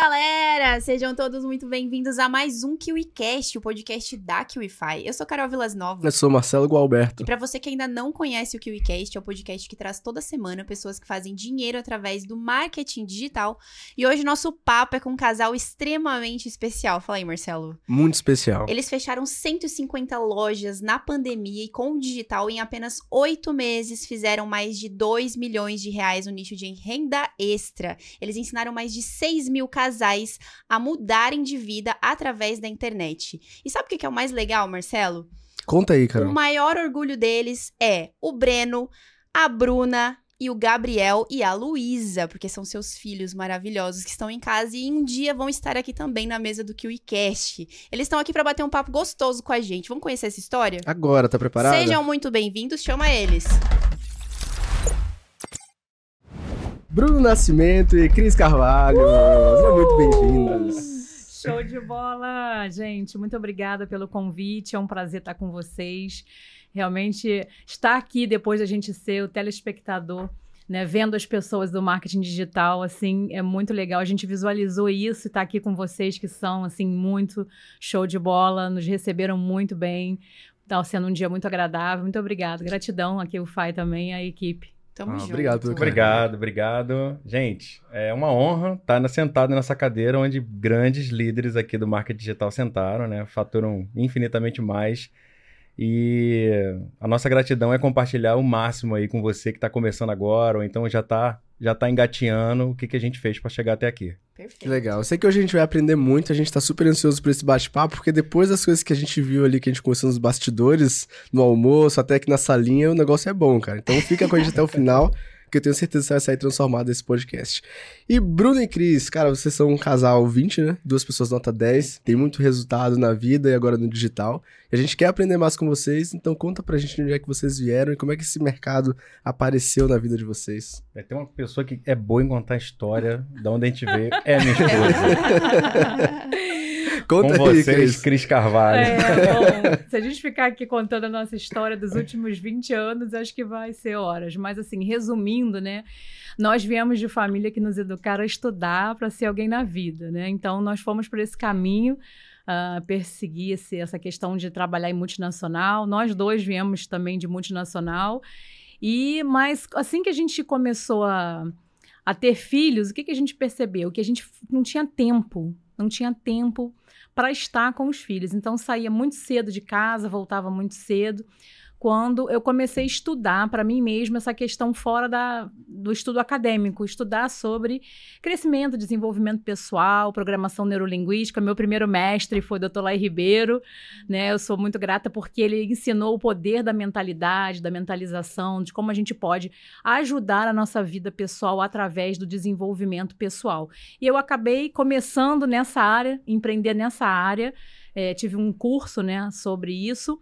galera! Sejam todos muito bem-vindos a mais um KiwiCast, o podcast da KiwiFi. Eu sou Carol Vilas Novas. Eu sou Marcelo Gualberto. E para você que ainda não conhece o KiwiCast, é o podcast que traz toda semana pessoas que fazem dinheiro através do marketing digital. E hoje nosso papo é com um casal extremamente especial. Fala aí, Marcelo. Muito especial. Eles fecharam 150 lojas na pandemia e com o digital em apenas oito meses fizeram mais de 2 milhões de reais no nicho de renda extra. Eles ensinaram mais de 6 mil casais a mudarem de vida através da internet. E sabe o que é o mais legal, Marcelo? Conta aí, Carol. O maior orgulho deles é o Breno, a Bruna e o Gabriel e a Luísa, porque são seus filhos maravilhosos que estão em casa e um dia vão estar aqui também na mesa do KiwiCast. Eles estão aqui para bater um papo gostoso com a gente. Vamos conhecer essa história? Agora, tá preparado? Sejam muito bem-vindos, chama eles. Bruno Nascimento e Cris Carvalho. Uh! Sejam muito bem-vindas. Show de bola, gente. Muito obrigada pelo convite. É um prazer estar com vocês. Realmente estar aqui depois da gente ser o telespectador, né, vendo as pessoas do marketing digital, assim, é muito legal. A gente visualizou isso e estar aqui com vocês que são assim muito show de bola, nos receberam muito bem. Está sendo um dia muito agradável. Muito obrigada. Gratidão aqui o Fai também, a equipe. Tamo Ah, junto. obrigado pelo Obrigado, obrigado. Gente, é uma honra estar sentado nessa cadeira onde grandes líderes aqui do marketing digital sentaram, né? Faturam infinitamente mais. E a nossa gratidão é compartilhar o máximo aí com você que está começando agora, ou então já está já tá engateando o que, que a gente fez para chegar até aqui. Perfeito. Que legal. Eu sei que hoje a gente vai aprender muito, a gente tá super ansioso por esse bate-papo, porque depois das coisas que a gente viu ali, que a gente conversou nos bastidores, no almoço, até aqui na salinha, o negócio é bom, cara. Então fica com a gente até o final, que eu tenho certeza que você vai sair transformado desse podcast. E Bruno e Cris, cara, vocês são um casal 20, né? Duas pessoas nota 10, tem muito resultado na vida e agora no digital. E a gente quer aprender mais com vocês, então conta pra gente onde é que vocês vieram e como é que esse mercado apareceu na vida de vocês. Vai ter uma pessoa que é boa em contar história, de onde a gente veio, é minha esposa. Conta com aí, vocês, Cris. Cris Carvalho. É, bom, se a gente ficar aqui contando a nossa história dos últimos 20 anos, acho que vai ser horas. Mas, assim, resumindo, né? Nós viemos de família que nos educaram a estudar para ser alguém na vida, né? Então, nós fomos por esse caminho, ah, perseguir esse- essa questão de trabalhar em multinacional. Nós dois viemos também de multinacional. E, mas, assim que a gente começou a, a ter filhos, o que, que a gente percebeu? Que a gente não tinha tempo, não tinha tempo para estar com os filhos. Então saía muito cedo de casa, voltava muito cedo. Quando eu comecei a estudar para mim mesma essa questão fora da, do estudo acadêmico, estudar sobre crescimento, desenvolvimento pessoal, programação neurolinguística. Meu primeiro mestre foi o Dr. Lai Ribeiro, né? Eu sou muito grata porque ele ensinou o poder da mentalidade, da mentalização, de como a gente pode ajudar a nossa vida pessoal através do desenvolvimento pessoal. E eu acabei começando nessa área, empreender nessa área. É, tive um curso, né, sobre isso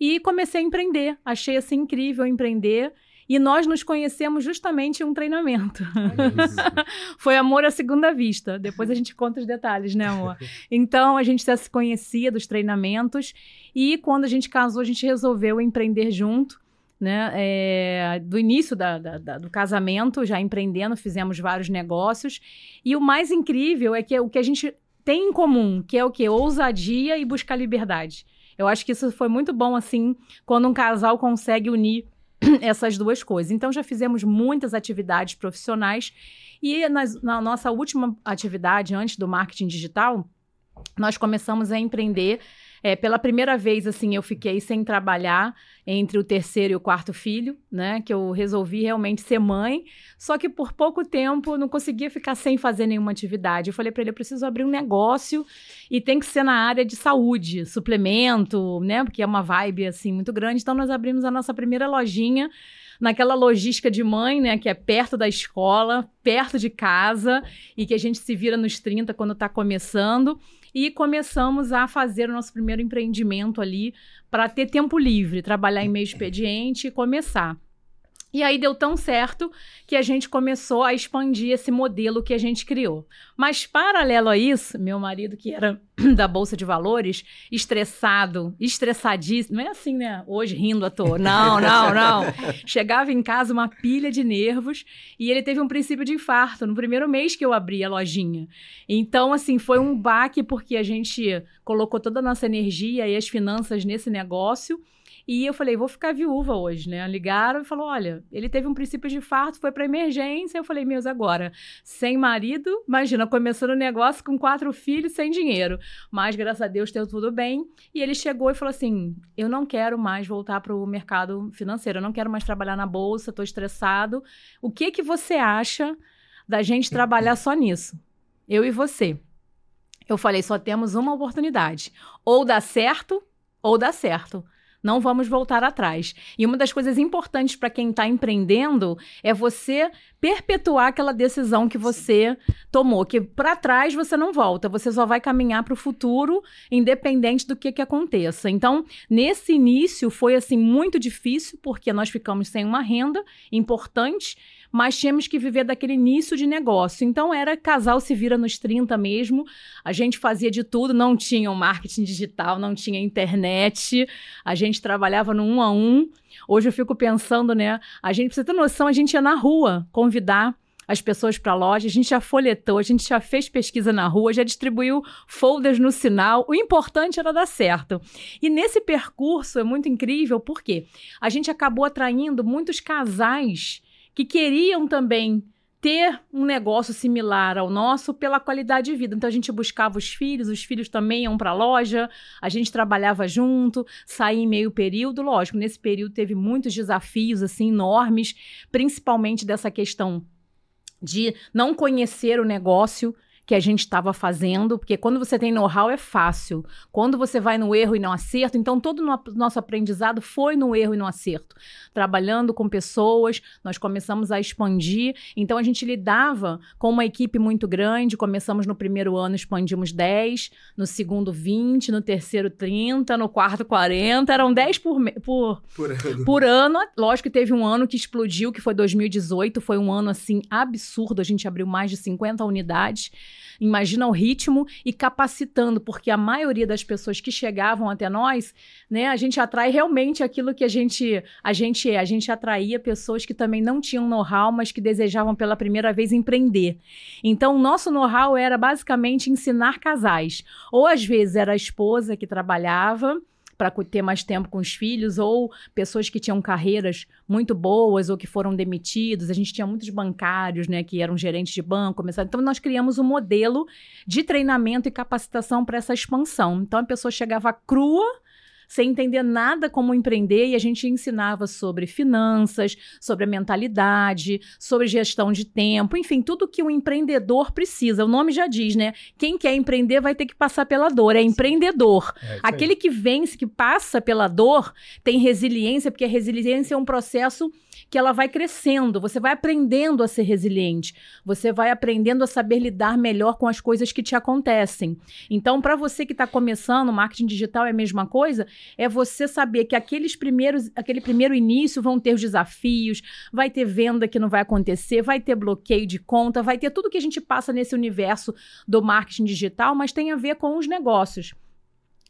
e comecei a empreender. Achei assim incrível empreender. E nós nos conhecemos justamente em um treinamento. Foi amor à segunda vista. Depois a gente conta os detalhes, né, amor? Então a gente já se conhecia dos treinamentos e quando a gente casou, a gente resolveu empreender junto. Né, é, do início da- da- da- do casamento, já empreendendo, fizemos vários negócios. E o mais incrível é que o que a gente tem em comum, que é o que? Ousadia e buscar liberdade. Eu acho que isso foi muito bom, assim, quando um casal consegue unir essas duas coisas. Então, já fizemos muitas atividades profissionais e nas- na nossa última atividade, antes do marketing digital, nós começamos a empreender. É, pela primeira vez, assim, eu fiquei sem trabalhar entre o terceiro e o quarto filho, né? Que eu resolvi realmente ser mãe. Só que por pouco tempo não conseguia ficar sem fazer nenhuma atividade. Eu falei para ele, eu preciso abrir um negócio e tem que ser na área de saúde, suplemento, né? Porque é uma vibe assim muito grande. Então nós abrimos a nossa primeira lojinha naquela logística de mãe, né, que é perto da escola, perto de casa e que a gente se vira nos 30 quando está começando. E começamos a fazer o nosso primeiro empreendimento ali para ter tempo livre, trabalhar em meio expediente e começar. E aí deu tão certo que a gente começou a expandir esse modelo que a gente criou. Mas paralelo a isso, meu marido, que era da Bolsa de Valores, estressado, estressadíssimo, não é assim, né? Hoje rindo à toa. Não, não, não. Chegava em casa uma pilha de nervos e ele teve um princípio de infarto no primeiro mês que eu abri a lojinha. Então, assim, foi um baque porque a gente colocou toda a nossa energia e as finanças nesse negócio e eu falei, vou ficar viúva hoje, né? Ligaram e falou: olha, ele teve um princípio de infarto, foi para emergência. Eu falei, meus, agora, sem marido, imagina, começando o negócio com quatro filhos, sem dinheiro. Mas graças a Deus deu tudo bem. E ele chegou e falou assim: eu não quero mais voltar para o mercado financeiro, eu não quero mais trabalhar na bolsa, estou estressado. O que que você acha da gente trabalhar só nisso? Eu e você. Eu falei, só temos uma oportunidade. Ou dá certo, ou dá certo. Não vamos voltar atrás. E uma das coisas importantes para quem está empreendendo é você perpetuar aquela decisão que você tomou, que para trás você não volta, você só vai caminhar para o futuro, independente do que, que aconteça. Então, nesse início foi assim muito difícil, porque nós ficamos sem uma renda importante mas tínhamos que viver daquele início de negócio. Então era casal se vira nos 30 mesmo. A gente fazia de tudo, não tinha o marketing digital, não tinha internet. A gente trabalhava no um a um. Hoje eu fico pensando, né? A gente precisa ter noção, a gente ia na rua convidar as pessoas para a loja, a gente já folhetou, a gente já fez pesquisa na rua, já distribuiu folders no sinal. O importante era dar certo. E nesse percurso é muito incrível porque a gente acabou atraindo muitos casais que queriam também ter um negócio similar ao nosso pela qualidade de vida. Então a gente buscava os filhos, os filhos também iam para a loja, a gente trabalhava junto, saía em meio período. Lógico, nesse período teve muitos desafios assim enormes, principalmente dessa questão de não conhecer o negócio, que a gente estava fazendo, porque quando você tem know-how é fácil. Quando você vai no erro e não acerto, então todo o nosso aprendizado foi no erro e no acerto. Trabalhando com pessoas, nós começamos a expandir, então a gente lidava com uma equipe muito grande, começamos no primeiro ano, expandimos 10, no segundo 20, no terceiro 30, no quarto 40, eram 10 por, por, por, ano. por ano. Lógico que teve um ano que explodiu, que foi 2018, foi um ano assim absurdo, a gente abriu mais de 50 unidades. Imagina o ritmo e capacitando, porque a maioria das pessoas que chegavam até nós, né, a gente atrai realmente aquilo que a gente, a gente é. A gente atraía pessoas que também não tinham know-how, mas que desejavam pela primeira vez empreender. Então, o nosso know-how era basicamente ensinar casais. Ou às vezes era a esposa que trabalhava, para ter mais tempo com os filhos, ou pessoas que tinham carreiras muito boas ou que foram demitidos. A gente tinha muitos bancários, né, que eram gerentes de banco. Então nós criamos um modelo de treinamento e capacitação para essa expansão. Então a pessoa chegava crua sem entender nada como empreender e a gente ensinava sobre finanças, sobre a mentalidade, sobre gestão de tempo, enfim, tudo que um empreendedor precisa. O nome já diz, né? Quem quer empreender vai ter que passar pela dor, é empreendedor. É Aquele que vence, que passa pela dor, tem resiliência, porque a resiliência é um processo que ela vai crescendo, você vai aprendendo a ser resiliente, você vai aprendendo a saber lidar melhor com as coisas que te acontecem. Então, para você que está começando, marketing digital é a mesma coisa, é você saber que aqueles primeiros, aquele primeiro início vão ter os desafios, vai ter venda que não vai acontecer, vai ter bloqueio de conta, vai ter tudo que a gente passa nesse universo do marketing digital, mas tem a ver com os negócios.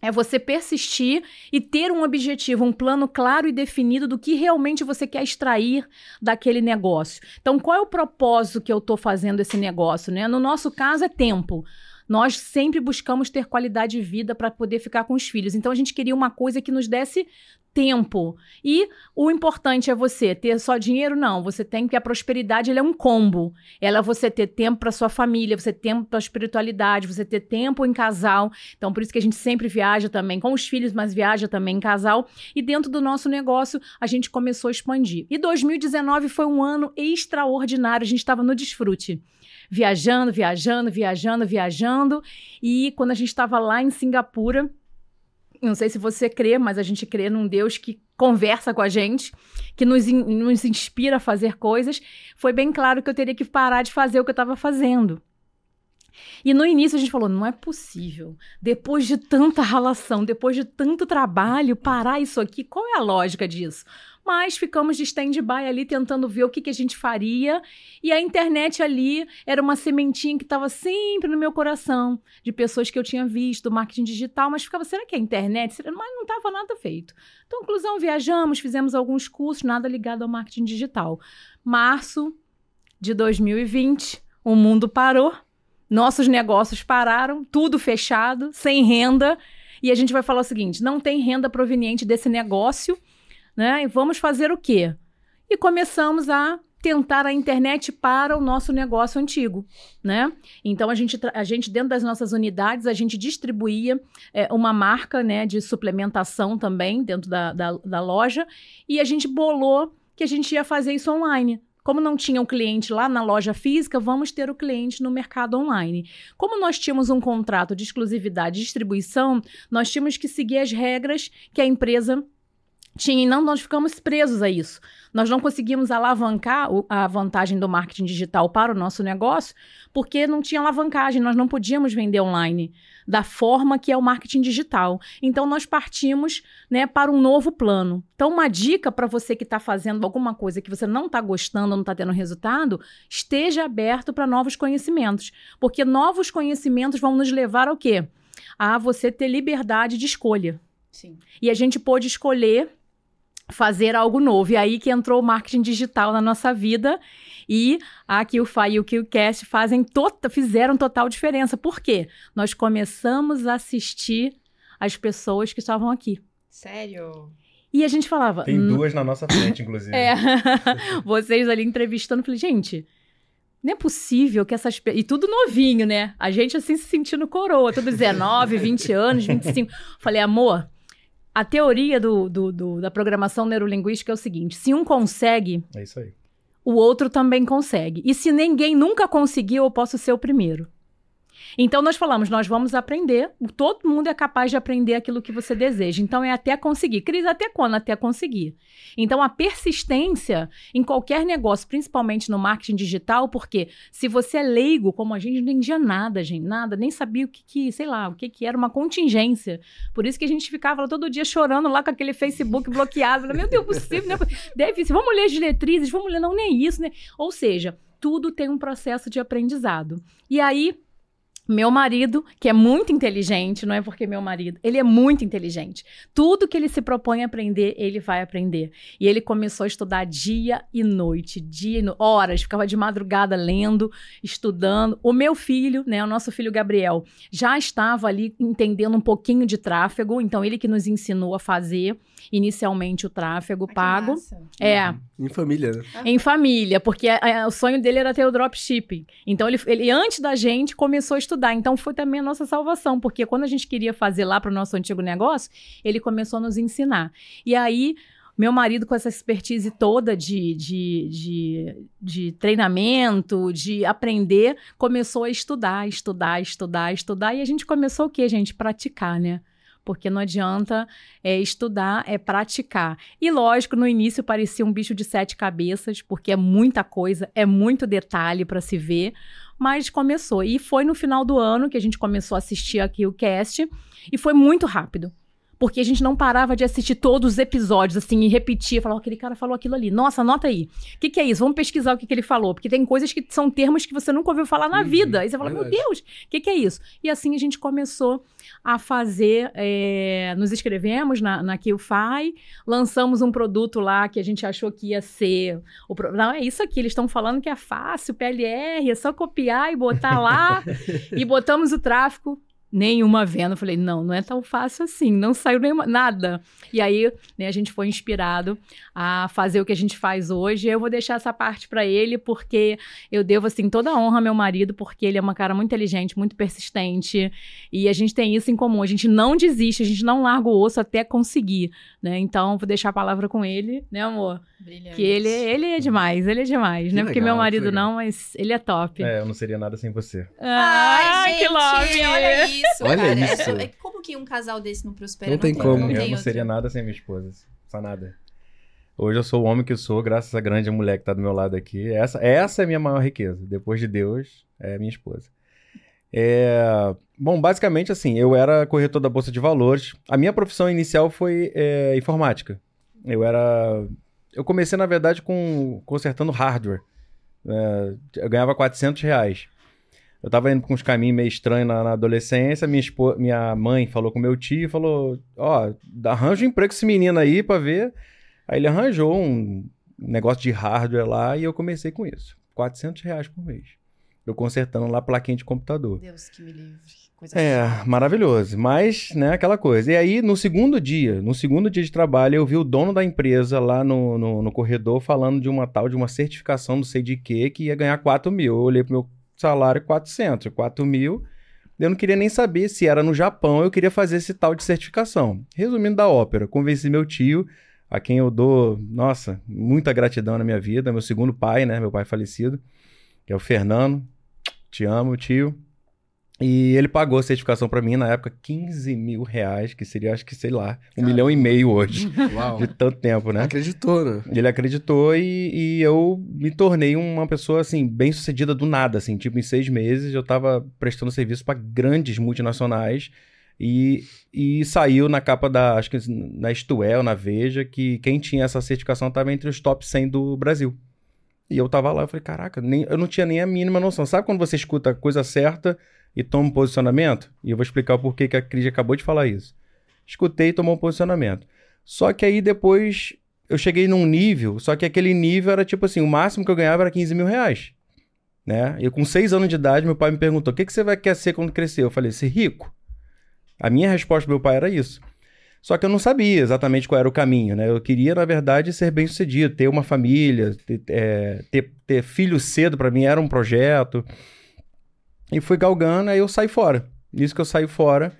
É você persistir e ter um objetivo, um plano claro e definido do que realmente você quer extrair daquele negócio. Então, qual é o propósito que eu estou fazendo esse negócio? Né? No nosso caso, é tempo nós sempre buscamos ter qualidade de vida para poder ficar com os filhos. Então a gente queria uma coisa que nos desse tempo. E o importante é você ter só dinheiro? Não, você tem que a prosperidade é um combo. Ela é você ter tempo para sua família, você ter tempo para espiritualidade, você ter tempo em casal. Então por isso que a gente sempre viaja também com os filhos, mas viaja também em casal. E dentro do nosso negócio, a gente começou a expandir. E 2019 foi um ano extraordinário, a gente estava no desfrute viajando, viajando, viajando, viajando. E quando a gente estava lá em Singapura, não sei se você crê, mas a gente crê num Deus que conversa com a gente, que nos, nos inspira a fazer coisas. Foi bem claro que eu teria que parar de fazer o que eu estava fazendo. E no início a gente falou, não é possível. Depois de tanta relação, depois de tanto trabalho, parar isso aqui, qual é a lógica disso? Mas ficamos de stand-by ali tentando ver o que, que a gente faria. E a internet ali era uma sementinha que estava sempre no meu coração, de pessoas que eu tinha visto, marketing digital, mas ficava, será que é internet? Mas não estava nada feito. Então, conclusão, viajamos, fizemos alguns cursos, nada ligado ao marketing digital. Março de 2020, o mundo parou nossos negócios pararam, tudo fechado, sem renda. E a gente vai falar o seguinte: não tem renda proveniente desse negócio, né? E vamos fazer o quê? E começamos a tentar a internet para o nosso negócio antigo, né? Então a gente, a gente dentro das nossas unidades a gente distribuía é, uma marca, né, de suplementação também dentro da, da, da loja e a gente bolou que a gente ia fazer isso online. Como não tinha um cliente lá na loja física, vamos ter o cliente no mercado online. Como nós tínhamos um contrato de exclusividade de distribuição, nós tínhamos que seguir as regras que a empresa tinha, e não nós ficamos presos a isso. Nós não conseguimos alavancar a vantagem do marketing digital para o nosso negócio, porque não tinha alavancagem, nós não podíamos vender online da forma que é o marketing digital. Então nós partimos, né, para um novo plano. Então uma dica para você que está fazendo alguma coisa que você não está gostando, não está tendo resultado, esteja aberto para novos conhecimentos, porque novos conhecimentos vão nos levar ao quê? A você ter liberdade de escolha. Sim. E a gente pôde escolher fazer algo novo. E aí que entrou o marketing digital na nossa vida. E a QFI e o QCast fazem tota, fizeram total diferença. Por quê? Nós começamos a assistir as pessoas que estavam aqui. Sério? E a gente falava. Tem duas na nossa frente, inclusive. É. Vocês ali entrevistando, eu falei, gente. Não é possível que essas. E tudo novinho, né? A gente assim se sentindo coroa, tudo 19, 20 anos, 25. Falei, amor, a teoria do, do, do, da programação neurolinguística é o seguinte: se um consegue, é isso aí. O outro também consegue. E se ninguém nunca conseguiu, eu posso ser o primeiro. Então nós falamos, nós vamos aprender, todo mundo é capaz de aprender aquilo que você deseja. Então é até conseguir. Cris, até quando? Até conseguir. Então a persistência em qualquer negócio, principalmente no marketing digital, porque se você é leigo, como a gente não entendia nada, gente, nada, nem sabia o que, que sei lá, o que, que era uma contingência. Por isso que a gente ficava todo dia chorando lá com aquele Facebook bloqueado. Meu Deus, possível, né? Deve. Vamos ler as diretrizes, vamos ler, não, nem isso, né? Ou seja, tudo tem um processo de aprendizado. E aí, meu marido, que é muito inteligente, não é porque meu marido, ele é muito inteligente. Tudo que ele se propõe a aprender, ele vai aprender. E ele começou a estudar dia e noite, dia e no... horas, ficava de madrugada lendo, estudando. O meu filho, né, o nosso filho Gabriel, já estava ali entendendo um pouquinho de tráfego, então ele que nos ensinou a fazer inicialmente o tráfego ah, pago. É. Em família, né? Em família, porque a, a, o sonho dele era ter o dropshipping. Então ele, ele, antes da gente, começou a estudar. Então foi também a nossa salvação, porque quando a gente queria fazer lá para o nosso antigo negócio, ele começou a nos ensinar. E aí. Meu marido, com essa expertise toda de, de, de, de, treinamento, de aprender, começou a estudar, estudar, estudar, estudar. E a gente começou o quê, gente? Praticar, né? porque não adianta é, estudar, é praticar. E lógico, no início parecia um bicho de sete cabeças, porque é muita coisa, é muito detalhe para se ver, mas começou. E foi no final do ano que a gente começou a assistir aqui o cast, e foi muito rápido porque a gente não parava de assistir todos os episódios, assim, e repetia, falava, aquele cara falou aquilo ali. Nossa, anota aí. O que, que, é isso? Vamos pesquisar o que, que, ele falou. Porque tem coisas que são termos que você nunca ouviu falar na uhum, vida. Aí você fala, verdade. meu Deus, o que, que, é isso? E assim a gente começou a fazer, é, nos inscrevemos na, na QFI, lançamos um produto lá que a gente achou que ia ser... O. Não, é isso aqui, eles estão falando que é fácil, PLR, é só copiar e botar lá. e botamos o tráfego nenhuma venda. Eu falei, não, não é tão fácil assim, não saiu nenhuma, nada. E aí, né, a gente foi inspirado a fazer o que a gente faz hoje. Eu vou deixar essa parte para ele, porque eu devo, assim, toda a honra ao meu marido, porque ele é uma cara muito inteligente, muito persistente, e a gente tem isso em comum. A gente não desiste, a gente não larga o osso até conseguir, né? Então, vou deixar a palavra com ele, né, amor? Brilhante. Que ele, ele é demais, ele é demais, que né? Legal, porque meu marido não, mas ele é top. É, eu não seria nada sem você. Ah, Ai, gente, que love! Olha isso, olha cara. isso. É, é, como que um casal desse não prospera? Não, não tem, como. Não eu não seria nada sem minha esposa. Só nada. Hoje eu sou o homem que sou, graças à grande mulher que tá do meu lado aqui. Essa, essa é a minha maior riqueza. Depois de Deus, é a minha esposa. É, Bom, basicamente assim, eu era corretor da Bolsa de Valores. A minha profissão inicial foi é, informática. Eu era. Eu comecei, na verdade, com consertando hardware. É, eu ganhava 400 reais. Eu tava indo com uns caminhos meio estranhos na, na adolescência. Minha, espo... minha mãe falou com meu tio e falou: Ó, oh, arranja um emprego com esse menino aí pra ver. Aí ele arranjou um negócio de hardware lá e eu comecei com isso. 400 reais por mês. Eu consertando lá plaquinha de computador. Deus que me livre. Coisa é, maravilhoso. Mas, né, aquela coisa. E aí, no segundo dia, no segundo dia de trabalho, eu vi o dono da empresa lá no, no, no corredor falando de uma tal, de uma certificação, não sei de quê, que ia ganhar 4 mil. Eu olhei pro meu salário, 400, 4 mil. Eu não queria nem saber se era no Japão, eu queria fazer esse tal de certificação. Resumindo da ópera, convenci meu tio, a quem eu dou, nossa, muita gratidão na minha vida, meu segundo pai, né, meu pai falecido, que é o Fernando. Te amo, tio. E ele pagou a certificação para mim na época 15 mil reais, que seria, acho que, sei lá, um Caramba. milhão e meio hoje. Uau. De tanto tempo, né? Acreditou, né? Ele acreditou e, e eu me tornei uma pessoa, assim, bem sucedida do nada, assim. Tipo, em seis meses eu tava prestando serviço para grandes multinacionais e, e saiu na capa da, acho que na ou na Veja, que quem tinha essa certificação tava entre os top 100 do Brasil. E eu tava lá, eu falei, caraca, nem, eu não tinha nem a mínima noção. Sabe quando você escuta a coisa certa e toma um posicionamento, e eu vou explicar o porquê que a Cris acabou de falar isso. Escutei e tomou um posicionamento. Só que aí depois eu cheguei num nível, só que aquele nível era tipo assim, o máximo que eu ganhava era 15 mil reais. Né? Eu com seis anos de idade, meu pai me perguntou, o que, que você vai querer ser quando crescer? Eu falei, ser rico. A minha resposta do meu pai era isso. Só que eu não sabia exatamente qual era o caminho, né? Eu queria, na verdade, ser bem sucedido, ter uma família, ter, é, ter, ter filho cedo para mim era um projeto. E fui galgando, aí eu saí fora. Isso que eu saí fora.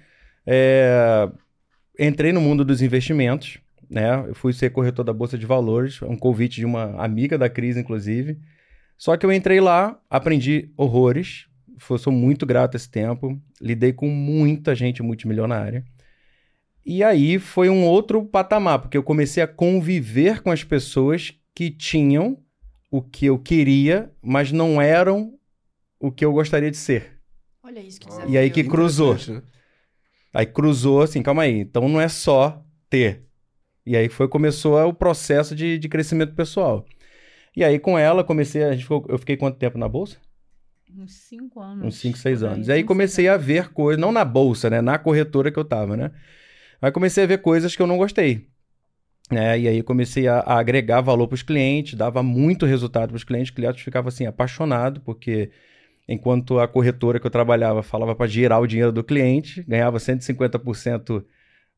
É... Entrei no mundo dos investimentos, né? Eu fui ser corretor da Bolsa de Valores, um convite de uma amiga da Cris, inclusive. Só que eu entrei lá, aprendi horrores. Sou muito grato esse tempo. Lidei com muita gente multimilionária. E aí foi um outro patamar, porque eu comecei a conviver com as pessoas que tinham o que eu queria, mas não eram o que eu gostaria de ser. Olha isso que desafio. E aí que cruzou. Né? Aí cruzou assim, calma aí. Então não é só ter. E aí foi começou o processo de, de crescimento pessoal. E aí com ela comecei, a gente ficou, eu fiquei quanto tempo na bolsa? Uns cinco anos. Uns cinco, seis anos. E aí comecei a ver coisas, não na bolsa, né? Na corretora que eu tava, né? Aí comecei a ver coisas que eu não gostei. É, e aí comecei a, a agregar valor para os clientes, dava muito resultado para os clientes, os clientes ficavam assim apaixonados, porque enquanto a corretora que eu trabalhava falava para girar o dinheiro do cliente, ganhava 150%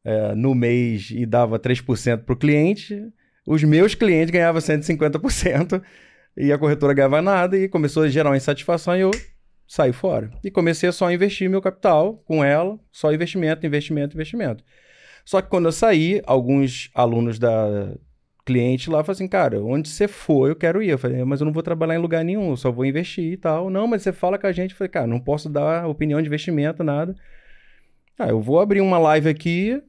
é, no mês e dava 3% para o cliente, os meus clientes ganhavam 150% e a corretora ganhava nada e começou a gerar uma insatisfação e eu saí fora. E comecei só a investir meu capital com ela, só investimento, investimento, investimento. Só que quando eu saí, alguns alunos da cliente lá falaram assim, cara, onde você for, eu quero ir. Eu falei, mas eu não vou trabalhar em lugar nenhum, só vou investir e tal. Não, mas você fala com a gente. Eu falei, cara, não posso dar opinião de investimento, nada. Ah, eu vou abrir uma live aqui,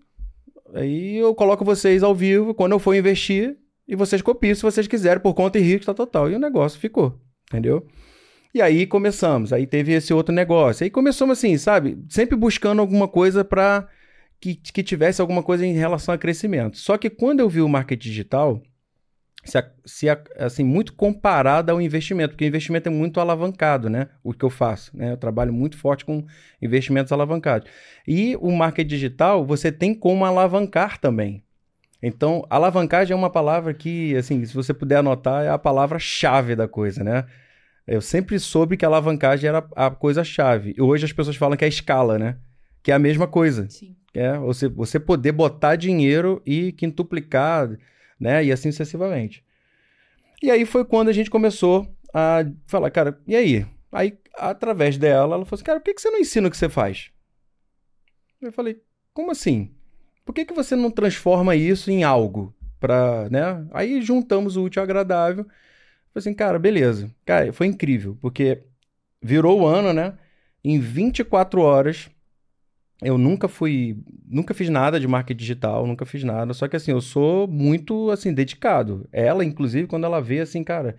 aí eu coloco vocês ao vivo, quando eu for investir, e vocês copiam se vocês quiserem, por conta e risco, tá total. E o negócio ficou, entendeu? E aí começamos, aí teve esse outro negócio. Aí começamos assim, sabe? Sempre buscando alguma coisa para que, que tivesse alguma coisa em relação a crescimento. Só que quando eu vi o marketing digital, se, se assim, muito comparado ao investimento, porque o investimento é muito alavancado, né? O que eu faço, né? Eu trabalho muito forte com investimentos alavancados. E o marketing digital, você tem como alavancar também. Então, alavancagem é uma palavra que, assim, se você puder anotar, é a palavra-chave da coisa, né? Eu sempre soube que a alavancagem era a coisa-chave. Hoje as pessoas falam que é a escala, né? Que é a mesma coisa. Sim. É, você, você poder botar dinheiro e quintuplicar, né? E assim sucessivamente. E aí foi quando a gente começou a falar, cara, e aí? Aí, através dela, ela falou assim, cara, por que, que você não ensina o que você faz? Eu falei, como assim? Por que, que você não transforma isso em algo? Pra, né? Aí juntamos o útil ao agradável. Falei assim, cara, beleza. Cara, foi incrível, porque virou o ano, né? Em 24 horas, eu nunca fui, nunca fiz nada de marketing digital, nunca fiz nada. Só que assim, eu sou muito assim dedicado. Ela, inclusive, quando ela vê assim, cara,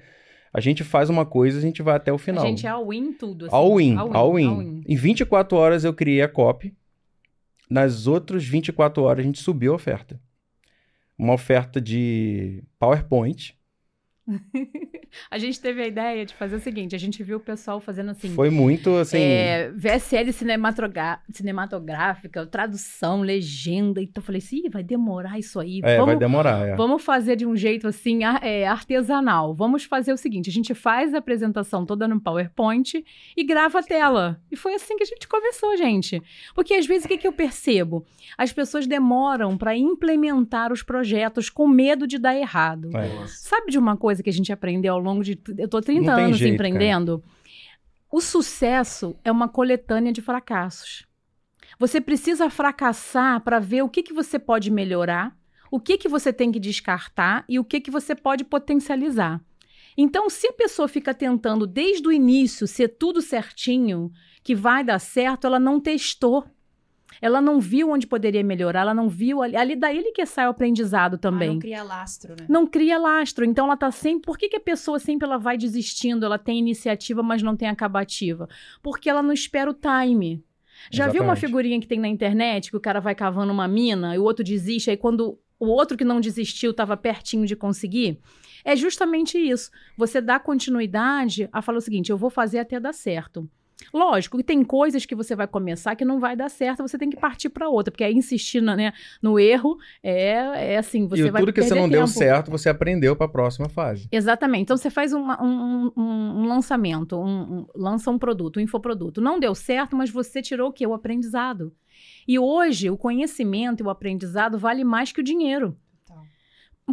A gente faz uma coisa, a gente vai até o final. A gente é all-in em tudo. Assim. All in, All-in, all in. all-in. Em 24 horas eu criei a copy. Nas outras 24 horas a gente subiu a oferta. Uma oferta de PowerPoint. A gente teve a ideia de fazer o seguinte: a gente viu o pessoal fazendo assim. Foi muito assim. É, VSL cinematográfica, tradução, legenda. Então eu falei assim, "Ih, vai demorar isso aí. É, vai vamos, demorar. é. vamos fazer de um jeito assim é, artesanal. Vamos fazer o seguinte: a gente faz a apresentação toda no PowerPoint e grava a tela. E foi assim que a gente começou, gente. Porque às vezes o que, que eu percebo? As pessoas demoram para implementar os projetos com medo de dar errado. É. Sabe de uma coisa que a gente aprendeu ao longo de. Eu tô 30 Não tem anos jeito, empreendendo. O sucesso é uma coletânea de fracassos. Você precisa fracassar para ver o que, que você pode melhorar, o que, que você tem que descartar e o que, que você pode potencializar. Então, se a pessoa fica tentando desde o início ser tudo certinho, que vai dar certo, ela não testou. Ela não viu onde poderia melhorar, ela não viu ali, ali daí que sai o aprendizado Ah, também não cria lastro, né? não cria lastro. Então ela tá sempre. Por que, que a pessoa sempre ela vai desistindo? Ela tem iniciativa, mas não tem acabativa? Porque ela não espera o time. Já viu uma Exatamente. figurinha que tem na internet que o cara vai cavando uma mina e o outro desiste, aí quando o outro que não desistiu estava pertinho de conseguir? É justamente isso. Você dá continuidade a falar o seguinte: eu vou fazer até dar certo. Lógico que tem coisas que você vai começar que não vai dar certo, você tem que partir para outra, porque aí insistir na- né, no erro é, é assim, você e vai tudo que você não deu tempo. certo, você aprendeu para a próxima fase. Exatamente. Então você faz uma- um, um- um lançamento, um- um- lança um produto, um infoproduto. Não deu certo, mas você tirou o quê? O aprendizado. E hoje o conhecimento e o aprendizado vale mais que o dinheiro. Total.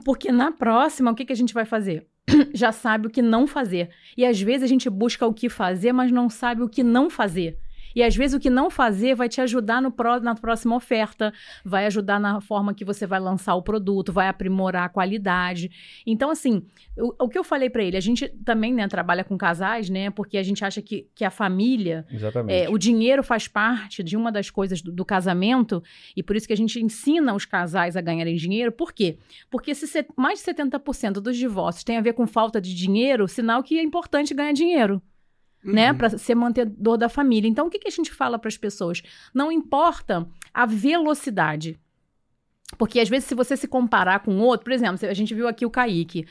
Porque na próxima, o que, que a gente vai fazer? Já sabe o que não fazer. E às vezes a gente busca o que fazer, mas não sabe o que não fazer. E às vezes o que não fazer vai te ajudar no pró- na próxima oferta, vai ajudar na forma que você vai lançar o produto, vai aprimorar a qualidade. Então, assim, o, o que eu falei pra ele, a gente também né, trabalha com casais, né? Porque a gente acha que, que a família é, o dinheiro faz parte de uma das coisas do, do casamento, e por isso que a gente ensina os casais a ganharem dinheiro. Por quê? Porque se se- mais de 70% dos divórcios tem a ver com falta de dinheiro, sinal que é importante ganhar dinheiro. Né, Uhum. para ser mantenedor da família. Então, o que, que a gente fala para as pessoas? Não importa a velocidade. Porque às vezes, se você se comparar com outro, por exemplo, a gente viu aqui o Kaique.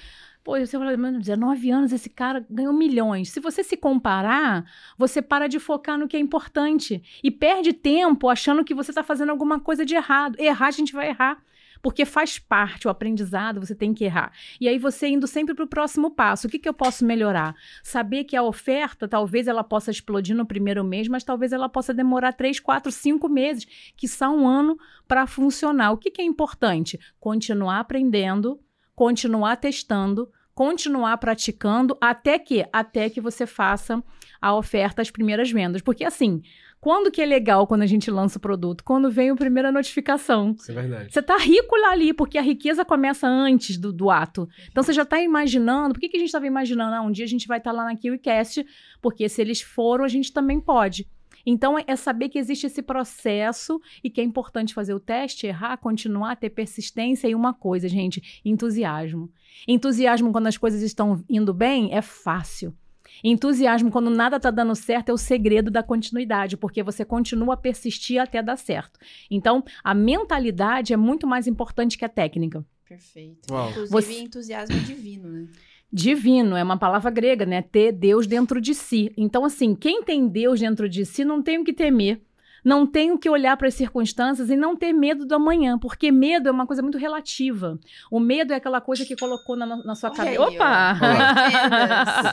Pô, você fala, mano, 19 anos, esse cara ganhou milhões. Se você se comparar, você para de focar no que é importante e perde tempo achando que você está fazendo alguma coisa de errado. Errar, a gente vai errar. Porque faz parte, o aprendizado, você tem que errar. E aí você indo sempre para o próximo passo. O que, que eu posso melhorar? Saber que a oferta, talvez ela possa explodir no primeiro mês, mas talvez ela possa demorar três, quatro, cinco meses, que são um ano para funcionar. O que, que é importante? Continuar aprendendo, continuar testando, continuar praticando, até que, até que você faça a oferta, as primeiras vendas. Porque assim, quando que é legal quando a gente lança o produto? Quando vem a primeira notificação. Isso é verdade. Você tá rico lá ali, porque a riqueza começa antes do, do ato. Então você já tá imaginando. Por que, que a gente estava imaginando? Ah, um dia a gente vai estar lá na KiwiCast, porque se eles foram, a gente também pode. Então é- é saber que existe esse processo e que é importante fazer o teste, errar, continuar, ter persistência e uma coisa, gente, entusiasmo. Entusiasmo quando as coisas estão indo bem é fácil. Entusiasmo quando nada tá dando certo é o segredo da continuidade, porque você continua a persistir até dar certo. Então, a mentalidade é muito mais importante que a técnica. Perfeito. Uau. Inclusive, Você- entusiasmo divino, né? Divino é uma palavra grega, né? Ter Deus dentro de si. Então, assim, quem tem Deus dentro de si não tem o que temer. Não tem o que olhar para as circunstâncias e não ter medo do amanhã, porque medo é uma coisa muito relativa. O medo é aquela coisa que colocou na, na sua cabeça. ó. Opa!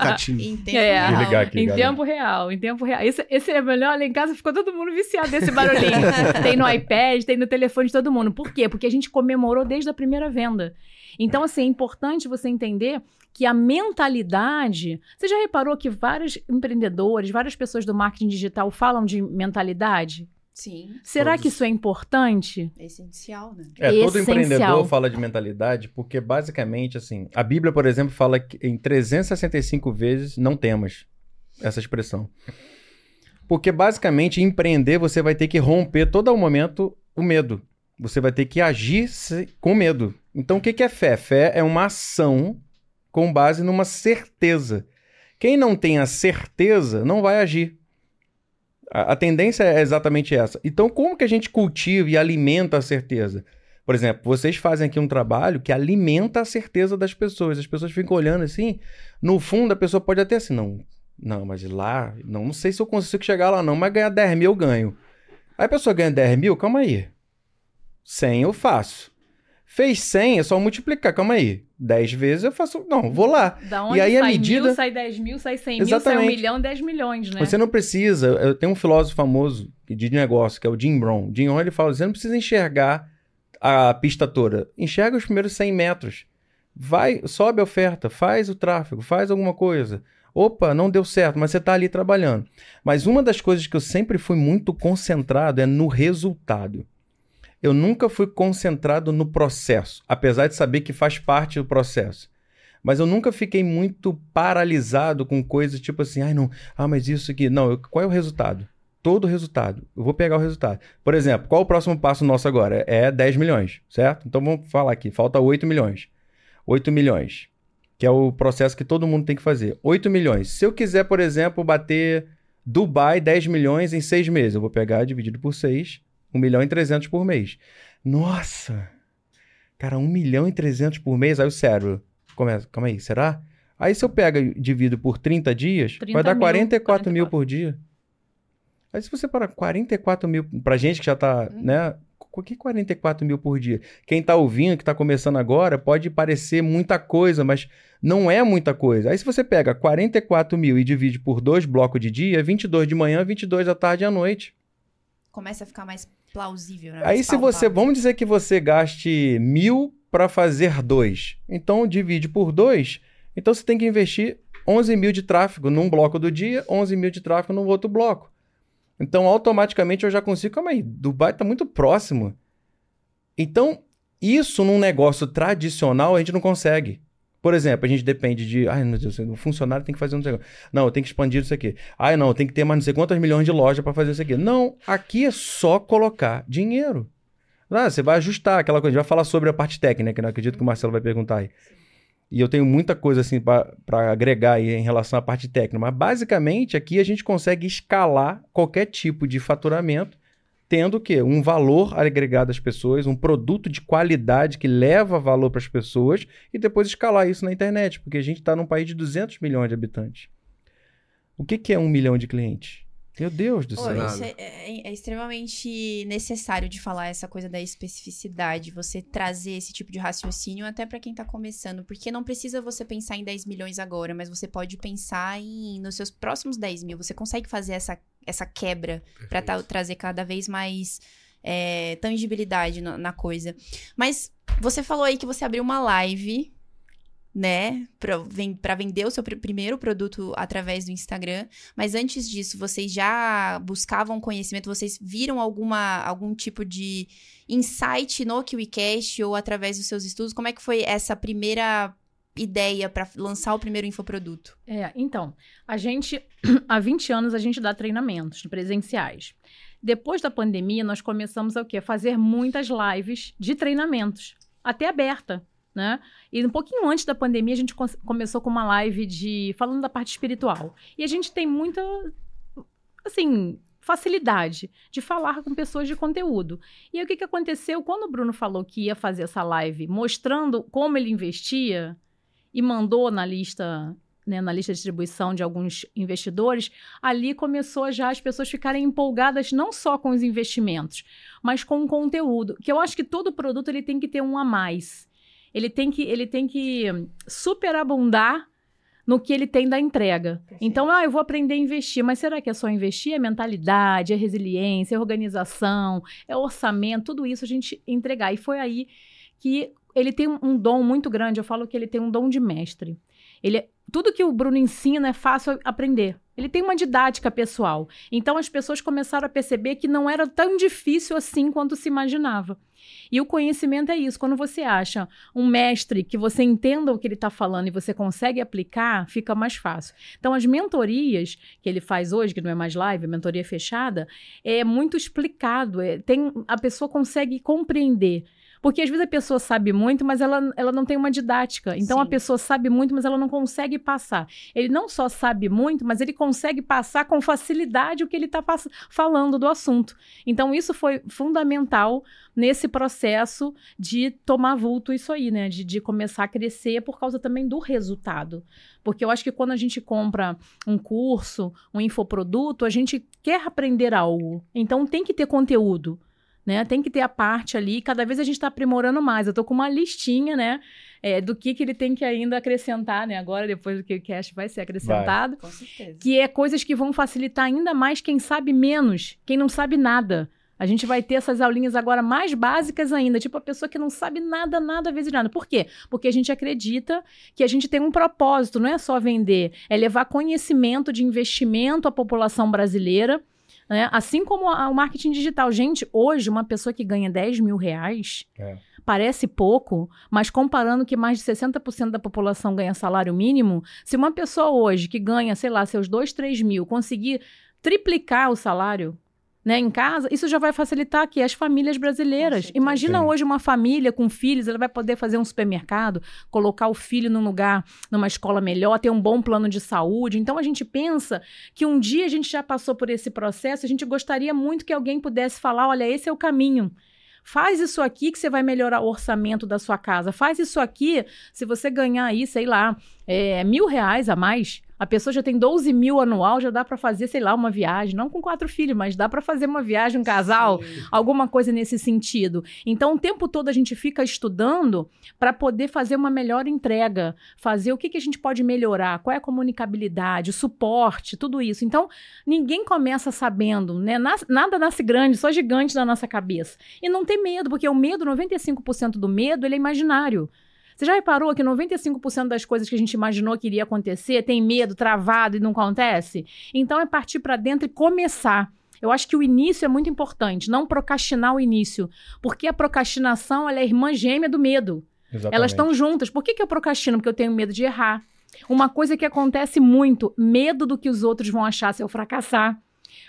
Catinho. Em tempo É. real. Desligar aqui. Em galera. tempo real, em tempo real. Esse, esse é melhor, lá em casa ficou todo mundo viciado nesse barulhinho. tem no iPad, tem no telefone de todo mundo. Por quê? Porque a gente comemorou desde a primeira venda. Então, assim, é importante você entender que a mentalidade. Você já reparou que vários empreendedores, várias pessoas do marketing digital falam de mentalidade? Sim, Será Todos. que isso é importante? é essencial, né? É, todo essencial. empreendedor fala de mentalidade, porque basicamente, assim, a Bíblia, por exemplo, fala que em 365 vezes não temos essa expressão. Porque basicamente, empreender, você vai ter que romper todo o momento o medo. Você vai ter que agir com medo. Então, o que que é fé? Fé é uma ação com base numa certeza. Quem não tem a certeza não vai agir. A, a tendência é exatamente essa. Então, como que a gente cultiva e alimenta a certeza? Por exemplo, vocês fazem aqui um trabalho que alimenta a certeza das pessoas. As pessoas ficam olhando assim. No fundo, a pessoa pode até assim, não, não, mas lá, não, não sei se eu consigo chegar lá, não, mas ganhar 10 mil eu ganho. Aí a pessoa ganha 10 mil, calma aí. 100 eu faço. Fez 100, é só multiplicar, calma aí. 10 vezes eu faço. Não, vou lá. Da onde e aí sai a medida. mil, sai 10 mil, sai 100 mil, sai Exatamente. um milhão, 10 milhões, né? Você não precisa. Eu tenho um filósofo famoso de negócio, que é o Jim Brown. Jim Brown ele fala: você não precisa enxergar a pista toda. Enxerga os primeiros 100 metros. Vai, sobe a oferta, faz o tráfego, faz alguma coisa. Opa, não deu certo, mas você está ali trabalhando. Mas uma das coisas que eu sempre fui muito concentrado é no resultado. Eu nunca fui concentrado no processo, apesar de saber que faz parte do processo. Mas eu nunca fiquei muito paralisado com coisas tipo assim, ai não, ah, mas isso aqui. Não, eu- qual é o resultado? Todo o resultado. Eu vou pegar o resultado. Por exemplo, qual o próximo passo nosso agora? É 10 milhões, certo? Então vamos falar aqui, falta 8 milhões. 8 milhões, que é o processo que todo mundo tem que fazer. 8 milhões. Se eu quiser, por exemplo, bater Dubai 10 milhões em 6 meses, eu vou pegar dividido por 6, 1 milhão e 300 por mês. Nossa! Cara, 1 milhão e 300 por mês, aí o cérebro começa, calma aí, será? Aí se eu pego e divido por 30 dias, 30 vai dar mil, 44 mil 44. por dia. Aí se você parar 44 mil, pra gente que já tá, Uhum. né? O que 44 mil por dia? Quem tá ouvindo, que tá começando agora, pode parecer muita coisa, mas não é muita coisa. Aí se você pega 44 mil e divide por dois blocos de dia, 22 de manhã, 22 da tarde e à noite. Começa a ficar mais plausível, né? Aí se você, vamos dizer que você gaste mil para fazer dois, então divide por dois, então você tem que investir 11 mil de tráfego num bloco do dia, 11 mil de tráfego no outro bloco. Então automaticamente eu já consigo, calma aí, Dubai está muito próximo. Então isso num negócio tradicional a gente não consegue. Por exemplo, a gente depende de, ai meu Deus, o funcionário tem que fazer negócio. Não, eu tenho que expandir isso aqui. Ai não, tem que ter mais não sei quantas milhões de lojas para fazer isso aqui. Não, aqui é só colocar dinheiro. Ah, você vai ajustar aquela coisa. A gente vai falar sobre a parte técnica, né? Acredito que o Marcelo vai perguntar aí. E eu tenho muita coisa assim para agregar aí em relação à parte técnica. Mas basicamente aqui a gente consegue escalar qualquer tipo de faturamento, tendo o quê? Um valor agregado às pessoas, um produto de qualidade que leva valor para as pessoas e depois escalar isso na internet, porque a gente está num país de 200 milhões de habitantes. O que, que é um milhão de clientes? Meu Deus do céu. isso é, é- é extremamente necessário de falar essa coisa da especificidade, você trazer esse tipo de raciocínio até pra quem tá começando, porque não precisa você pensar em 10 milhões agora, mas você pode pensar em nos seus próximos 10 mil. Você consegue fazer essa, essa quebra pra ta- trazer cada vez mais é, tangibilidade na, na coisa. Mas você falou aí que você abriu uma live, né, pra vender o seu pr- primeiro produto através do Instagram. Mas antes disso, vocês já buscavam conhecimento? Vocês viram alguma, algum tipo de insight no KiwiCast ou através dos seus estudos? Como é que foi essa primeira ideia para lançar o primeiro infoproduto? É, então, a gente, há 20 anos, a gente dá treinamentos presenciais. Depois da pandemia, nós começamos a o quê? Fazer muitas lives de treinamentos, até aberta, né? E um pouquinho antes da pandemia, a gente começou com uma live de falando da parte espiritual. E a gente tem muita, assim, facilidade de falar com pessoas de conteúdo. E aí, o que, que aconteceu? Quando o Bruno falou que ia fazer essa live mostrando como ele investia e mandou na lista né, na lista de distribuição de alguns investidores, ali começou já as pessoas ficarem empolgadas não só com os investimentos, mas com o conteúdo. Que eu acho que todo produto ele tem que ter um a mais. Ele tem que, ele tem que superabundar no que ele tem da entrega. Então, ah, eu vou aprender a investir, mas será que é só investir? É mentalidade, é resiliência, é organização, é orçamento, tudo isso a gente entregar. E foi aí que ele tem um- um dom muito grande. Eu falo que ele tem um dom de mestre. Ele, é- tudo que o Bruno ensina é fácil aprender. Ele tem uma didática pessoal. Então as pessoas começaram a perceber que não era tão difícil assim quanto se imaginava. E o conhecimento é isso. Quando você acha um mestre que você entenda o que ele está falando e você consegue aplicar, fica mais fácil. Então, as mentorias que ele faz hoje, que não é mais live, mentoria fechada, é muito explicado. é- tem, a pessoa consegue compreender. Porque às vezes a pessoa sabe muito, mas ela, ela não tem uma didática. Então Sim. a pessoa sabe muito, mas ela não consegue passar. Ele não só sabe muito, mas ele consegue passar com facilidade o que ele está falando do assunto. Então isso foi fundamental nesse processo de tomar vulto isso aí, né? De, de começar a crescer por causa também do resultado. Porque eu acho que quando a gente compra um curso, um infoproduto, a gente quer aprender algo. Então tem que ter conteúdo. Né? Tem que ter a parte ali, cada vez a gente está aprimorando mais. Eu estou com uma listinha, né? é, do que, que ele tem que ainda acrescentar, né? Agora, depois do que o cash vai ser acrescentado. Com certeza. Que é coisas que vão facilitar ainda mais quem sabe menos, quem não sabe nada. A gente vai ter essas aulinhas agora mais básicas ainda, tipo a pessoa que não sabe nada, nada, vezes nada. Por quê? Porque a gente acredita que a gente tem um propósito, não é só vender, é levar conhecimento de investimento à população brasileira. Né? Assim como a- o marketing digital. Gente, hoje, uma pessoa que ganha 10 mil reais É. parece pouco, mas comparando que mais de 60% da população ganha salário mínimo, se uma pessoa hoje que ganha, sei lá, seus 2, 3 mil, conseguir triplicar o salário. Né, em casa, isso já vai facilitar aqui as famílias brasileiras. certeza. Imagina Sim. hoje uma família com filhos, ela vai poder fazer um supermercado, colocar o filho num lugar, numa escola melhor, ter um bom plano de saúde. Então a gente pensa que um dia a gente já passou por esse processo, a gente gostaria muito que alguém pudesse falar: olha, esse é o caminho. Faz isso aqui que você vai melhorar o orçamento da sua casa. Faz isso aqui, se você ganhar aí, sei lá, é, mil reais a mais, a pessoa já tem 12 mil anual, já dá para fazer, sei lá, uma viagem. Não com quatro filhos, mas dá para fazer uma viagem, um casal, alguma coisa nesse sentido. Então, o tempo todo a gente fica estudando para poder fazer uma melhor entrega, fazer o que, que a gente pode melhorar, qual é a comunicabilidade, o suporte, tudo isso. Então, ninguém começa sabendo, né? Nada nasce grande, só gigante na nossa cabeça. E não tem medo, porque o medo, 95% do medo, ele é imaginário. Você já reparou que 95% das coisas que a gente imaginou que iria acontecer tem medo, travado e não acontece? Então é partir para dentro e começar. Eu acho que o início é muito importante, não procrastinar o início, porque a procrastinação é irmã gêmea do medo. Exatamente. Elas estão juntas. Por que, que eu procrastino? Porque eu tenho medo de errar. Uma coisa que acontece muito: medo do que os outros vão achar se eu fracassar.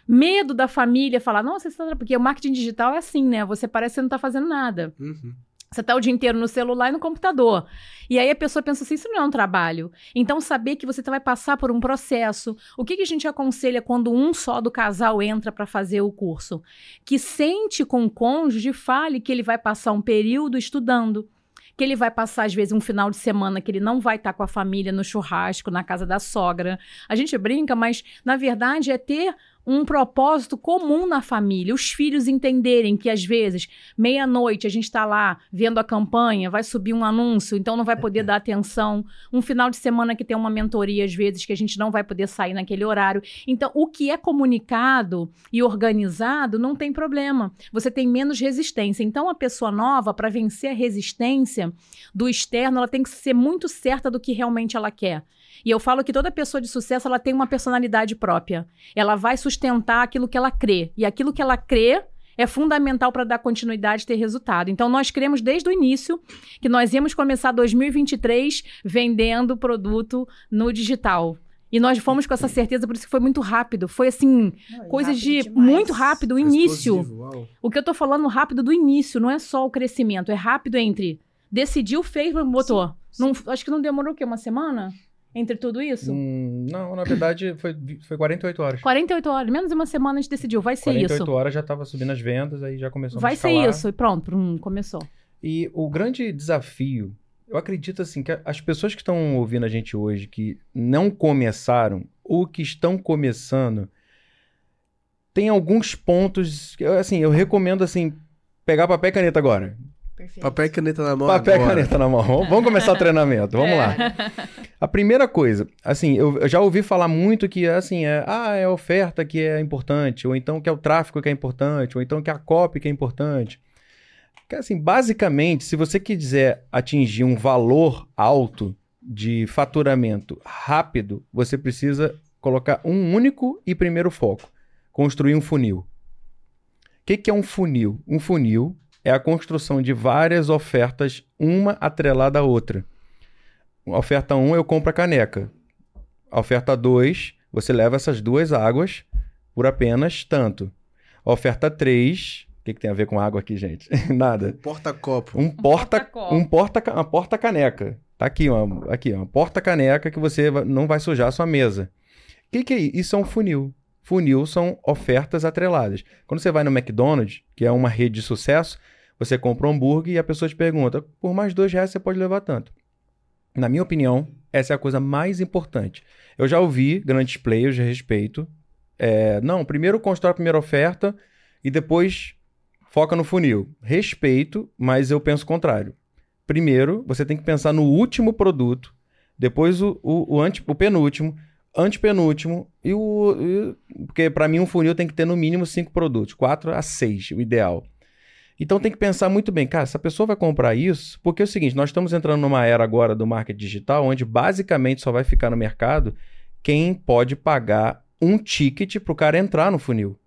Medo da família falar, nossa, você tá... porque o marketing digital é assim, né? Você parece que você não está fazendo nada. Uhum. Você está o dia inteiro no celular e no computador. E aí a pessoa pensa assim: isso não é um trabalho. Então, saber que você vai passar por um processo. O que, que a gente aconselha quando um só do casal entra para fazer o curso? Que sente com o cônjuge, fale que ele vai passar um período estudando. Que ele vai passar, às vezes, um final de semana que ele não vai estar com a família no churrasco, na casa da sogra. A gente brinca, mas na verdade é ter um propósito comum na família. Os filhos entenderem que, às vezes, meia-noite a gente está lá vendo a campanha, vai subir um anúncio, então não vai poder dar atenção. Um final de semana que tem uma mentoria, às vezes, que a gente não vai poder sair naquele horário. Então, o que é comunicado e organizado não tem problema. Você tem menos resistência. Então, a pessoa nova, para vencer a resistência do externo, ela tem que ser muito certa do que realmente ela quer. E eu falo que toda pessoa de sucesso ela tem uma personalidade própria. Ela vai sustentar aquilo que ela crê. E aquilo que ela crê é fundamental para dar continuidade e ter resultado. Então, nós cremos desde o início que nós íamos começar 2023 vendendo produto no digital. E nós fomos com essa certeza, por isso que foi muito rápido. Foi assim, Não, coisas rápido de demais. muito rápido, o início. Explosivo. O que eu tô falando rápido do início, não é só o crescimento, é rápido entre decidiu, fez, botou. Não, acho que não demorou o quê? Uma semana? Entre tudo isso? Hum, não, na verdade foi, foi 48 horas. 48 horas, menos de uma semana a gente decidiu, vai ser 48 isso. horas já tava subindo as vendas, aí já começou Vai a ser escalar. isso. E pronto, hum, começou. E o grande desafio, eu acredito assim, que as pessoas que estão ouvindo a gente hoje, que não começaram ou que estão começando, tem alguns pontos, que eu, assim, eu recomendo assim, pegar papel e caneta agora. Perfeito. Papel e caneta na mão Papel e agora. caneta na mão. Vamos- começar o treinamento, vamos lá. A primeira coisa, assim, eu, eu já ouvi falar muito que, assim, é, ah, é a oferta que é importante, ou então que é o tráfego que é importante, ou então que é a copy que é importante. Que, assim, basicamente, se você quiser atingir um valor alto de faturamento rápido, você precisa colocar um único e primeiro foco: construir um funil. O que, que é um funil? Um funil é a construção de várias ofertas, uma atrelada à outra. A oferta 1, eu compro a caneca. A oferta 2, você leva essas duas águas por apenas tanto. A oferta 3, que, que tem a ver com água aqui, gente? Nada. Porta-copo. Um porta, porta-copo. um porta, uma porta caneca. Tá aqui, uma, aqui, uma porta caneca que você não vai sujar a sua mesa. O que, que é isso? Isso é um funil. Funil são ofertas atreladas. Quando você vai no McDonald's, que é uma rede de sucesso, você compra um hambúrguer e a pessoa te pergunta: por mais dois reais você pode levar tanto. Na minha opinião, essa é a coisa mais importante. Eu já ouvi grandes players de respeito. é, não, primeiro constrói a primeira oferta e depois foca no funil. Respeito, mas eu penso o contrário. Primeiro, você tem que pensar no último produto, depois o, o, o, o penúltimo, antepenúltimo e o. e- porque para mim um funil tem que ter no mínimo cinco produtos, quatro a seis, o ideal. Então tem que pensar muito bem, cara, se a pessoa vai comprar isso, porque é o seguinte, nós estamos entrando numa era agora do marketing digital, onde basicamente só vai ficar no mercado quem pode pagar um ticket para o cara entrar no funil,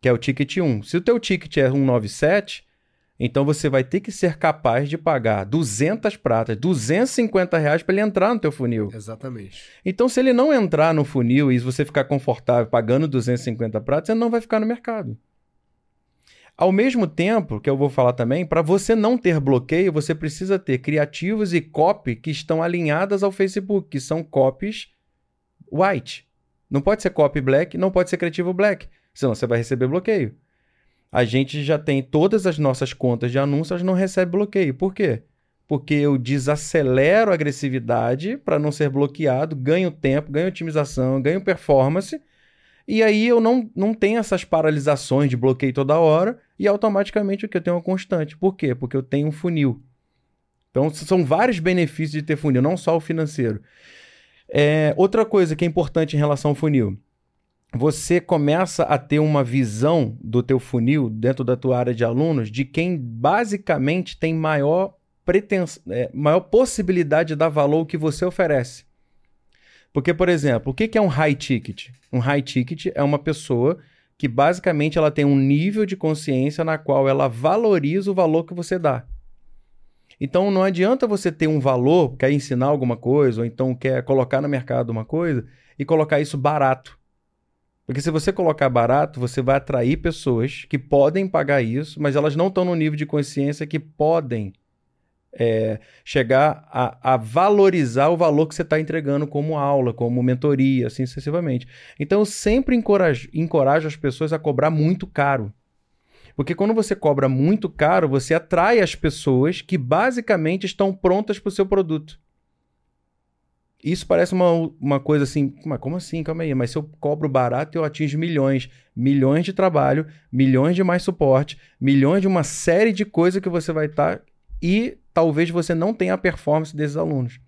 que é o ticket 1. Se o teu ticket é 197, então você vai ter que ser capaz de pagar 200 pratas, 250 reais para ele entrar no teu funil. Exatamente. Então, se ele não entrar no funil e você ficar confortável pagando 250 pratas, você não vai ficar no mercado. Ao mesmo tempo, que eu vou falar também, para você não ter bloqueio, você precisa ter criativos e copy que estão alinhadas ao Facebook, que são copies white. Não pode ser copy black, não pode ser criativo black, senão você vai receber bloqueio. A gente já tem todas as nossas contas de anúncios, não recebe bloqueio. Por quê? Porque eu desacelero a agressividade para não ser bloqueado, ganho tempo, ganho otimização, ganho performance. E aí eu não, não tenho essas paralisações de bloqueio toda hora e automaticamente o que eu tenho é uma constante. Por quê? Porque eu tenho um funil. Então são vários benefícios de ter funil, não só o financeiro. É, outra coisa que é importante em relação ao funil, você começa a ter uma visão do teu funil dentro da tua área de alunos de quem basicamente tem maior pretens... é, maior possibilidade de dar valor ao que você oferece. Porque, por exemplo, o que é um high ticket? Um high ticket é uma pessoa que basicamente ela tem um nível de consciência na qual ela valoriza o valor que você dá. Então não adianta você ter um valor, quer ensinar alguma coisa, ou então quer colocar no mercado uma coisa e colocar isso barato. Porque se você colocar barato, você vai atrair pessoas que podem pagar isso, mas elas não estão no nível de consciência que podem é, chegar a, a valorizar o valor que você está entregando como aula, como mentoria, assim sucessivamente. Então eu sempre encorajo, encorajo as pessoas a cobrar muito caro. Porque quando você cobra muito caro, você atrai as pessoas que basicamente estão prontas para o seu produto. Isso parece uma, uma coisa assim, mas como assim? Calma aí, mas se eu cobro barato, eu atinjo milhões. Milhões de trabalho, milhões de mais suporte, milhões de uma série de coisas que você vai estar e talvez você não tenha a performance desses alunos.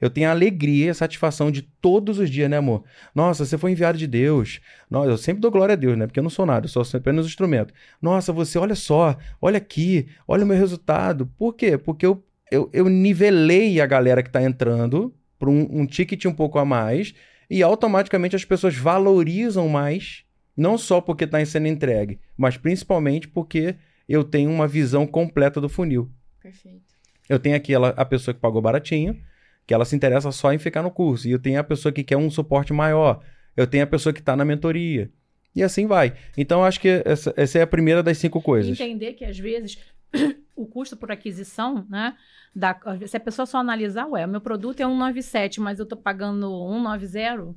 Eu tenho a alegria e a satisfação de todos os dias, né, amor? Nossa, você foi enviado de Deus. Nossa, eu sempre dou glória a Deus, né? Porque eu não sou nada, eu sou apenas um instrumento. Nossa, você, olha só, olha aqui, olha o meu resultado. Por quê? Porque eu, eu, eu nivelei a galera que está entrando para um, um ticket um pouco a mais e automaticamente as pessoas valorizam mais, não só porque está sendo entregue, mas principalmente porque eu tenho uma visão completa do funil. Perfeito. Eu tenho aqui ela, a pessoa que pagou baratinho, que ela se interessa só em ficar no curso. E eu tenho a pessoa que quer um suporte maior. Eu tenho a pessoa que está na mentoria. E assim vai. Então, eu acho que essa, essa é a primeira das cinco coisas. Entender que às vezes o custo por aquisição, né? Da, se a pessoa só analisar, ué, meu produto é 197, mas eu tô pagando 190,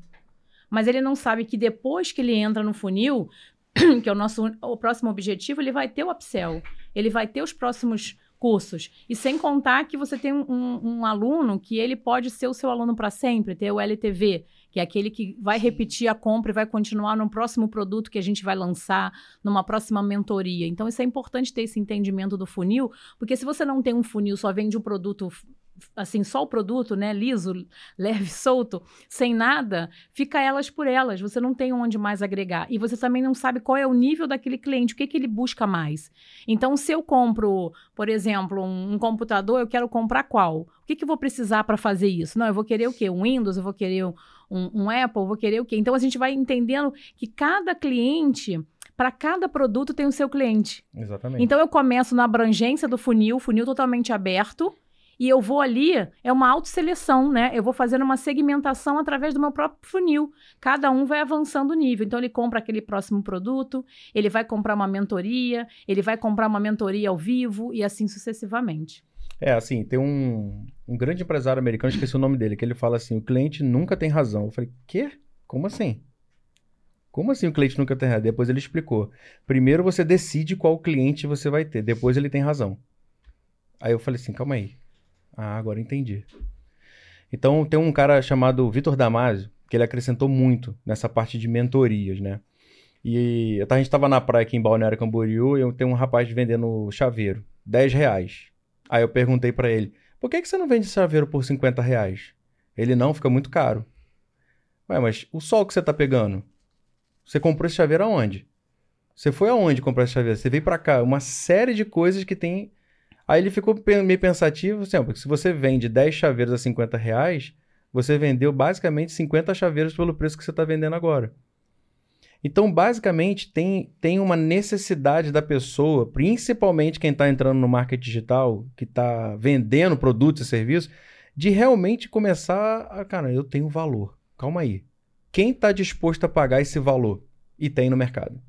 mas ele não sabe que depois que ele entra no funil, que é o nosso o próximo objetivo, ele vai ter o upsell, ele vai ter os próximos cursos. E sem contar que você tem um, um aluno que ele pode ser o seu aluno para sempre, ter o LTV, que é aquele que vai repetir a compra e vai continuar no próximo produto que a gente vai lançar, numa próxima mentoria. Então, isso é importante ter esse entendimento do funil, porque se você não tem um funil, só vende um produto assim, só o produto, né, liso, leve, solto, sem nada, fica elas por elas. Você não tem onde mais agregar. E você também não sabe qual é o nível daquele cliente, o que, que ele busca mais. Então, se eu compro, por exemplo, um, um computador, eu quero comprar qual? O que, que eu vou precisar para fazer isso? Não, eu vou querer o quê? Um Windows, eu vou querer um, um Apple, eu vou querer o quê? Então, a gente vai entendendo que cada cliente para cada produto tem o seu cliente. Exatamente. Então eu começo na abrangência do funil, funil totalmente aberto, E eu vou ali, é uma autoseleção, né? Eu vou fazendo uma segmentação através do meu próprio funil. Cada um vai avançando o nível. Então, ele compra aquele próximo produto, ele vai comprar uma mentoria, ele vai comprar uma mentoria ao vivo e assim sucessivamente. É, assim, tem um, um grande empresário americano, esqueci o nome dele, que ele fala assim: o cliente nunca tem razão. Eu falei, quê? Como assim? Como assim o cliente nunca tem razão? Depois ele explicou. Primeiro você decide qual cliente você vai ter, depois ele tem razão. Aí eu falei assim, calma aí. Ah, agora entendi. Então tem um cara chamado Vitor Damasio, que ele acrescentou muito nessa parte de mentorias, né? E a gente estava na praia aqui em Balneário Camboriú e eu tenho um rapaz vendendo chaveiro, 10 reais. Aí eu perguntei para ele, por que, que você não vende chaveiro por 50 reais? Ele, não, fica muito caro. Ué, mas o sol que você tá pegando? Você comprou esse chaveiro aonde? Você foi aonde comprar esse chaveiro? Você veio para cá. Uma série de coisas que tem Aí ele ficou meio pensativo, assim, ó, porque se você vende 10 chaveiros a 50 reais, você vendeu basicamente 50 chaveiros pelo preço que você está vendendo agora. Então, basicamente, tem, tem uma necessidade da pessoa, principalmente quem está entrando no marketing digital, que está vendendo produtos e serviços, de realmente começar a, cara, eu tenho valor. Calma aí. Quem está disposto a pagar esse valor? E tem no mercado.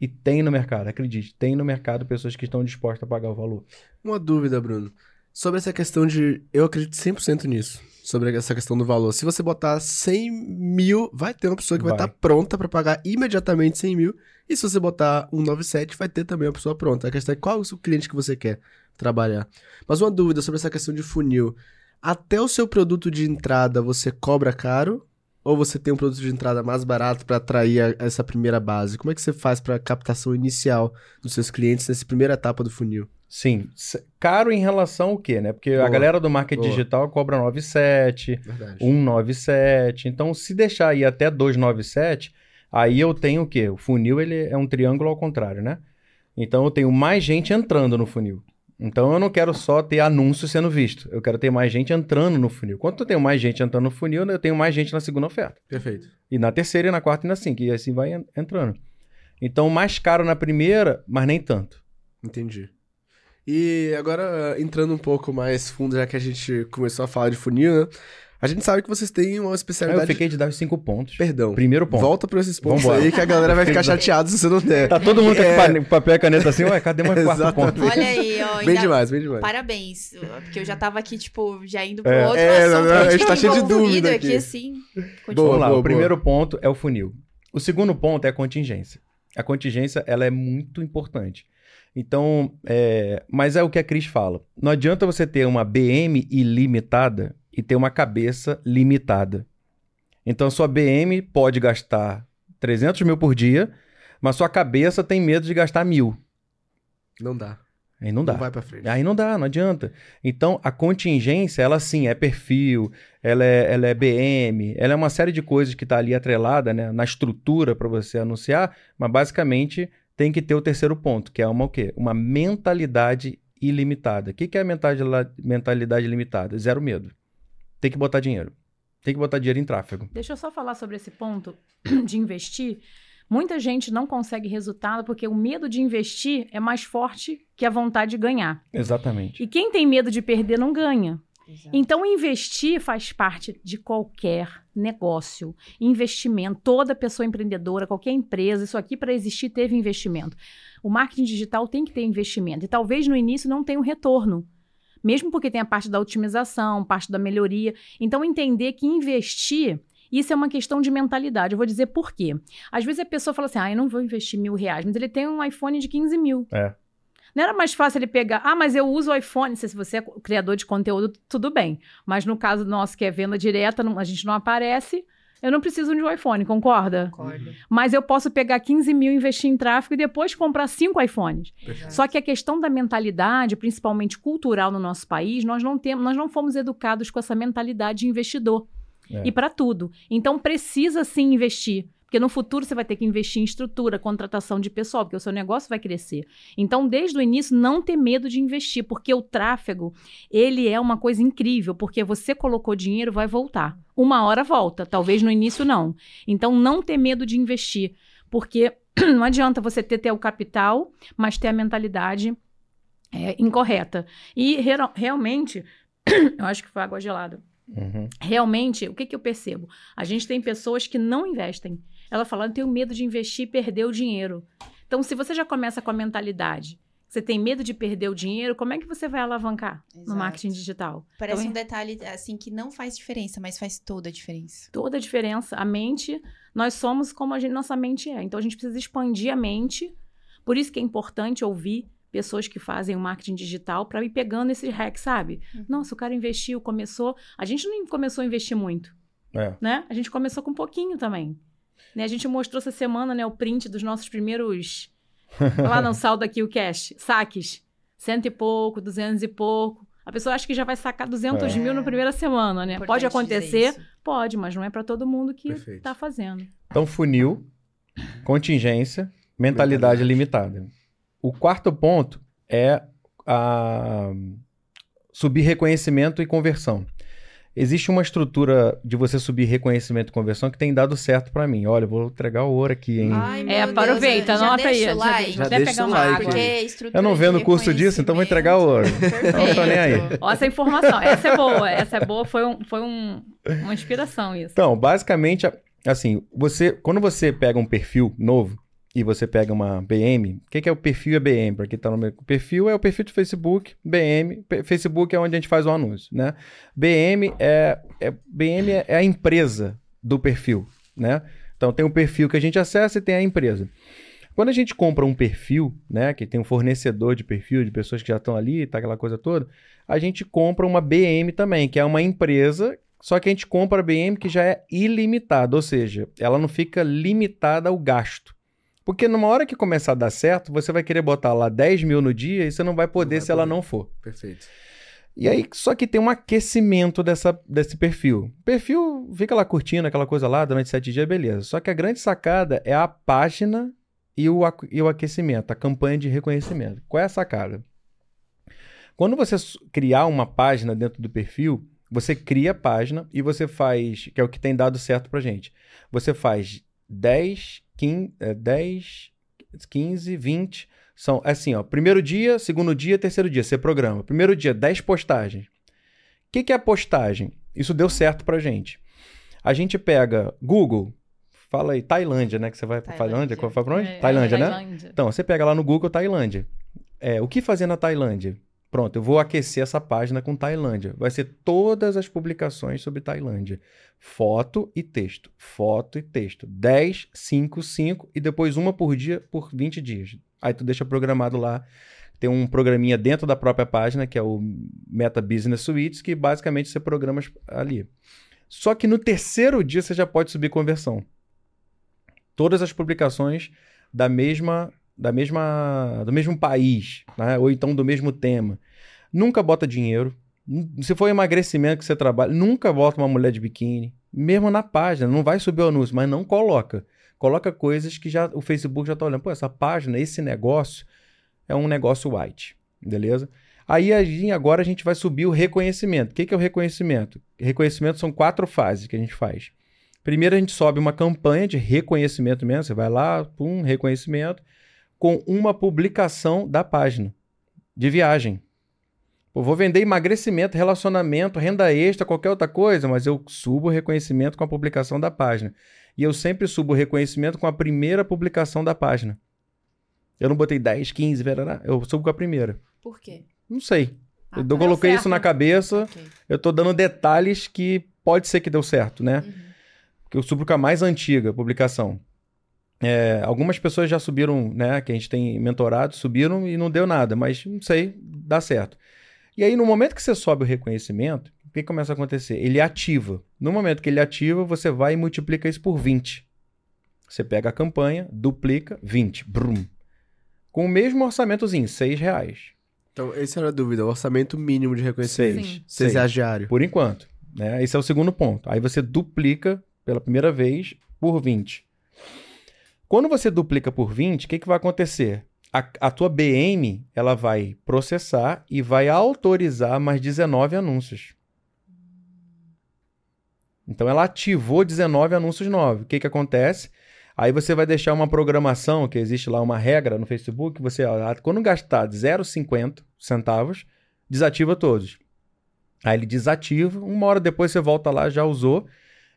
E tem no mercado, acredite, tem no mercado pessoas que estão dispostas a pagar o valor. Uma dúvida, Bruno. Sobre essa questão de. Eu acredito 100% nisso. Sobre essa questão do valor. Se você botar 100 mil, vai ter uma pessoa que vai, estar pronta para pagar imediatamente 100 mil. E se você botar 197, vai ter também uma pessoa pronta. A questão é qual é o cliente que você quer trabalhar. Mas uma dúvida sobre essa questão de funil. Até o seu produto de entrada você cobra caro ou você tem um produto de entrada mais barato para atrair a, essa primeira base? Como é que você faz para a captação inicial dos seus clientes nessa primeira etapa do funil? Sim, caro em relação ao quê, né? Porque boa, a galera do marketing boa. digital cobra 97, Verdade. 197. Então, se deixar ir até 297, aí eu tenho o quê? O funil ele é um triângulo ao contrário, né? Então eu tenho mais gente entrando no funil. Então eu não quero só ter anúncio sendo visto. Eu quero ter mais gente entrando no funil. Quando eu tenho mais gente entrando no funil, eu tenho mais gente na segunda oferta. Perfeito. E na terceira, e na quarta e na cinco. E assim vai entrando. Então, mais caro na primeira, mas nem tanto. Entendi. E agora, entrando um pouco mais fundo, já que a gente começou a falar de funil, né? A gente sabe que vocês têm uma especialidade. Eu fiquei de dar os cinco pontos. Perdão. Primeiro ponto. Volta para esses pontos Vambora. aí que a galera vai ficar chateada se você não der. Tá todo mundo é... com papel e caneta assim, ué, cadê mais quatro pontos? Olha aí, ó. Bem demais, bem demais. Parabéns. Porque eu já tava aqui, tipo, já indo pro é. outro é, assunto. Não, não, a gente tá cheio de dúvida aqui. aqui assim. Boa, Vamos lá, boa, o primeiro ponto é o funil. O segundo ponto é a contingência. A contingência, ela é muito importante. Então, é... mas é o que a Cris fala. Não adianta você ter uma BM ilimitada e ter uma cabeça limitada. Então, sua BM pode gastar 300 mil por dia, mas sua cabeça tem medo de gastar mil. Não dá. Aí não dá. Não vai pra frente. Aí não dá, não adianta. Então, a contingência, ela sim é perfil, ela é, ela é BM, ela é uma série de coisas que está ali atrelada né, na estrutura para você anunciar, mas basicamente tem que ter o terceiro ponto, que é uma o quê? Uma mentalidade ilimitada. O que, que é a mentalidade, mentalidade limitada? Zero medo tem que botar dinheiro. Tem que botar dinheiro em tráfego. Deixa eu só falar sobre esse ponto de investir. Muita gente não consegue resultado porque o medo de investir é mais forte que a vontade de ganhar. Exatamente. E quem tem medo de perder não ganha. Exato. Então, investir faz parte de qualquer negócio, investimento. Toda pessoa empreendedora, qualquer empresa, isso aqui para existir teve investimento. O marketing digital tem que ter investimento. E talvez no início não tenha um retorno mesmo porque tem a parte da otimização, parte da melhoria. Então, entender que investir. Isso é uma questão de mentalidade. Eu vou dizer por quê. Às vezes a pessoa fala assim: ah, eu não vou investir mil reais, mas ele tem um iPhone de 15 mil. É. Não era mais fácil ele pegar, ah, mas eu uso o iPhone. Se você é criador de conteúdo, tudo bem. Mas no caso nosso, que é venda direta, a gente não aparece. Eu não preciso de um iPhone, concorda? Concordo. Mas eu posso pegar 15 mil, investir em tráfego e depois comprar cinco iPhones. Só que a questão da mentalidade, principalmente cultural no nosso país, nós não temos, nós não fomos educados com essa mentalidade de investidor. É. E para tudo. Então precisa sim investir. Porque no futuro você vai ter que investir em estrutura, contratação de pessoal, porque o seu negócio vai crescer. Então, desde o início, não ter medo de investir, porque o tráfego, ele é uma coisa incrível, porque você colocou dinheiro, vai voltar. Uma hora volta, talvez no início não. Então, não ter medo de investir, porque não adianta você ter, ter o capital, mas ter a mentalidade é, incorreta. E realmente Eu acho que foi água gelada. Uhum. Realmente, o que, que eu percebo? A gente tem pessoas que não investem. Ela fala, eu tenho medo de investir e perder o dinheiro. Então, se você já começa com a mentalidade, você tem medo de perder o dinheiro, como é que você vai alavancar no Exato. marketing digital? Parece Então, um detalhe, assim, que não faz diferença, mas faz toda a diferença. toda a diferença. A mente, nós somos como a gente, nossa mente é. Então a gente precisa expandir a mente. Por isso que é importante ouvir pessoas que fazem o marketing digital para ir pegando esse hack, sabe? Uhum. Nossa, o cara investiu, começou. A gente não começou a investir muito, É. né? A gente começou com um pouquinho também. Né? A gente mostrou essa semana, né, o print dos nossos primeiros. lá no saldo aqui o cash, saques. Cento e pouco, duzentos e pouco. A pessoa acha que já vai sacar 200 É. mil na primeira semana, né? Importante Pode acontecer. Pode, mas não é para todo mundo que Perfeito. tá fazendo. Então, funil, contingência, mentalidade Mentalidade. limitada. O quarto ponto é a subir reconhecimento e conversão. Existe uma estrutura de você subir reconhecimento e conversão que tem dado certo pra mim. Olha, eu vou entregar o ouro aqui, hein? Ai, meu É, aproveita, Deus, já anota aí. o Já, like. já deixa pegar o uma like água. Aí. Eu não vendo curso disso, então vou entregar ouro. reconhecimento. Não tô nem aí. Ó, essa informação, essa é boa, essa é boa, foi, um, foi um, uma inspiração isso. Então, basicamente, assim, você, quando você pega um perfil novo e você pega uma BM, o que, que é o perfil a BM? Para quem tá no. O perfil é o perfil do Facebook, BM, Facebook é onde a gente faz o anúncio, né? BM é, é BM é a empresa do perfil, né? Então tem o perfil que a gente acessa e tem a empresa. Quando a gente compra um perfil, né, que tem um fornecedor de perfil de pessoas que já estão ali, tá aquela coisa toda, a gente compra uma BM também, que é uma empresa só que a gente compra a BM que já é ilimitada, ou seja, ela não fica limitada ao gasto. Porque numa hora que começar a dar certo, você vai querer botar lá 10 mil no dia e você não vai poder vai se ela poder. não for. Perfeito. E aí, só que tem um aquecimento dessa, desse perfil. O perfil fica lá curtindo aquela coisa lá durante sete dias, beleza. Só que a grande sacada é a página e o, e o aquecimento, a campanha de reconhecimento. Qual é a sacada? Quando você criar uma página dentro do perfil, você cria a página e você faz, que é o que tem dado certo pra gente. Você faz 10, 15, eh, 10 15, 20. São assim, ó. Primeiro dia, segundo dia, terceiro dia. Você programa. Primeiro dia, 10 postagens. O que, que é postagem? Isso deu certo pra gente. A gente pega Google, fala aí, Tailândia, né? Que você vai pra Tailândia. Tailândia. Vai pra onde? É, Tailândia, né? Tailândia. Então, você pega lá no Google Tailândia. É, o que fazer na Tailândia? Pronto, eu vou aquecer essa página com Tailândia. Vai ser todas as publicações sobre Tailândia. Foto e texto. Foto e texto. 10, 5, 5 e depois uma por dia por 20 dias. Aí tu deixa programado lá. Tem um programinha dentro da própria página, que é o Meta Business Suites, que basicamente você programa ali. Só que no terceiro dia você já pode subir conversão. Todas as publicações da mesma da mesma do mesmo país, né? ou então do mesmo tema. Nunca bota dinheiro. Se for emagrecimento que você trabalha, nunca bota uma mulher de biquíni, mesmo na página, não vai subir o anúncio, mas não coloca. Coloca coisas que já o Facebook já está olhando. Pô, essa página, esse negócio é um negócio white, beleza? Aí aí, agora a gente vai subir o reconhecimento. O que, que é o reconhecimento? Reconhecimento são quatro fases que a gente faz. Primeiro a gente sobe uma campanha de reconhecimento mesmo. Você vai lá, pum, reconhecimento, com uma publicação da página de viagem. Pô, vou vender emagrecimento, relacionamento, renda extra, qualquer outra coisa, mas eu subo o reconhecimento com a publicação da página. E eu sempre subo o reconhecimento com a primeira publicação da página. Eu não botei 10, 15, verará, eu subo com a primeira. Por quê? Não sei. Ah, eu deu coloquei certo. isso na cabeça, Ok. eu tô dando detalhes que pode ser que deu certo, né? Uhum. Porque eu subo com a mais antiga publicação. É, algumas pessoas já subiram, né? Que a gente tem mentorado, subiram e não deu nada, mas não sei, dá certo. E aí, no momento que você sobe o reconhecimento, o que começa a acontecer? Ele ativa. No momento que ele ativa, você vai e multiplica isso por 20. Você pega a campanha, duplica, 20. Brum. Com o mesmo orçamentozinho, 6 reais. Então, essa era a dúvida. O orçamento mínimo de reconhecimento. Seis. Sim. Seis Seis. reais diário. Por enquanto. Né? Esse é o segundo ponto. Aí você duplica pela primeira vez por 20. Quando você duplica por 20, o que, que vai acontecer? A, a tua BM ela vai processar e vai autorizar mais 19 anúncios. Então ela ativou 19 anúncios novos. O que, que acontece? Aí você vai deixar uma programação, que existe lá uma regra no Facebook, você, quando gastar 0,50 centavos, desativa todos. Aí ele desativa, uma hora depois você volta lá, já usou,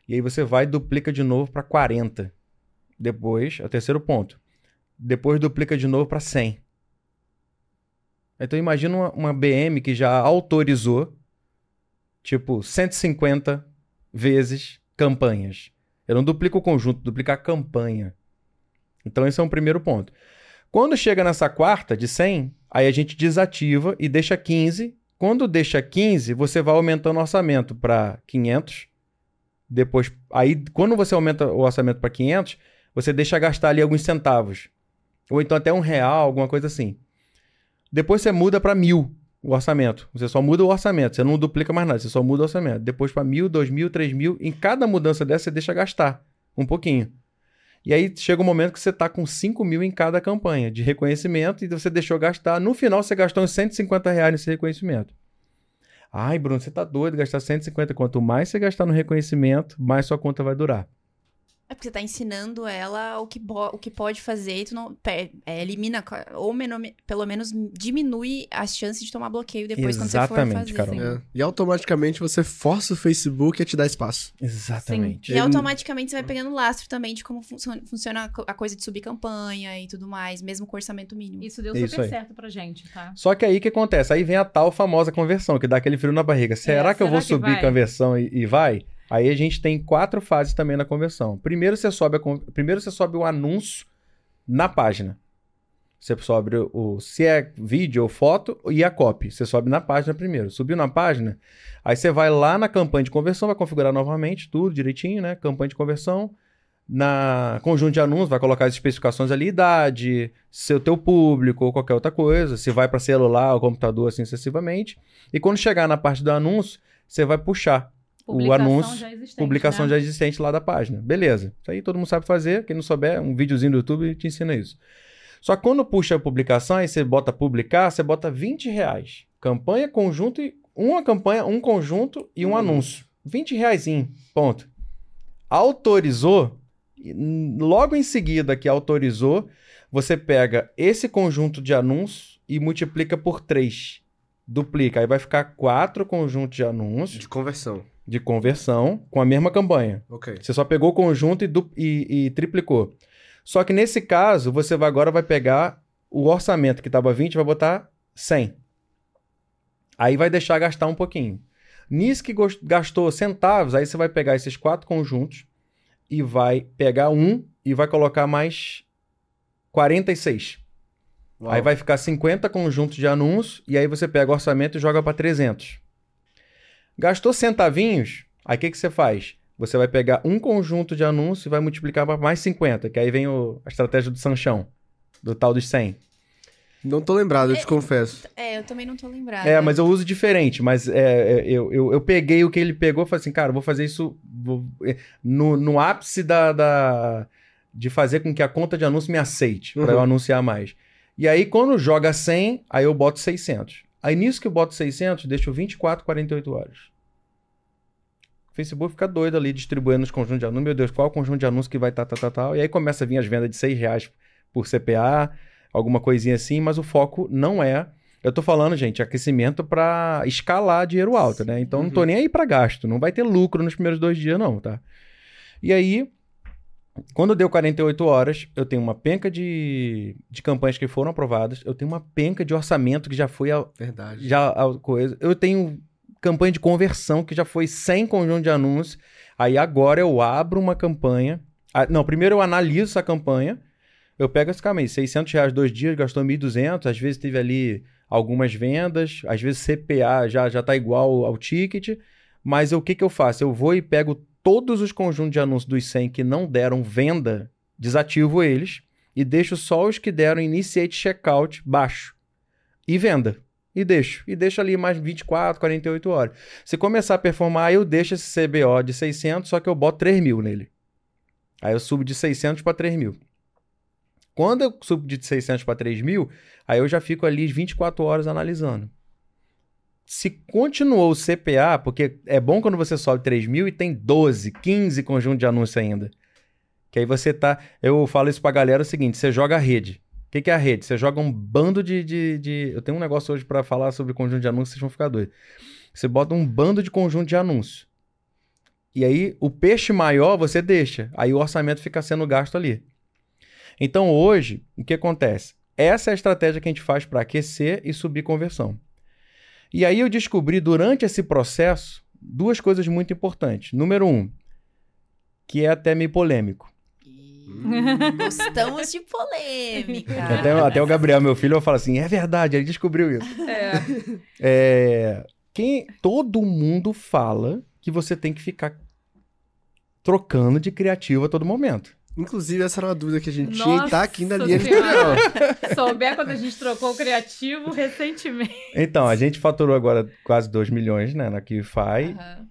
e aí você vai e duplica de novo para 40. Depois, é o terceiro ponto. Depois duplica de novo para 100. Então imagina uma, uma BM que já autorizou, tipo, 150 vezes campanhas. Eu não duplico o conjunto, duplico a campanha. Então esse é um primeiro ponto. Quando chega nessa quarta de 100, aí a gente desativa e deixa 15. Quando deixa 15, você vai aumentando o orçamento para 500. Depois, aí quando você aumenta o orçamento para 500, você deixa gastar ali alguns centavos. Ou então até um real, alguma coisa assim. Depois você muda para mil o orçamento. Você só muda o orçamento, você não duplica mais nada, você só muda o orçamento. Depois para mil, dois mil, três mil. Em cada mudança dessa, você deixa gastar um pouquinho. E aí chega um momento que você está com 5 mil em cada campanha de reconhecimento e você deixou gastar. No final, você gastou uns 150 reais nesse reconhecimento. Ai, Bruno, você tá doido gastar 150. Quanto mais você gastar no reconhecimento, mais sua conta vai durar. É porque você tá ensinando ela o que, o que pode fazer e tu não. É, elimina, ou pelo menos diminui as chances de tomar bloqueio depois Exatamente, quando você for fazer. É. E automaticamente você força o Facebook a te dar espaço. Exatamente. Sim. E automaticamente você vai pegando lastro também de como funciona a coisa de subir campanha e tudo mais, mesmo com orçamento mínimo. Isso deu super Isso certo pra gente, tá? Só que aí o que acontece? Aí vem a tal famosa conversão, que dá aquele frio na barriga. Será é, que eu vou subir vai? conversão e, e vai? Aí a gente tem quatro fases também na conversão. Primeiro você sobe, a, primeiro você sobe o anúncio na página. Você sobe o se é vídeo ou foto e a copy. Você sobe na página primeiro. Subiu na página, aí você vai lá na campanha de conversão, vai configurar novamente tudo direitinho, né? Campanha de conversão. Na conjunto de anúncios, vai colocar as especificações ali, idade, seu teu público ou qualquer outra coisa. Se vai para celular ou computador, assim sucessivamente. E quando chegar na parte do anúncio, você vai puxar o anúncio, já publicação né? já existente lá da página. Beleza. Isso aí todo mundo sabe fazer. Quem não souber, um videozinho do YouTube te ensina isso. Só que quando puxa a publicação, aí você bota publicar, você bota 20 reais. Campanha, conjunto e. Uma campanha, um conjunto e um hum. anúncio. 20 reais, ponto. Autorizou, logo em seguida que autorizou, você pega esse conjunto de anúncios e multiplica por 3. Duplica. Aí vai ficar quatro conjuntos de anúncios. De conversão de conversão com a mesma campanha. Okay. Você só pegou o conjunto e, e, e, triplicou. Só que nesse caso, você vai, agora vai pegar o orçamento que estava 20 vai botar 100. Aí vai deixar gastar um pouquinho. Nisso que gastou centavos, aí você vai pegar esses quatro conjuntos e vai pegar um e vai colocar mais 46. Uau. Aí vai ficar 50 conjuntos de anúncios e aí você pega o orçamento e joga para 300. Gastou centavinhos, aí o que, que você faz? Você vai pegar um conjunto de anúncios e vai multiplicar para mais 50, que aí vem o, a estratégia do Sanchão, do tal dos 100. Não tô lembrado, eu te é, confesso. É, eu também não tô lembrado. É, mas eu uso diferente. Mas é, é, eu, eu, eu, peguei o que ele pegou e falei assim, cara, vou fazer isso vou, é, no, no ápice da, da, de fazer com que a conta de anúncio me aceite, uhum. para eu anunciar mais. E aí, quando joga 100, aí eu boto 600. Aí nisso que eu boto 600, deixo 24, 48 horas. O Facebook fica doido ali distribuindo os conjuntos de anúncios. Meu Deus, qual o conjunto de anúncios que vai tal, tal, tal, tal. E aí começa a vir as vendas de 6 reais por CPA, alguma coisinha assim, mas o foco não é. Eu tô falando, gente, aquecimento para escalar dinheiro alto, né? Então uhum. não tô uhum. nem aí para gasto. Não vai ter lucro nos primeiros dois dias, não, tá? E aí, quando deu 48 horas, eu tenho uma penca de, de campanhas que foram aprovadas, eu tenho uma penca de orçamento que já foi a, Verdade. já a coisa. Eu tenho campanha de conversão que já foi sem conjunto de anúncios. Aí agora eu abro uma campanha. Ah, não, primeiro eu analiso essa campanha. Eu pego esse caminho, 600 reais dois dias, gastou 1.200. Às vezes teve ali algumas vendas, às vezes CPA já já tá igual ao ticket. Mas o que, que eu faço? Eu vou e pego todos os conjuntos de anúncios dos 100 que não deram venda, desativo eles e deixo só os que deram initiate checkout baixo e venda. E deixo. E deixo ali mais 24, 48 horas. Se começar a performar, eu deixo esse CBO de 600, só que eu boto 3 mil nele. Aí eu subo de 600 para 3 mil. Quando eu subo de 600 para 3 mil, aí eu já fico ali 24 horas analisando se continuou o CPA, porque é bom quando você sobe 3 mil e tem 12, 15 conjuntos de anúncio ainda. Que aí você tá. Eu falo isso pra galera é o seguinte: você joga a rede. O que, que é a rede? Você joga um bando de. de, de... Eu tenho um negócio hoje para falar sobre conjunto de anúncios, vocês vão ficar doidos. Você bota um bando de conjunto de anúncio. E aí, o peixe maior você deixa. Aí o orçamento fica sendo gasto ali. Então, hoje, o que acontece? Essa é a estratégia que a gente faz para aquecer e subir conversão. E aí eu descobri durante esse processo duas coisas muito importantes. Número um, que é até meio polêmico. Gostamos de polêmica. Até, até o Gabriel, meu filho, fala assim: é verdade, ele descobriu isso. É. É, quem, todo mundo fala que você tem que ficar trocando de criativo a todo momento. Inclusive, essa era uma dúvida que a gente tinha e tá aqui na Nossa linha editorial. Souber quando a gente trocou o criativo recentemente. Então, a gente faturou agora quase 2 milhões, né, na QFI. Aham.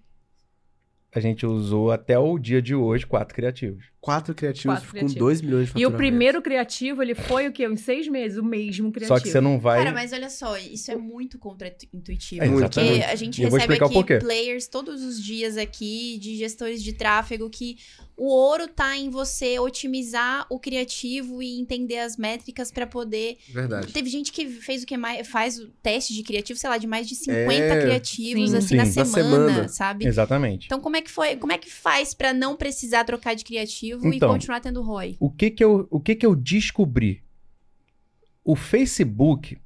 A gente usou até o dia de hoje quatro criativos. Quatro criativos Quatro com criativos. 2 milhões de E o primeiro criativo, ele foi o quê? Em seis meses, o mesmo criativo. Só que você não vai. Cara, mas olha só, isso é muito contra-intuitivo. É, porque a gente eu recebe aqui players todos os dias aqui, de gestores de tráfego, que o ouro tá em você otimizar o criativo e entender as métricas pra poder. Verdade. Teve gente que fez o que mais faz o teste de criativo, sei lá, de mais de 50 É, criativos sim. assim na Sim. Na semana, semana. sabe? Exatamente. Então como é que foi? Como é que faz pra não precisar trocar de criativo Então. e continuar tendo ROI? O que que eu, o que que eu descobri? O Facebook,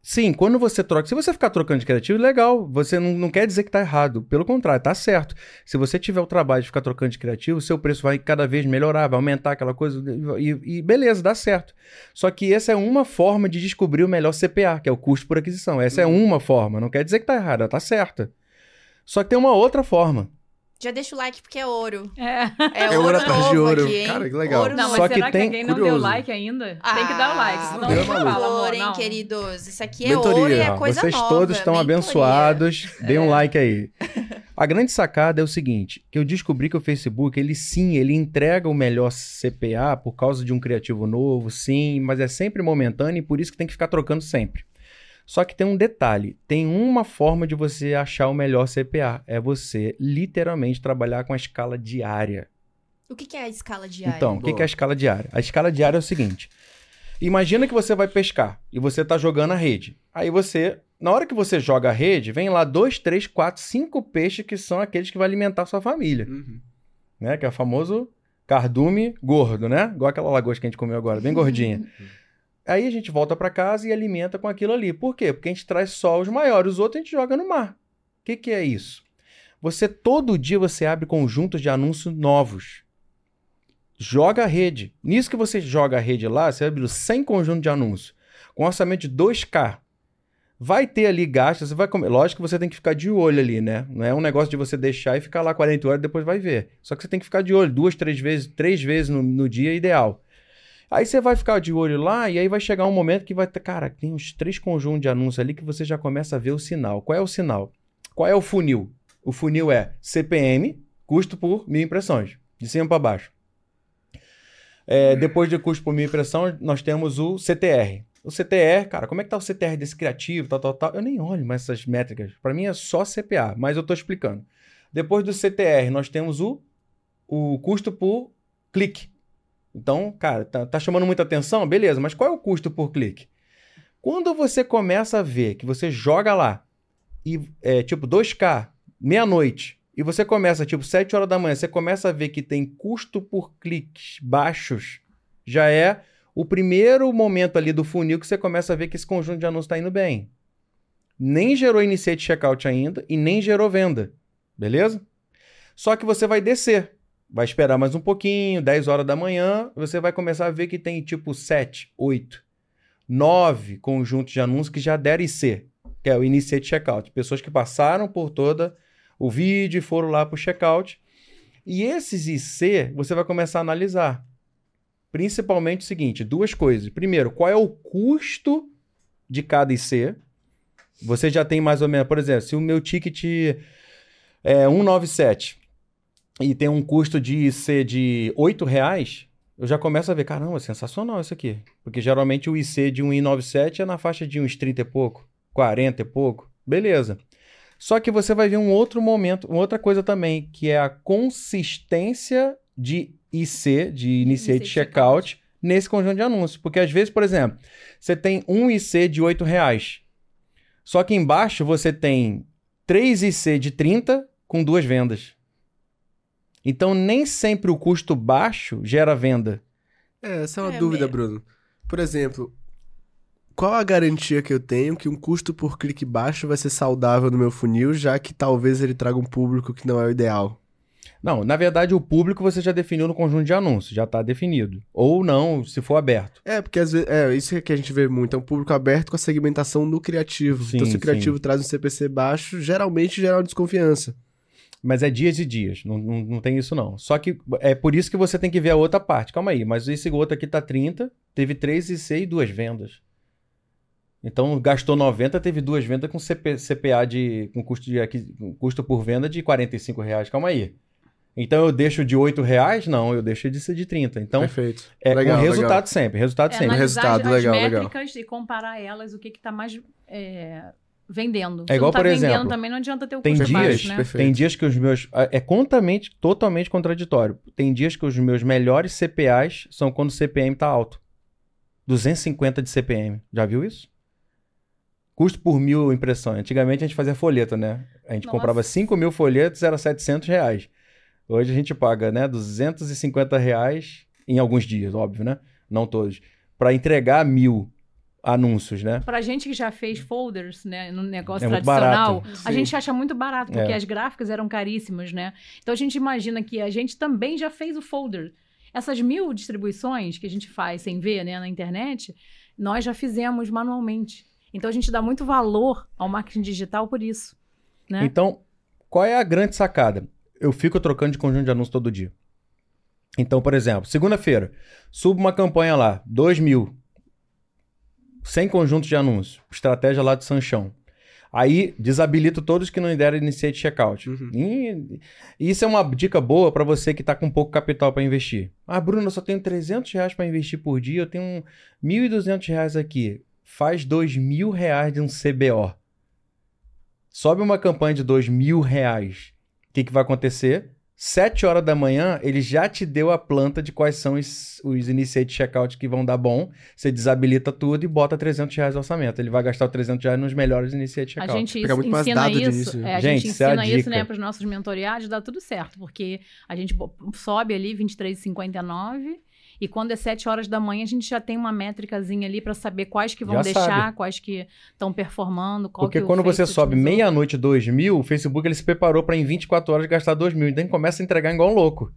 sim, quando você troca, se você ficar trocando de criativo, legal, você não, não quer dizer que tá errado, pelo contrário, tá certo. Se você tiver o trabalho de ficar trocando de criativo, seu preço vai cada vez melhorar, vai aumentar aquela coisa, e, e beleza, dá certo. Só que essa é uma forma de descobrir o melhor CPA, que é o custo por aquisição. Essa é uma forma, não quer dizer que tá errada, tá certa. Só que tem uma outra forma. Já deixa o like porque é ouro. É. É, É ouro, ouro atrás de ouro. aqui? Cara, que legal. Ouro Não, mas Só que será que, tem- alguém não curioso. deu like ainda? tem que dar o like, senão Ah, não fala, amor, hein, queridos? Isso aqui é Mentoria. ouro e é coisa Vocês nova. todos estão mentoria. abençoados. Dê um É. like aí. A grande sacada é o seguinte, que eu descobri que o Facebook, ele sim, ele entrega o melhor CPA por causa de um criativo novo, sim, mas é sempre momentâneo e por isso que tem que ficar trocando sempre. Só que tem um detalhe, tem uma forma de você achar o melhor CPA, é você literalmente trabalhar com a escala diária. O que que é a escala diária? Então, o que, que é a escala diária? A escala diária é o seguinte: imagina que você vai pescar e você tá jogando a rede. Aí você, na hora que você joga a rede, vem lá dois, três, quatro, cinco peixes que são aqueles que vai alimentar a sua família, Uhum. né? Que é o famoso cardume gordo, né? Igual aquela lagosta que a gente comeu agora, bem gordinha. Aí a gente volta para casa e alimenta com aquilo ali. Por quê? Porque a gente traz só os maiores, os outros a gente joga no mar. O que, que é isso? Você todo dia você abre conjuntos de anúncios novos. Joga a rede. Nisso que você joga a rede lá, você abriu 100 conjuntos de anúncios com orçamento de 2K. Vai ter ali gastos, você vai comer. Lógico que você tem que ficar de olho ali, né? Não é um negócio de você deixar e ficar lá 40 horas e depois vai ver. Só que você tem que ficar de olho duas, três vezes, três vezes no, no dia ideal. Aí você vai ficar de olho lá e aí vai chegar um momento que vai ter, cara, tem uns três conjuntos de anúncios ali que você já começa a ver o sinal. Qual é o sinal? Qual é o funil? O funil é CPM, custo por mil impressões, de cima para baixo. É, depois de custo por mil impressões, nós temos o CTR. O CTR, cara, como é que tá o CTR desse criativo, tal, tal, tal? Eu nem olho mais essas métricas. Para mim é só CPA, mas eu tô explicando. Depois do CTR, nós temos o, o custo por clique. Então, cara, tá, tá chamando muita atenção? Beleza, mas qual é o custo por clique? Quando você começa a ver que você joga lá e é tipo 2K, meia-noite, e você começa tipo 7 horas da manhã, você começa a ver que tem custo por cliques baixos, já é o primeiro momento ali do funil que você começa a ver que esse conjunto de anúncios está indo bem. Nem gerou initiate checkout ainda e nem gerou venda. Beleza? Só que você vai descer. Vai esperar mais um pouquinho, 10 horas da manhã, você vai começar a ver que tem tipo 7, 8, 9 conjuntos de anúncios que já deram IC, que é o Initiate Checkout. Pessoas que passaram por toda o vídeo e foram lá para o checkout. E esses IC você vai começar a analisar. Principalmente o seguinte: duas coisas. Primeiro, qual é o custo de cada IC? Você já tem mais ou menos, por exemplo, se o meu ticket é 197 e tem um custo de IC de R$ reais, eu já começo a ver, caramba, sensacional isso aqui. Porque geralmente o IC de 1,97 é na faixa de uns 30 e pouco, 40 e pouco. Beleza. Só que você vai ver um outro momento, uma outra coisa também, que é a consistência de IC, de Initiate Checkout, nesse conjunto de anúncios. Porque às vezes, por exemplo, você tem um IC de R$ reais. Só que embaixo você tem 3 IC de 30 com duas vendas. Então, nem sempre o custo baixo gera venda. É, essa é uma É, dúvida, me- Bruno. Por exemplo, qual a garantia que eu tenho que um custo por clique baixo vai ser saudável no meu funil, já que talvez ele traga um público que não é o ideal? Não, na verdade, o público você já definiu no conjunto de anúncios, já está definido. Ou não, se for aberto. É, porque às vezes, é, isso que a gente vê muito, é um público aberto com a segmentação no criativo. Sim, então, se o sim. criativo traz um CPC baixo, geralmente gera uma desconfiança. Mas é dias e dias, não, não, não tem isso não. Só que é por isso que você tem que ver a outra parte. Calma aí, mas esse outro aqui tá 30, teve 3 IC e duas vendas. Então gastou 90, teve duas vendas com CP, CPA de com custo de aqui, com custo por venda de 45 reais. Calma aí. Então eu deixo de 8 reais? Não, eu deixo de ser de 30. Então Perfeito. é legal, um resultado legal. sempre, resultado É, sempre. Resultado, as, legal, as legal. métricas e comparar elas, o que está mais é, vendendo. É igual, tá por vendendo exemplo, também não adianta ter o tem custo dias- baixo, né? Tem dias que os meus. É totalmente, totalmente contraditório. Tem dias que os meus melhores CPAs são quando o CPM tá alto. 250 de CPM. Já viu isso? Custo por mil impressões. Antigamente a gente fazia folheto, né? A gente Nossa. comprava 5 mil folhetos, era 700 reais. Hoje a gente paga, né? 250 reais em alguns dias, óbvio, né? Não todos. Para entregar mil anúncios, né? Pra gente que já fez folders, né, no negócio É tradicional, a gente acha muito barato, porque É. as gráficas eram caríssimas, né? Então a gente imagina que a gente também já fez o folder. Essas mil distribuições que a gente faz sem ver, né, na internet, nós já fizemos manualmente. Então a gente dá muito valor ao marketing digital por isso, né? Então, qual é a grande sacada? Eu fico trocando de conjunto de anúncios todo dia. Então, por exemplo, segunda-feira, subo uma campanha lá, 2 mil. 100 conjuntos de anúncios. Estratégia lá do Sanchão. Aí, desabilito todos que não deram iniciate checkout. Uhum. E isso é uma dica boa para você que está com pouco capital para investir. Ah, Bruno, eu só tenho 300 reais para investir por dia, eu tenho um 1.200 reais aqui. Faz 2 mil reais de um CBO. Sobe uma campanha de 2 mil reais. O que, que vai acontecer? 7 horas da manhã, ele já te deu a planta de quais são os, os initiate checkout que vão dar bom. Você desabilita tudo e bota 300 reais no orçamento. Ele vai gastar os 300 reais nos melhores initiate A checkout. gente Fica muito mais dado isso, né? é, a Gente, gente isso é a ensina isso, dica. né, para os nossos mentoriados, dá tudo certo, porque a gente sobe ali 23,59 e quando é 7 horas da manhã a gente já tem uma métricazinha ali para saber quais que vão Já deixar, sabe. quais que estão performando, qual Porque quando você sobe meia-noite 2 mil, o Facebook ele se preparou para em 24 horas gastar 2 mil. Então ele começa a entregar igual um louco.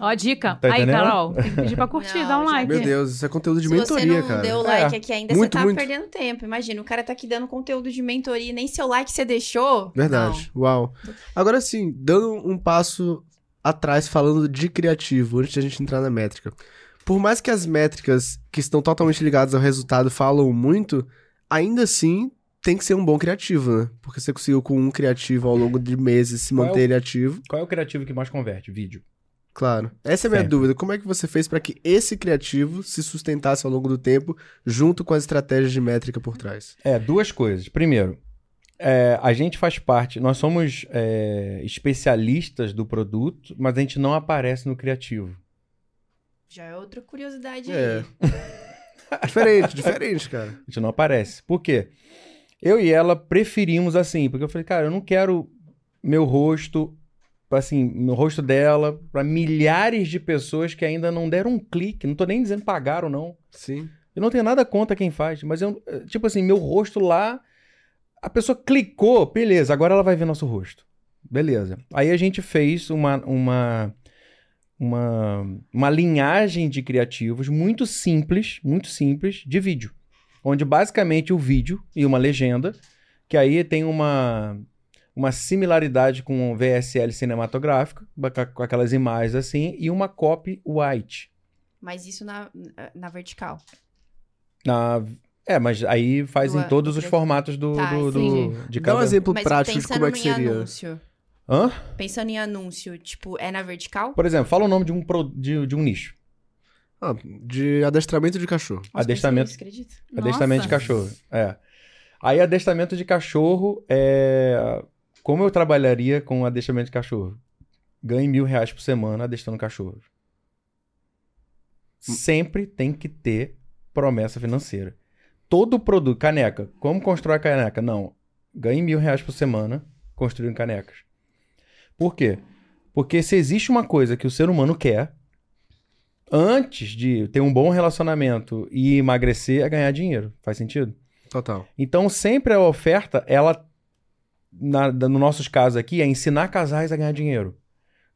Ó, a dica. Tá Aí, entendendo? Carol, tem que pedir pra curtir, Não, dá um like. Meu Deus, isso é conteúdo de Se você mentoria, não cara. deu like É. aqui ainda, Muito, você tá muito. perdendo tempo. Imagina, o cara tá aqui dando conteúdo de mentoria e nem seu like você deixou. Verdade. Uau. Agora sim, dando um passo atrás falando de criativo, antes de a gente entrar na métrica. Por mais que as métricas que estão totalmente ligadas ao resultado falam muito, ainda assim tem que ser um bom criativo, né? Porque você conseguiu com um criativo ao longo de meses se Qual é o- manter ele ativo. Qual é o criativo que mais converte? Vídeo. Claro. Essa é a minha Sempre. dúvida. Como é que você fez para que esse criativo se sustentasse ao longo do tempo, junto com as estratégias de métrica por trás? É, duas coisas. Primeiro, é, a gente faz parte, nós somos é, especialistas do produto, mas a gente não aparece no criativo. Já é outra curiosidade É. aí. diferente, diferente, cara. A gente não aparece. Por quê? Eu e ela preferimos assim, porque eu falei, cara, eu não quero meu rosto, assim, no rosto dela, para milhares de pessoas que ainda não deram um clique. Não tô nem dizendo pagaram, não. Sim. Eu não tenho nada contra quem faz, mas eu, tipo assim, meu rosto lá, a pessoa clicou, beleza, agora ela vai ver nosso rosto. Beleza. Aí a gente fez uma, uma, uma, uma linhagem de criativos muito simples, muito simples, de vídeo. Onde basicamente o vídeo e uma legenda, que aí tem uma, uma similaridade com o VSL cinematográfico, com aquelas imagens assim, e uma copy white. Mas isso na, na vertical. Na... É, mas aí faz Do- em todos do os formatos do, Tá, do, do- de Dá um cada... exemplo Mas prático de pensando como é que em seria. anúncio. Hã? Pensando em anúncio, tipo, é na vertical? Por exemplo, fala o nome de um, pro- de, de um nicho. Ah, de adestramento de cachorro. Nossa, Adestramento. acredita? Adestramento de Nossa. cachorro. É. Aí, adestramento de cachorro é. Como eu trabalharia com adestramento de cachorro? Ganhe mil reais por semana adestrando cachorro. Sempre tem que ter promessa financeira. Todo produto, caneca. Como constrói a caneca? Não. ganhe mil reais por semana construindo canecas. Por quê? Porque se existe uma coisa que o ser humano quer, antes de ter um bom relacionamento e emagrecer, é ganhar dinheiro. Faz sentido? Total. Então, sempre a oferta, ela, na, no nossos casos aqui, é ensinar casais a ganhar dinheiro.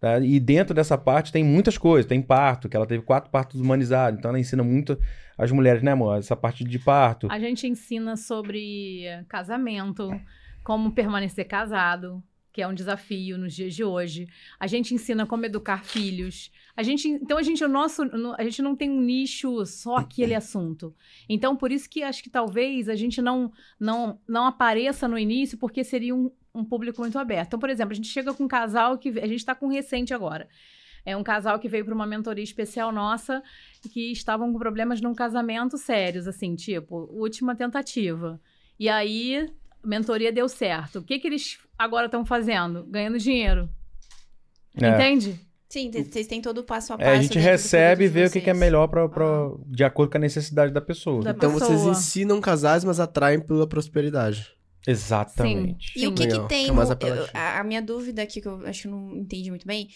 tá? E dentro dessa parte tem muitas coisas. Tem parto, que ela teve quatro partos humanizados. Então, ela ensina muito as mulheres, né, amor? Essa parte de parto. A gente ensina sobre casamento, como permanecer casado, que é um desafio nos dias de hoje. A gente ensina como educar filhos. A gente, então a gente o nosso, no- a gente não tem um nicho só aquele assunto. Então por isso que acho que talvez a gente não não não apareça no início porque seria um, um público muito aberto. Então, por exemplo, a gente chega com um casal que a gente está com um recente agora. É um casal que veio para uma mentoria especial nossa que estavam com problemas num casamento sérios, assim, tipo, última tentativa. E aí, a mentoria deu certo. O que, que eles agora estão fazendo? Ganhando dinheiro. É. Entende? Sim, vocês têm todo o passo a É, passo. a gente recebe e vê o que, que é vocês. melhor pra, pra- de acordo com a necessidade da pessoa. Da Então vocês pessoa. ensinam casais, mas atraem pela prosperidade. Exatamente. E o que que tem é a, minha dúvida aqui, que eu acho que não entendi muito bem,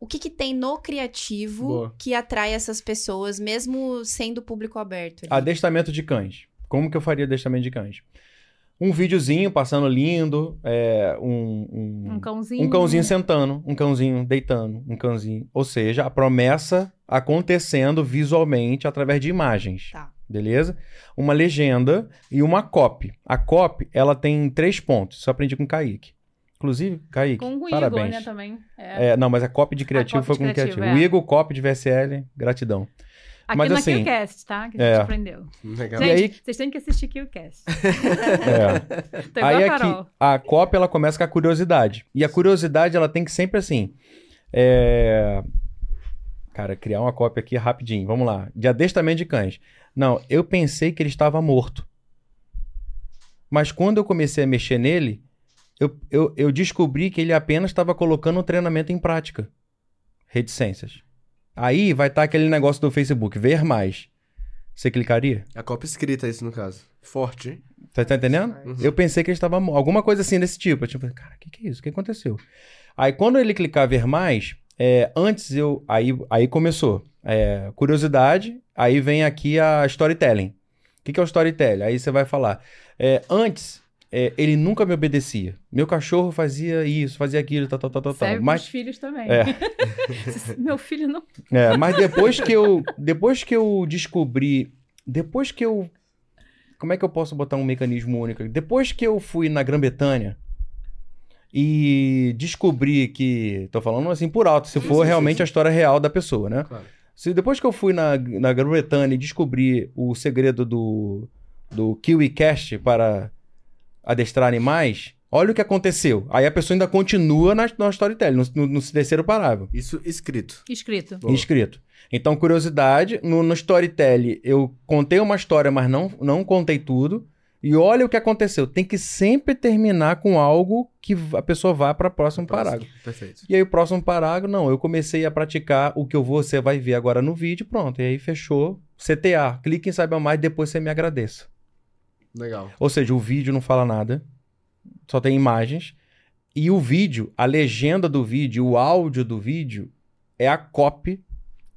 o que que tem no criativo Boa. que atrai essas pessoas, mesmo sendo público aberto? ali? Adestramento de cães. Como que eu faria adestramento de cães? Um videozinho passando lindo, é, um, um, Um cãozinho. um cãozinho sentando, um cãozinho deitando, um cãozinho. Ou seja, a promessa acontecendo visualmente através de imagens. Tá. Beleza? Uma legenda e uma copy. A copy, ela tem três pontos. Isso eu aprendi com o Kaique. Inclusive, Kaique, Com o Igor, parabéns. né, também. É. É, não, mas a copy de criativo copy foi de com o criativo, criativo. é. O Igor, copy de VSL, gratidão. Aqui mas na assim, KillCast, tá? Que a é. gente aprendeu. Legal. Gente, aí- vocês têm que assistir KillCast. É. Tô igual Aí a aqui, Carol. a cópia ela começa com a curiosidade. E a curiosidade ela tem que sempre assim. é, Cara, criar uma cópia aqui rapidinho. Vamos lá. De adestramento de cães. Não, eu pensei que ele estava morto. Mas quando eu comecei a mexer nele, eu, eu, eu descobri que ele apenas estava colocando o treinamento em prática. Reticências. Aí vai estar aquele negócio do Facebook, ver mais. Você clicaria? A cópia escrita, isso no caso. Forte, hein? Você tá entendendo? Uhum. Eu pensei que ele estava. Alguma coisa assim desse tipo. Eu, tipo, cara, o que, que é isso? O que aconteceu? Aí quando ele clicar ver mais, é, antes eu. Aí, aí começou. É, curiosidade, aí vem aqui a storytelling. O que, que é o storytelling? Aí você vai falar. é, antes, é, ele nunca me obedecia. Meu cachorro fazia isso, fazia aquilo, tal, tal, tal, tal. tal. Serve Mas filhos também. É. Meu filho não. é, mas depois que eu depois que eu descobri, depois que eu como é que eu posso botar um mecanismo único? Depois que eu fui na Grã-Bretanha e descobri que, tô falando assim por alto, se for sim, realmente sim, a história real da pessoa, né? Claro. Se depois que eu fui na, na Grã-Bretanha e descobri o segredo do do KiwiCast para adestrar animais, olha o que aconteceu. Aí a pessoa ainda continua na, na storytelling, no, no, no terceiro parágrafo. Isso escrito. Escrito. Boa. Inscrito. Então, curiosidade, no, no Storytelling eu contei uma história, mas não, não contei tudo. E olha o que aconteceu. Tem que sempre terminar com algo que a pessoa vá para o próximo parágrafo. Perfeito. E aí, o próximo parágrafo, não, eu comecei a praticar o que eu vou, você vai ver agora no vídeo, pronto. E aí fechou. CTA, clique em saiba mais, depois você me agradeça. Legal. Ou seja, o vídeo não fala nada, só tem imagens. E o vídeo, a legenda do vídeo, o áudio do vídeo é a copy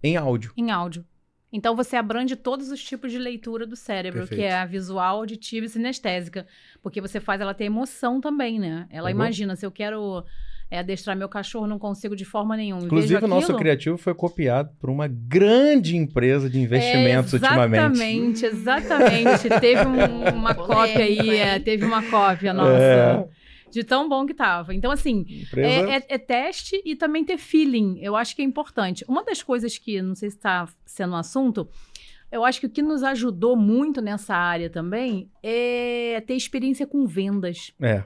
em áudio. Em áudio. Então você abrange todos os tipos de leitura do cérebro, Perfeito. que é a visual, auditiva e sinestésica. Porque você faz ela ter emoção também, né? Ela Pegou? imagina, se eu quero é, adestrar meu cachorro, não consigo de forma nenhuma. Inclusive, Vejo o nosso aquilo, criativo foi copiado por uma grande empresa de investimentos é, ultimamente. Exatamente, exatamente. teve um- uma cópia aí, é, teve uma cópia nossa. É. De tão bom que tava. Então, assim, Empresa... é, é- é teste e também ter feeling. Eu acho que é importante. Uma das coisas que, não sei se está sendo um assunto, eu acho que o que nos ajudou muito nessa área também é ter experiência com vendas, é.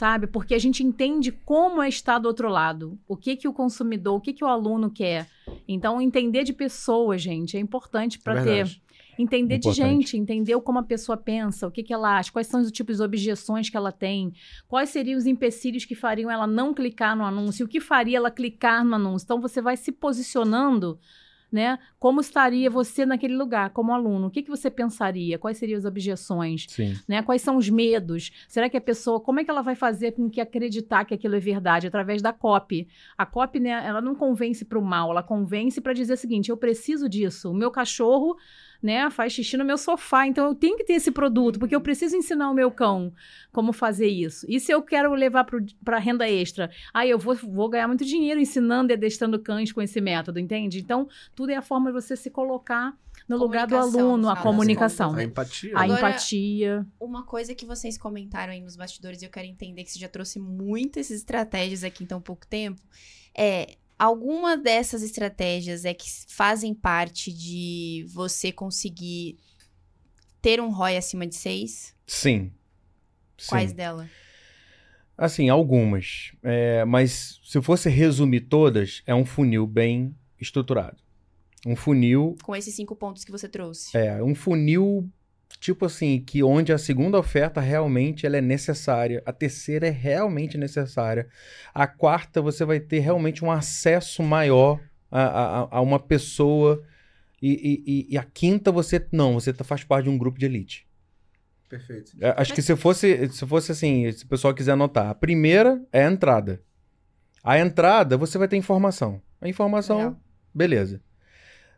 Sabe? Porque a gente entende como é estar do outro lado. O que que o consumidor, o que que o aluno quer. Então, entender de pessoas, gente, é importante É para ter verdade. Entender de Importante. gente, entender como a pessoa pensa, o que, que ela acha, quais são os tipos de objeções que ela tem, quais seriam os empecilhos que fariam ela não clicar no anúncio, o que faria ela clicar no anúncio. Então você vai se posicionando né? Como estaria você naquele lugar, como aluno? O que, que você pensaria? Quais seriam as objeções? Sim. Né? Quais são os medos? Será que a pessoa, como é que ela vai fazer com que acreditar que aquilo é verdade? Através da copy. A copy, né, ela não convence para o mal, ela convence para dizer o seguinte: eu preciso disso. O meu cachorro né, faz xixi no meu sofá. Então eu tenho que ter esse produto, porque eu preciso ensinar o meu cão como fazer isso. E se eu quero levar para renda extra? Aí eu vou, vou ganhar muito dinheiro ensinando e adestrando cães com esse método, entende? Então, tudo é a forma de você se colocar no lugar do aluno, a comunicação. A empatia. A? Agora- empatia. Uma coisa que vocês comentaram aí nos bastidores e eu quero entender que você já trouxe muitas estratégias aqui em tão pouco tempo, é alguma dessas estratégias é que fazem parte de você conseguir ter um ROI acima de 6? Sim. Quais Sim. dela? Assim, algumas. É, mas se eu fosse resumir todas, é um funil bem estruturado. Um funil Com esses cinco pontos que você trouxe. É, um funil, tipo assim, que onde a segunda oferta realmente ela é necessária, a terceira é realmente necessária, a quarta você vai ter realmente um acesso maior a, a, a uma pessoa, e, e- e- a quinta você, não, você tá- faz parte de um grupo de elite. Perfeito. É, Acho que se fosse, se fosse assim, se o pessoal quiser anotar, a primeira é a entrada. A entrada, você vai ter informação. A informação, Legal. beleza.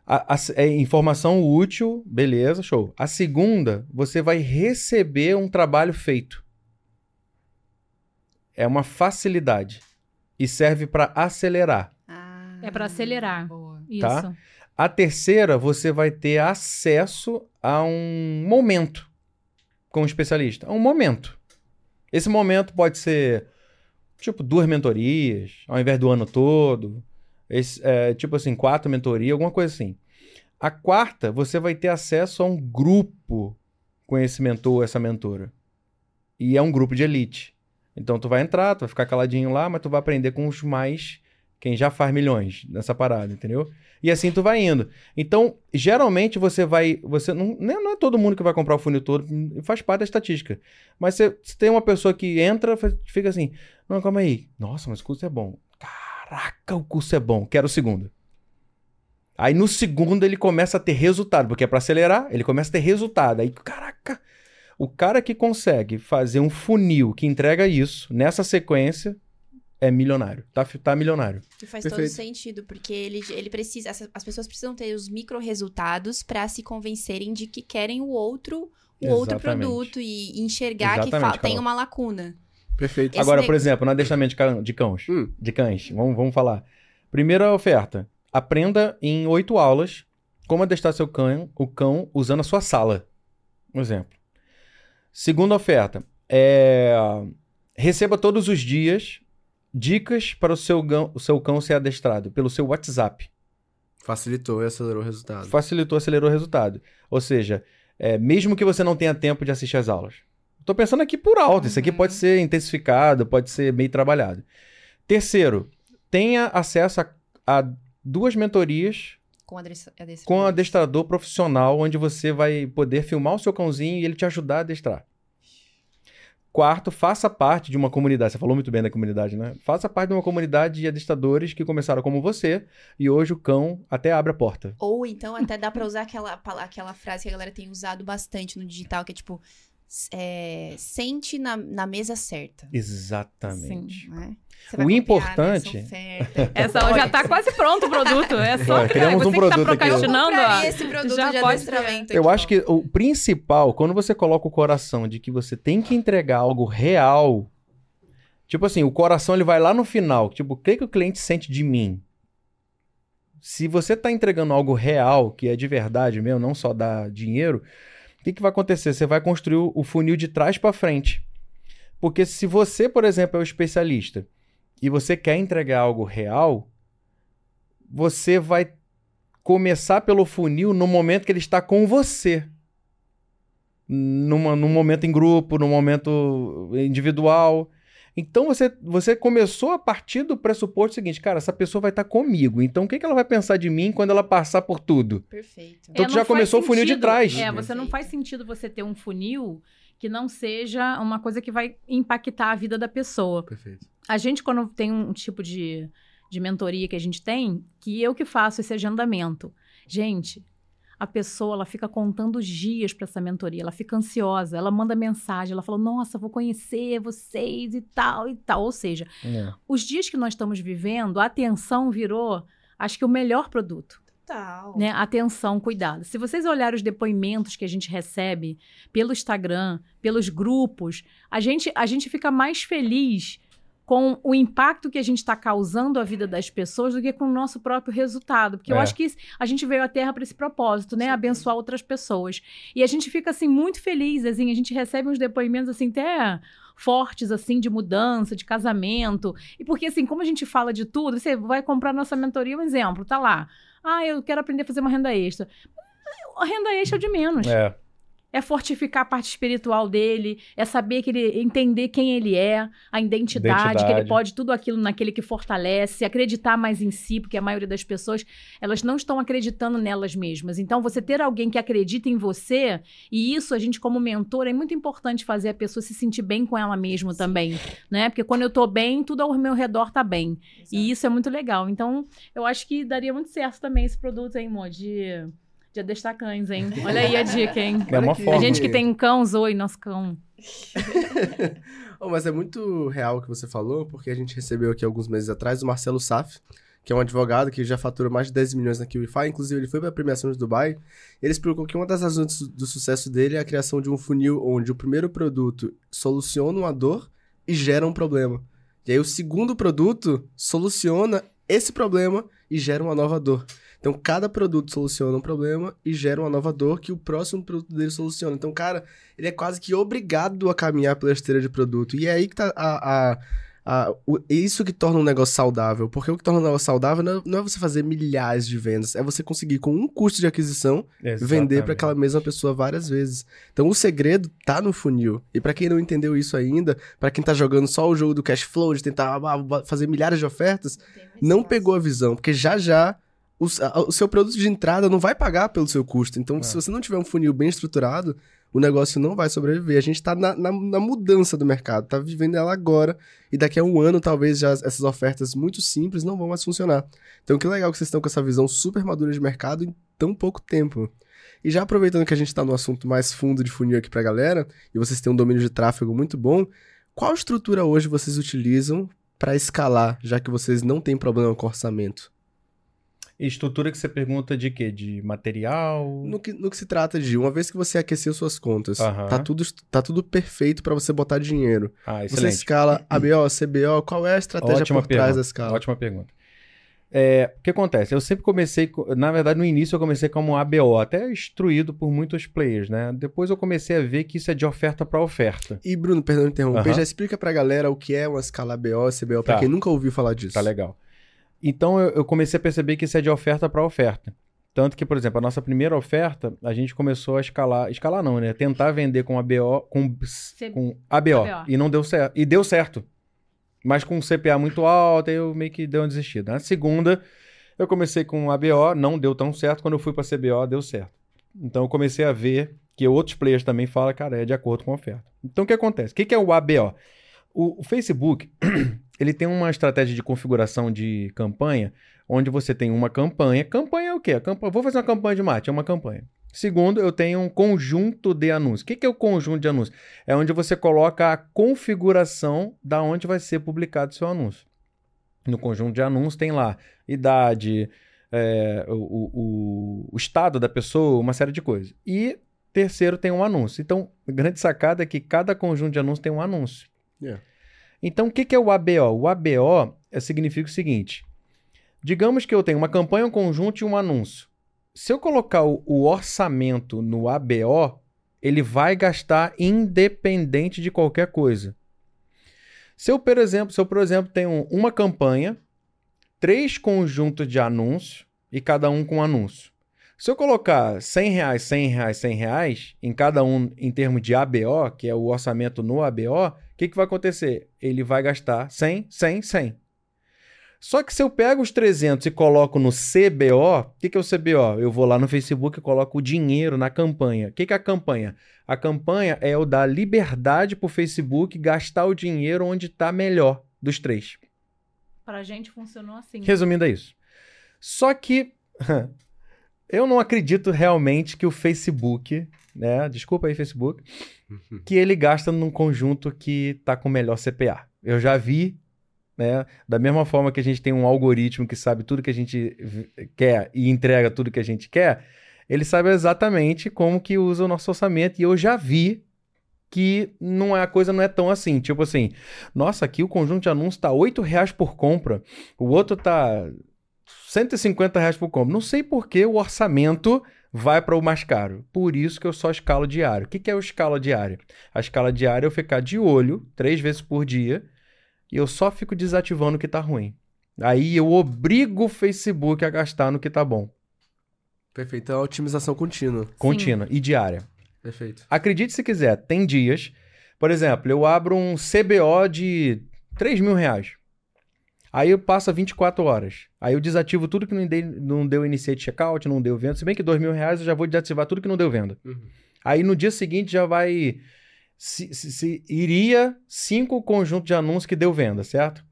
A, a- é informação útil, beleza, show. A segunda, você vai receber um trabalho feito. É uma facilidade. E serve para acelerar. Ah, É pra acelerar. Boa. Isso. Tá. A terceira, você vai ter acesso a um momento com o especialista. Um momento. Esse momento pode ser, tipo, duas mentorias, ao invés do ano todo. Esse, é, tipo assim, quatro mentorias, alguma coisa assim. A quarta, você vai ter acesso a um grupo com esse mentor, essa mentora. E é um grupo de elite. Então, tu vai entrar, tu vai ficar caladinho lá, mas tu vai aprender com os mais... Quem já faz milhões nessa parada, entendeu? E assim tu vai indo. Então, geralmente você vai. Você não, não é- não é todo mundo que vai comprar o funil todo, faz parte da estatística. Mas você, se tem uma pessoa que entra, fica assim: não, calma aí. Nossa, mas o curso é bom. Caraca, o curso é bom. Quero o segundo. Aí no segundo ele começa a ter resultado, porque é para acelerar, ele começa a ter resultado. Aí, caraca, o cara que consegue fazer um funil que entrega isso nessa sequência é milionário. Tá, tá milionário. Que faz Perfeito. todo sentido, porque ele, ele precisa. As, as pessoas precisam ter os micro resultados pra se convencerem de que querem o outro, o outro produto e enxergar que Exatamente, fa- tem uma lacuna. Perfeito. Esse Agora, ne- por exemplo, no adestramento de cã- de cães. Hum. De cães. Vamos, vamos falar. Primeira oferta. Aprenda em oito aulas como adestrar seu cão, o cão usando a sua sala. Um exemplo. Segunda oferta. É... Receba todos os dias dicas para o seu, gão- o seu cão ser adestrado pelo seu WhatsApp. Facilitou e acelerou o resultado. Facilitou, acelerou o resultado. Ou seja, é, mesmo que você não tenha tempo de assistir às aulas. Estou pensando aqui por alto. Isso aqui Uhum. pode ser intensificado, pode ser meio trabalhado. Terceiro, tenha acesso a, a duas mentorias Com adestra- adestramento. com adestrador profissional, onde você vai poder filmar o seu cãozinho e ele te ajudar a adestrar. Quarto, faça parte de uma comunidade. Você falou muito bem da comunidade, né? Faça parte de uma comunidade de adestradores que começaram como você e hoje o cão até abre a porta. Ou então até dá pra usar aquela, aquela frase que a galera tem usado bastante no digital, que é tipo. É, sente na, na mesa certa. Exatamente. né? Você O importante-. Essa já tá quase pronto o produto. É só Olha, criar. Você um que tá produto aqui. Eu procrastinando, ó. compraria esse produto já de pode Eu aqui, acho ó. que o principal, quando você coloca o coração de que você tem que entregar algo real, tipo assim, o coração ele vai lá no final, tipo, o que, que o cliente sente de mim? Se você está entregando algo real, que é de verdade mesmo, não só dar dinheiro, o que, que vai acontecer? Você vai construir o- funil de trás para frente. Porque se você, por exemplo, é o especialista e você quer entregar algo real, você vai começar pelo funil no momento que ele está com você. Numa, num momento em grupo, num momento individual. Então você, você começou a partir do pressuposto seguinte, cara, essa pessoa vai estar comigo. Então o que, que ela vai pensar de mim quando ela passar por tudo? Perfeito. Então É, tu já começou o funil de sentido. trás. É, você não faz sentido você ter um funil que não seja uma coisa que vai impactar a vida da pessoa. Perfeito. A gente, quando tem um tipo de, de mentoria que a gente tem, que eu que faço esse agendamento. Gente, a pessoa ela fica contando os dias para essa mentoria, ela fica ansiosa, ela manda mensagem, ela fala: "Nossa, vou conhecer vocês e tal e tal". Ou seja, É. os dias que nós estamos vivendo, a atenção virou, acho que o melhor produto, Total. né? Atenção, cuidado. Se vocês olharem os depoimentos que a gente recebe pelo Instagram, pelos grupos, a gente a gente fica mais feliz com o impacto que a gente está causando à vida das pessoas do que com o nosso próprio resultado. Porque eu É. acho que a gente veio à Terra para esse propósito, né? certeza. Abençoar outras pessoas. E a gente fica, assim, muito feliz, assim, a gente recebe uns depoimentos, assim, até fortes, assim, de mudança, de casamento. E porque, assim, como a gente fala de tudo, você vai comprar nossa mentoria, um exemplo, tá lá. Ah, eu quero aprender a fazer uma renda extra. A renda extra é o de menos É. é fortificar a parte espiritual dele, é saber que ele entender quem ele é, a identidade, que ele Identidade. pode tudo aquilo naquele que fortalece, acreditar mais em si, porque a maioria das pessoas, elas não estão acreditando nelas mesmas. Então, você ter alguém que acredita em você, e isso a gente como mentor é muito importante fazer a pessoa se sentir bem com ela mesma também, né? Porque quando eu tô bem, tudo ao meu redor tá bem. E isso é muito legal. Então, eu acho que daria muito certo também esse produto, hein, Mo, de, de adestrar cães, hein? Olha aí a dica, hein? É uma forma. A gente que tem um cão, Zoe, nosso cão. Oh, mas é muito real o que você falou, porque a gente recebeu aqui alguns meses atrás o Marcelo Saf, que é um advogado que já fatura mais de 10 milhões na QIFI, inclusive ele foi para a premiação de Dubai. Ele explicou que uma das razões do, do sucesso dele é a criação de um funil onde o primeiro produto soluciona uma dor e gera um problema. E aí o segundo produto soluciona esse problema e gera uma nova dor. Então, cada produto soluciona um problema e gera uma nova dor que o próximo produto dele soluciona. Então, cara, ele é quase que obrigado a caminhar pela esteira de produto. E é aí que tá a, a, a- o- isso que torna um negócio saudável. Porque o que torna um negócio saudável não é, não é você fazer milhares de vendas, é você conseguir, com um custo de aquisição, vender Exatamente. para aquela mesma pessoa várias vezes. Então, o segredo tá no funil. E para quem não entendeu isso ainda, para quem tá jogando só o jogo do cash flow, de tentar ah, fazer milhares de ofertas, não pegou a visão, porque já já o, a- o seu produto de entrada não vai pagar pelo seu custo. Então, É. se você não tiver um funil bem estruturado, o negócio não vai sobreviver. A gente tá na, na, na mudança do mercado, tá vivendo ela agora, e daqui a um ano, talvez, já essas ofertas muito simples não vão mais funcionar. Então, que legal que vocês estão com essa visão super madura de mercado em tão pouco tempo. E já aproveitando que a gente tá no assunto mais fundo de funil aqui pra galera, e vocês têm um domínio de tráfego muito bom, qual estrutura hoje vocês utilizam para escalar, já que vocês não têm problema com orçamento? Estrutura que você pergunta de quê? De material? No que, no que se trata de, uma vez que você aqueceu suas contas, Aham. tá, tudo, tá tudo perfeito para você botar dinheiro. Ah, Você excelente. escala ABO, CBO, qual é a estratégia Ótima por trás pergunta. da escala? Ótima pergunta. É, o que acontece? Eu sempre comecei, co- na verdade, no início eu comecei como ABO, até instruído por muitos players, né? Depois eu comecei a ver que isso é de oferta para oferta. E Bruno, perdão interromper, Aham. já explica pra galera o que é uma escala ABO, CBO, Tá. quem nunca ouviu falar disso. Tá legal. Então eu, eu comecei a perceber que isso é de oferta para oferta. Tanto que, por exemplo, a nossa primeira oferta, a gente começou a escalar, escalar não, né? Tentar vender com ABO, com, com ABO, ABO. e não deu certo. E deu certo. Mas com um CPA muito alto, aí eu meio que dei uma desistida. Na segunda, eu comecei com ABO, não deu tão certo. Quando eu fui para CBO, deu certo. Então eu comecei a ver que outros players também falam, cara, é de acordo com a oferta. Então o que acontece? O que que é o ABO? O, o Facebook, ele tem uma estratégia de configuração de campanha, onde você tem uma campanha. Campanha é o quê? Campanha, vou fazer uma campanha de mate, é uma campanha. Segundo, eu tenho um conjunto de anúncios. O que é o conjunto de anúncios? É onde você coloca a configuração da onde vai ser publicado o seu anúncio. No conjunto de anúncios tem lá idade, é, o, o- o- estado da pessoa, uma série de coisas. E terceiro tem um anúncio. Então, grande sacada é que cada conjunto de anúncios tem um anúncio. Yeah. Então, o que, que é o ABO? O ABO é, significa o seguinte: digamos que eu tenho uma campanha, um conjunto e um anúncio. Se eu colocar o, o orçamento no ABO, ele vai gastar independente de qualquer coisa. Se eu, por exemplo, se eu, por exemplo, tenho uma campanha, três conjuntos de anúncios e cada um com anúncio. Se eu colocar 100 reais, 100 reais, 100 reais em cada um em termos de ABO, que é o orçamento no ABO, o que, que vai acontecer? Ele vai gastar 100, 100, 100. Só que se eu pego os 300 e coloco no CBO, o que, que é o CBO? Eu vou lá no Facebook e coloco o dinheiro na campanha. O que, que é a campanha? A campanha é o dar liberdade para o Facebook gastar o dinheiro onde está melhor dos três. Pra gente funcionou assim. Resumindo, é isso. Só que eu não acredito realmente que o Facebook, né? Desculpa aí, Facebook, que ele gasta num conjunto que tá com melhor CPA. Eu já vi, né? Da mesma forma que a gente tem um algoritmo que sabe tudo que a gente quer e entrega tudo que a gente quer, ele sabe exatamente como que usa o nosso orçamento. E eu já vi que não é, a coisa não é tão assim. Tipo assim, nossa, aqui o conjunto de anúncios tá 8 reais por compra, o outro tá 150 reais por compra. Não sei por que o orçamento vai para o mais caro. Por isso que eu só escalo diário. O que, que é o escala diária? A escala diária é eu ficar de olho três vezes por dia e eu só fico desativando o que tá ruim. Aí eu obrigo o Facebook a gastar no que tá bom. Perfeito. Então, é otimização contínua. Contínua e diária. Perfeito. Acredite se quiser, tem dias. Por exemplo, eu abro um CBO de 3 mil reais. Aí eu passo 24 horas. Aí eu desativo tudo que não, dei, não deu iniciate checkout, não deu venda. Se bem que 2 mil reais eu já vou desativar tudo que não deu venda. Uhum. Aí no dia seguinte já vai. Se, se- se iria cinco conjuntos de anúncios que deu venda, certo?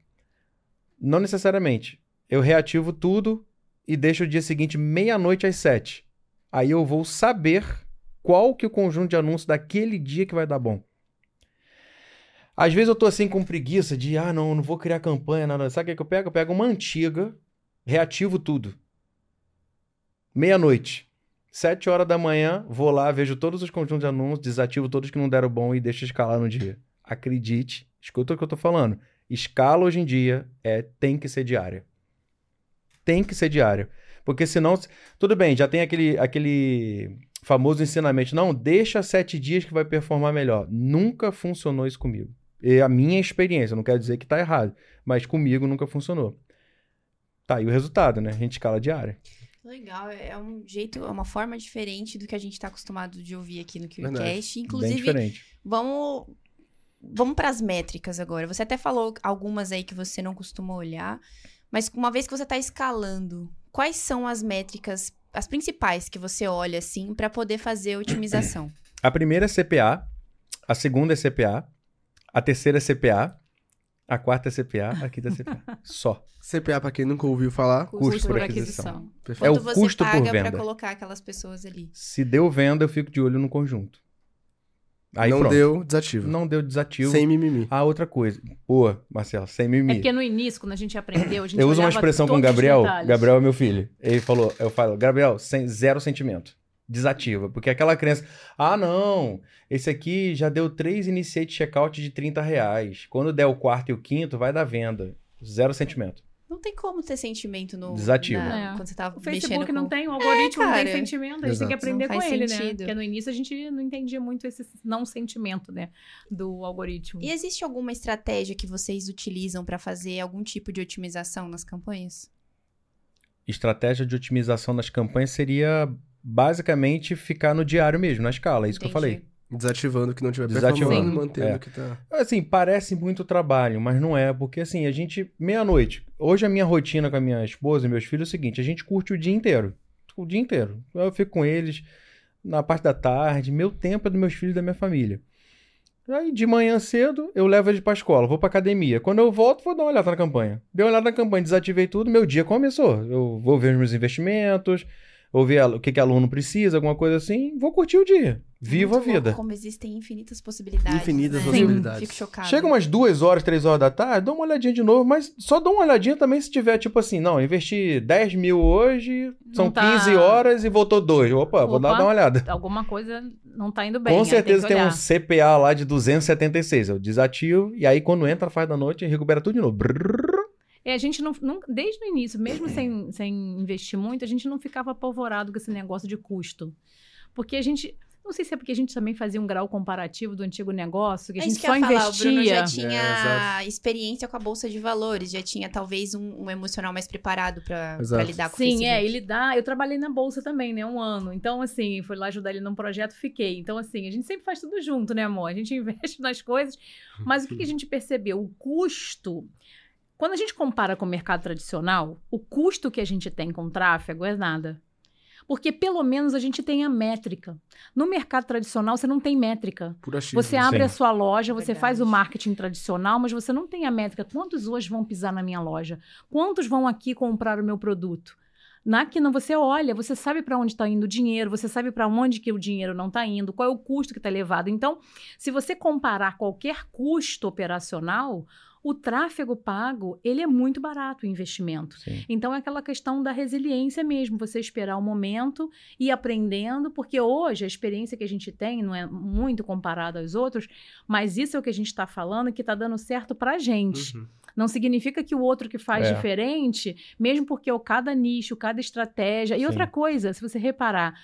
Não necessariamente. Eu reativo tudo e deixo o dia seguinte meia-noite às sete. Aí eu vou saber qual que é o conjunto de anúncios daquele dia que vai dar bom. Às vezes eu tô assim com preguiça de, ah, não, não vou criar campanha, nada. Sabe o que, que eu pego? Eu pego uma antiga, reativo tudo. Meia-noite. Sete horas da manhã, vou lá, vejo todos os conjuntos de anúncios, desativo todos que não deram bom e deixo escalar no dia. Acredite, escuta o que eu tô falando. Escala hoje em dia é tem que ser diária. Tem que ser diária. Porque senão, tudo bem, já tem aquele, aquele famoso ensinamento. Não, deixa sete dias que vai performar melhor. Nunca funcionou isso comigo. É a minha experiência, não quero dizer que tá errado, mas comigo nunca funcionou. Tá aí o resultado, né? A gente escala diária. Legal, é um jeito, é uma forma diferente do que a gente tá acostumado de ouvir aqui no. QCast. Bem Inclusive, diferente. vamos vamos para as métricas agora. Você até falou algumas aí que você não costuma olhar, mas uma vez que você tá escalando, quais são as métricas, as principais que você olha assim para poder fazer a otimização? A primeira é CPA, a segunda é CPA, a terceira é CPA, a quarta é CPA, a quinta é CPA. Só. CPA, pra quem nunca ouviu falar. Custo por aquisição. Perfeito. É o Quanto você custo por paga para venda. colocar aquelas pessoas ali? Se deu venda, eu fico de olho no conjunto. Aí não pronto. deu, desativo. Não deu desativo. Sem mimimi. Ah, outra coisa. Pô, Marcelo, sem É mimimi. porque no início, quando a gente aprendeu, a gente eu uso uma expressão com o Gabriel. Gabriel é meu filho. Ele falou, eu falo, Gabriel, sem, zero sentimento. Desativa. Porque aquela crença, ah, não, esse aqui já deu três initiate checkout de 30 reais. Quando der o quarto e o quinto, vai dar venda. Zero sentimento. Não tem como ter sentimento no Desativo. na- É. quando você tá O Facebook com... não tem, o algoritmo não cara. tem sentimento, a gente tem que aprender Não com ele, né? Porque no início a gente não entendia muito esse não sentimento, né? Do algoritmo. E existe alguma estratégia que vocês utilizam para fazer algum tipo de otimização nas campanhas? Estratégia de otimização das campanhas seria basicamente ficar no diário mesmo, na escala. É isso que eu Entendi. falei. Desativando o que não tiver Desativando. performando, Sim. mantendo É. o que tá. Assim, parece muito trabalho, mas não é, porque assim, a gente, meia-noite. Hoje a minha rotina com a minha esposa e meus filhos é o seguinte: a gente curte o dia inteiro. O dia inteiro. Eu fico com eles na parte da tarde, meu tempo é dos meus filhos e da minha família. Aí de manhã cedo eu levo eles pra escola, vou pra academia. Quando eu volto, vou dar uma olhada na campanha. Dei uma olhada na campanha, desativei tudo, meu dia começou. Eu vou ver os meus investimentos, vou ver o que, que aluno precisa, alguma coisa assim, vou curtir o dia. Vivo Muito a vida. Como existem infinitas possibilidades. Infinitas né? possibilidades. Fico chocada. Chega umas duas horas, três horas da tarde, dá uma olhadinha de novo, mas só dá uma olhadinha também se tiver, tipo assim, não, investi 10 mil hoje, são Não tá- 15 horas e voltou dois. Opa, vou Opa. lá dar uma olhada. Alguma coisa não tá indo bem. Com certeza tem, tem, um. CPA lá de 276. Eu desativo e aí quando entra faz da noite, recupera tudo de novo. Brrr. É, a gente não, não- desde o início, mesmo sem, sem investir muito, a gente não ficava apavorado com esse negócio de custo. Porque a gente, não sei se é porque a gente também fazia um grau comparativo do antigo negócio, que a É gente que só eu ia falar, o Bruno investia. já tinha exato. experiência com a bolsa de valores, já tinha talvez um, um emocional mais preparado Exato. lidar com o Sim, é, ele dá. Eu trabalhei na bolsa também, né? Um ano. Então, assim, fui lá ajudar ele num projeto, fiquei. Então, assim, a gente sempre faz tudo junto, né, amor? A gente investe nas coisas. Mas o que, que a gente percebeu? O custo. Quando a gente compara com o mercado tradicional, o custo que a gente tem com tráfego é nada. Porque pelo menos a gente tem a métrica. No mercado tradicional, você não tem métrica. Achismo. Você abre Sim. a sua loja, você Verdade. faz o marketing tradicional, mas você não tem a métrica. Quantos hoje vão pisar na minha loja? Quantos vão aqui comprar o meu produto? Na que não você olha, você sabe para onde está indo o dinheiro, você sabe para onde que o dinheiro não está indo, qual é o custo que está levado. Então, se você comparar qualquer custo operacional, o tráfego pago, ele é muito barato o investimento. Sim. Então é aquela questão da resiliência mesmo, você esperar o momento e ir aprendendo, porque hoje a experiência que a gente tem não é muito comparada aos outros, mas isso é o que a gente está falando que está dando certo para a gente. Uhum. Não significa que o outro que faz É. diferente, mesmo porque o cada nicho, cada estratégia. E Sim. outra coisa, se você reparar,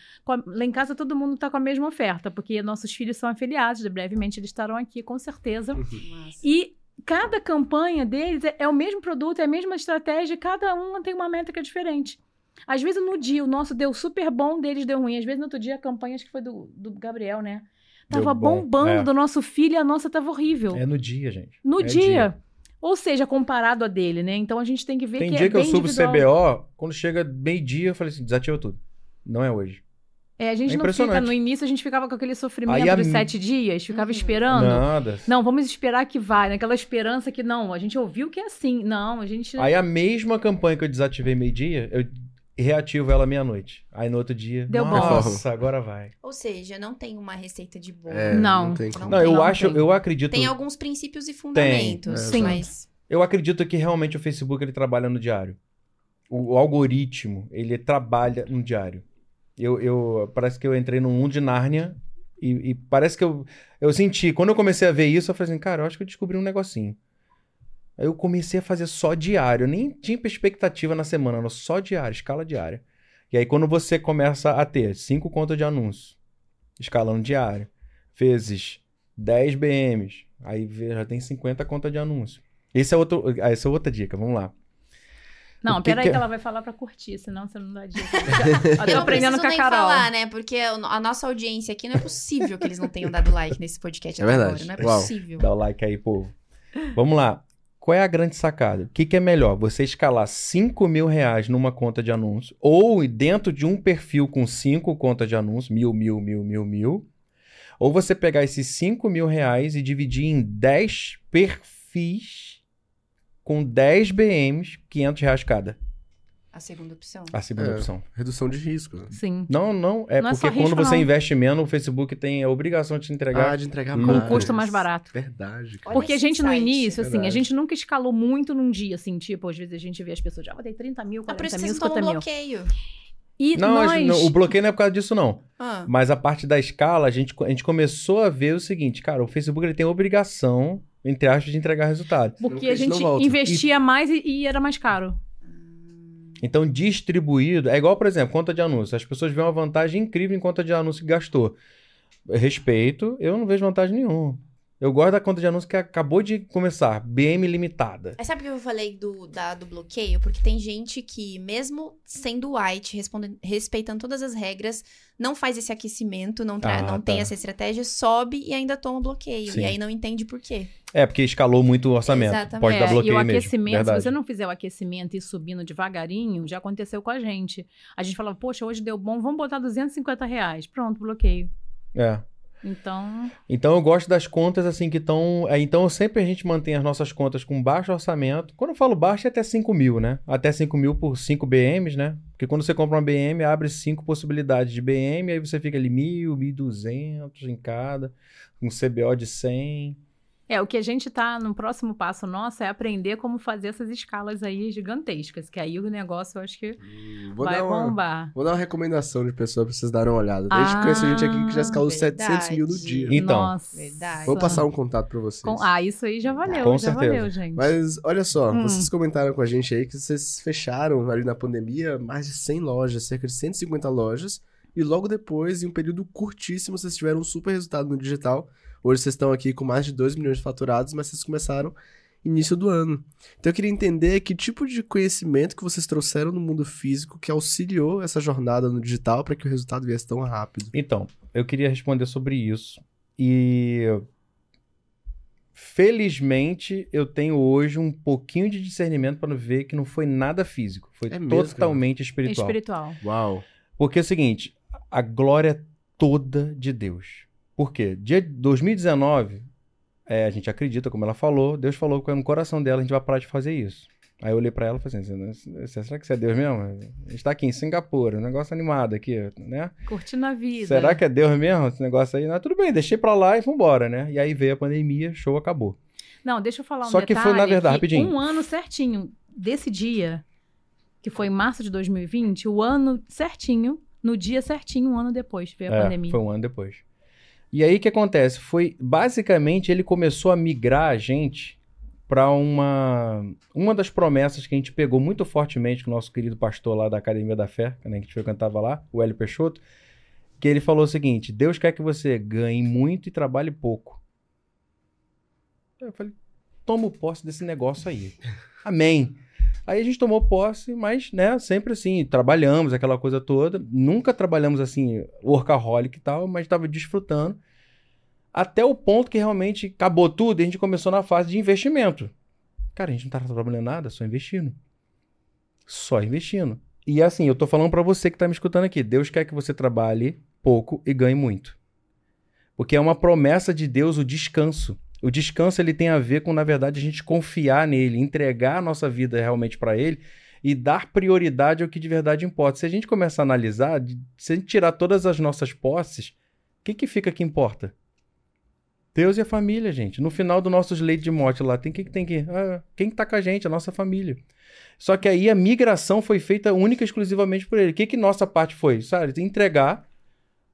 lá em casa todo mundo está com a mesma oferta, porque nossos filhos são afiliados, brevemente eles estarão aqui, com certeza. Uhum. E cada campanha deles é, é o mesmo produto, é a mesma estratégia, cada uma tem uma métrica diferente. Às vezes no dia o nosso deu super bom, deles deu ruim. Às vezes no outro dia a campanha, acho que foi do, do Gabriel, né? Tava bom, bombando é. do nosso filho e a nossa tava horrível. É no dia, gente. no é dia. dia. Ou seja, comparado a dele, né? Então a gente tem que ver Tem que dia é que eu subo individual. CBO, quando chega meio-dia, eu falei assim, desativa tudo. Não é hoje. É, a gente É não fica, no início a gente ficava com aquele sofrimento Aí a dos sete dias, ficava Uhum. esperando. Nada. Não, vamos esperar que vai, naquela esperança que não, a gente ouviu que é assim. Não, a gente. Aí a mesma campanha que eu desativei meio-dia, eu reativo ela meia-noite. Aí no outro dia, Deu bom. nossa, agora vai. Ou seja, não tem uma receita de bolo. É, Não. não tem como. Não, eu tem, acho, tem. eu acredito, Tem alguns princípios e fundamentos, é, Sim. mas eu acredito que realmente o Facebook ele trabalha no diário. O, o algoritmo, ele trabalha no diário. Eu, eu parece que eu entrei num mundo de Nárnia e, e parece que eu, eu senti, quando eu comecei a ver isso, eu falei assim, cara, eu acho que eu descobri um negocinho. Aí eu comecei a fazer só diário, eu nem tinha expectativa na semana, era só diário, escala diária. E aí quando você começa a ter cinco contas de anúncio, escalando diário, vezes 10 BMs, aí já tem 50 contas de anúncio. Esse é outro, essa é outra dica, vamos lá. Não, peraí que que, é? ela vai falar pra curtir, senão você não dá dica. Eu tô aprendendo com a nem Carol. falar, né? Porque a nossa audiência aqui não é possível que eles não tenham dado like nesse podcast É até verdade. agora. Não é Uau. possível. Dá o like aí, povo. Vamos lá. Qual é a grande sacada? O que, que é melhor? Você escalar 5 mil reais numa conta de anúncio ou dentro de um perfil com cinco contas de anúncio, mil, mil, mil, mil, mil. Ou você pegar esses 5 mil reais e dividir em 10 perfis com 10 BMs, 500 reais cada. A segunda opção. A segunda É. opção. Redução de risco. né? Sim. Não, não. É Não é porque quando risco, você não. investe menos, o Facebook tem a obrigação de te entregar. Ah, de entregar Com mais. Com custo mais barato. Verdade. cara. Olha Porque a esse gente no início, assim, a Verdade. gente nunca escalou muito num dia, assim, tipo, às vezes a gente vê as pessoas, já botei 30 mil, É por 40 isso que mil, vocês não 50 tomam mil. bloqueio. E Não, a nós... gente- não, o bloqueio não é por causa disso, não. Ah, Mas a parte da escala, a gente, a gente começou a ver o seguinte, cara, o Facebook ele tem obrigação, entre aspas, de entregar resultado. Porque Não, a gente investia mais e, e era mais caro. Então, distribuído, é igual, por exemplo, conta de anúncio. As pessoas veem uma vantagem incrível em conta de anúncio que gastou. Respeito, eu não vejo vantagem nenhuma. Eu gosto da conta de anúncio que acabou de começar, BM limitada. Mas sabe por que eu falei do, da- do bloqueio? Porque tem gente que, mesmo sendo white, respeitando todas as regras, não faz esse aquecimento, não, Ah, não tá. tem essa estratégia, sobe e ainda toma bloqueio. Sim. E aí não entende por quê. É, porque escalou muito o orçamento. Exatamente. Pode dar É, bloqueio e o mesmo. aquecimento, Verdade. se você não fizer o aquecimento e ir subindo devagarinho, já aconteceu com a gente. A gente falava, poxa, hoje deu bom, vamos botar 250 reais. Pronto, bloqueio. É. Então, Então eu gosto das contas assim que estão. Então sempre a gente mantém as nossas contas com baixo orçamento. Quando eu falo baixo é até 5 mil, né? Até 5 mil por 5 BMs, né? Porque quando você compra uma BM, abre cinco possibilidades de BM, aí você fica ali mil, 1.200 em cada, um CBO de 100. É, o que a gente tá no próximo passo nosso é aprender como fazer essas escalas aí gigantescas, que aí o negócio eu acho que Hum, Vou vai uma, bombar. vou dar uma recomendação de pessoa pra vocês darem uma olhada. A gente conhece gente aqui que já escalou Ah, 700 mil no verdade. dia. Então. Nossa. Verdade. Vou passar um contato pra vocês. Com- Ah, isso aí já valeu, Com já certeza. valeu, gente. Mas olha só, Hum. vocês comentaram com a gente aí que vocês fecharam ali na pandemia mais de 100 lojas, cerca de 150 lojas, e logo depois, em um período curtíssimo, vocês tiveram um super resultado no digital. Hoje vocês estão aqui com mais de 2 milhões de faturados, mas vocês começaram início do ano. Então eu queria entender que tipo de conhecimento que vocês trouxeram no mundo físico que auxiliou essa jornada no digital para que o resultado viesse tão rápido. Então, eu queria responder sobre isso. E felizmente eu tenho hoje um pouquinho de discernimento para ver que não foi nada físico, foi É mesmo, cara? totalmente espiritual. Espiritual. Uau. Porque é o seguinte, a glória toda de Deus. Por quê? Dia 2019, é, a gente acredita, como ela falou, Deus falou que no coração dela a gente vai parar de fazer isso. Aí eu olhei pra ela e falei assim, será que você é Deus mesmo? A gente tá aqui em Singapura, um negócio animado aqui, né? Curtindo a vida. Será que é Deus mesmo esse negócio aí? Não, tudo bem, deixei pra lá e vambora, né? E aí veio a pandemia, show acabou. Não, deixa eu falar um Só que foi, na verdade, rapidinho. Um ano certinho desse dia, que foi em março de 2020, o ano certinho, no dia certinho, um ano depois, veio a É, pandemia. Foi um ano depois. E aí o que acontece? Foi basicamente ele começou a migrar a gente para uma uma das promessas que a gente pegou muito fortemente com o nosso querido pastor lá da Academia da Fé, né, que a gente frequentava lá, o Hélio Peixoto, que ele falou o seguinte: Deus quer que você ganhe muito e trabalhe pouco. Eu falei, tomo posse desse negócio aí. Amém. Aí a gente tomou posse, mas, né, sempre assim, trabalhamos aquela coisa toda. Nunca trabalhamos assim, workaholic e tal, mas estava desfrutando. Até o ponto que realmente acabou tudo e a gente começou na fase de investimento. Cara, a gente não tá trabalhando nada, só investindo. Só investindo. E assim, eu tô falando pra você que tá me escutando aqui. Deus quer que você trabalhe pouco e ganhe muito. Porque é uma promessa de Deus o descanso. O descanso ele tem a ver com, na verdade, a gente confiar nele, entregar a nossa vida realmente para ele e dar prioridade ao que de verdade importa. Se a gente começar a analisar, se a gente tirar todas as nossas posses, o que, que fica que importa? Deus e a família, gente. No final do nossos leite de morte lá, tem que tem que ah, quem tá com a gente, a nossa família. Só que aí a migração foi feita única e exclusivamente por ele. O que que nossa parte foi? Sabe, entregar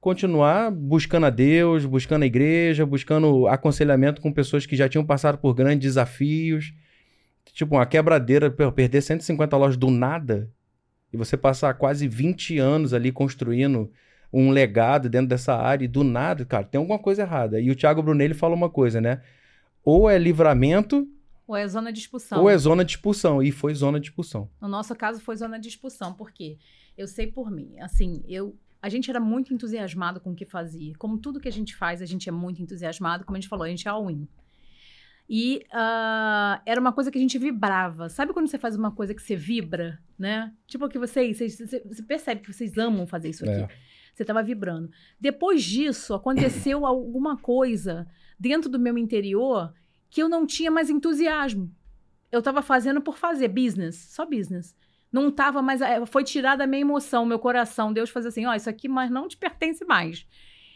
continuar buscando a Deus, buscando a igreja, buscando aconselhamento com pessoas que já tinham passado por grandes desafios. Tipo, uma quebradeira, perder 150 lojas do nada e você passar quase 20 anos ali construindo um legado dentro dessa área e do nada, cara, tem alguma coisa errada. E o Thiago Brunelli fala uma coisa, né? Ou é livramento Ou é zona de expulsão. ou é zona de expulsão. E foi zona de expulsão. No nosso caso foi zona de expulsão, por quê? Eu sei por mim, assim, eu a gente era muito entusiasmado com o que fazia. Como tudo que a gente faz, a gente é muito entusiasmado, como a gente falou, a gente é all-in. E ah, era uma coisa que a gente vibrava. Sabe quando você faz uma coisa que você vibra, né? Tipo que vocês, vocês- você, você percebe que vocês amam fazer isso aqui. É. Você estava vibrando. Depois disso, aconteceu alguma coisa dentro do meu interior que eu não tinha mais entusiasmo. Eu estava fazendo por fazer business, só business. Não tava mais. eh, Foi tirada a minha emoção, meu coração. Deus fazia assim: ó, isso aqui mas não te pertence mais.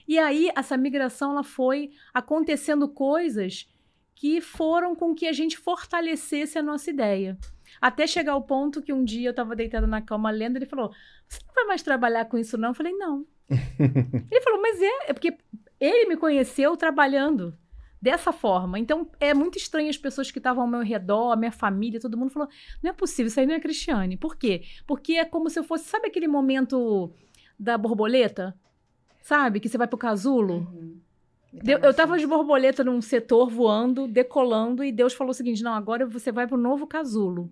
E aí, essa migração, ela foi acontecendo coisas que foram com que a gente fortalecesse a nossa ideia. Até chegar ao ponto que um dia eu estava deitada na cama lendo, ele falou: Você não vai mais trabalhar com isso, não? Eu falei: Não. ele falou: Mas é, é porque ele me conheceu trabalhando dessa forma. Então, é muito estranho as pessoas que estavam ao meu redor, a minha família, todo mundo falou: Não é possível, isso aí não é Cristiane. Por quê? Porque é como se eu fosse. Sabe aquele momento da borboleta? Sabe? Que você vai pro casulo? Deu- eu tava de borboleta num setor voando, decolando, e Deus falou o seguinte: não, agora você vai pro novo casulo.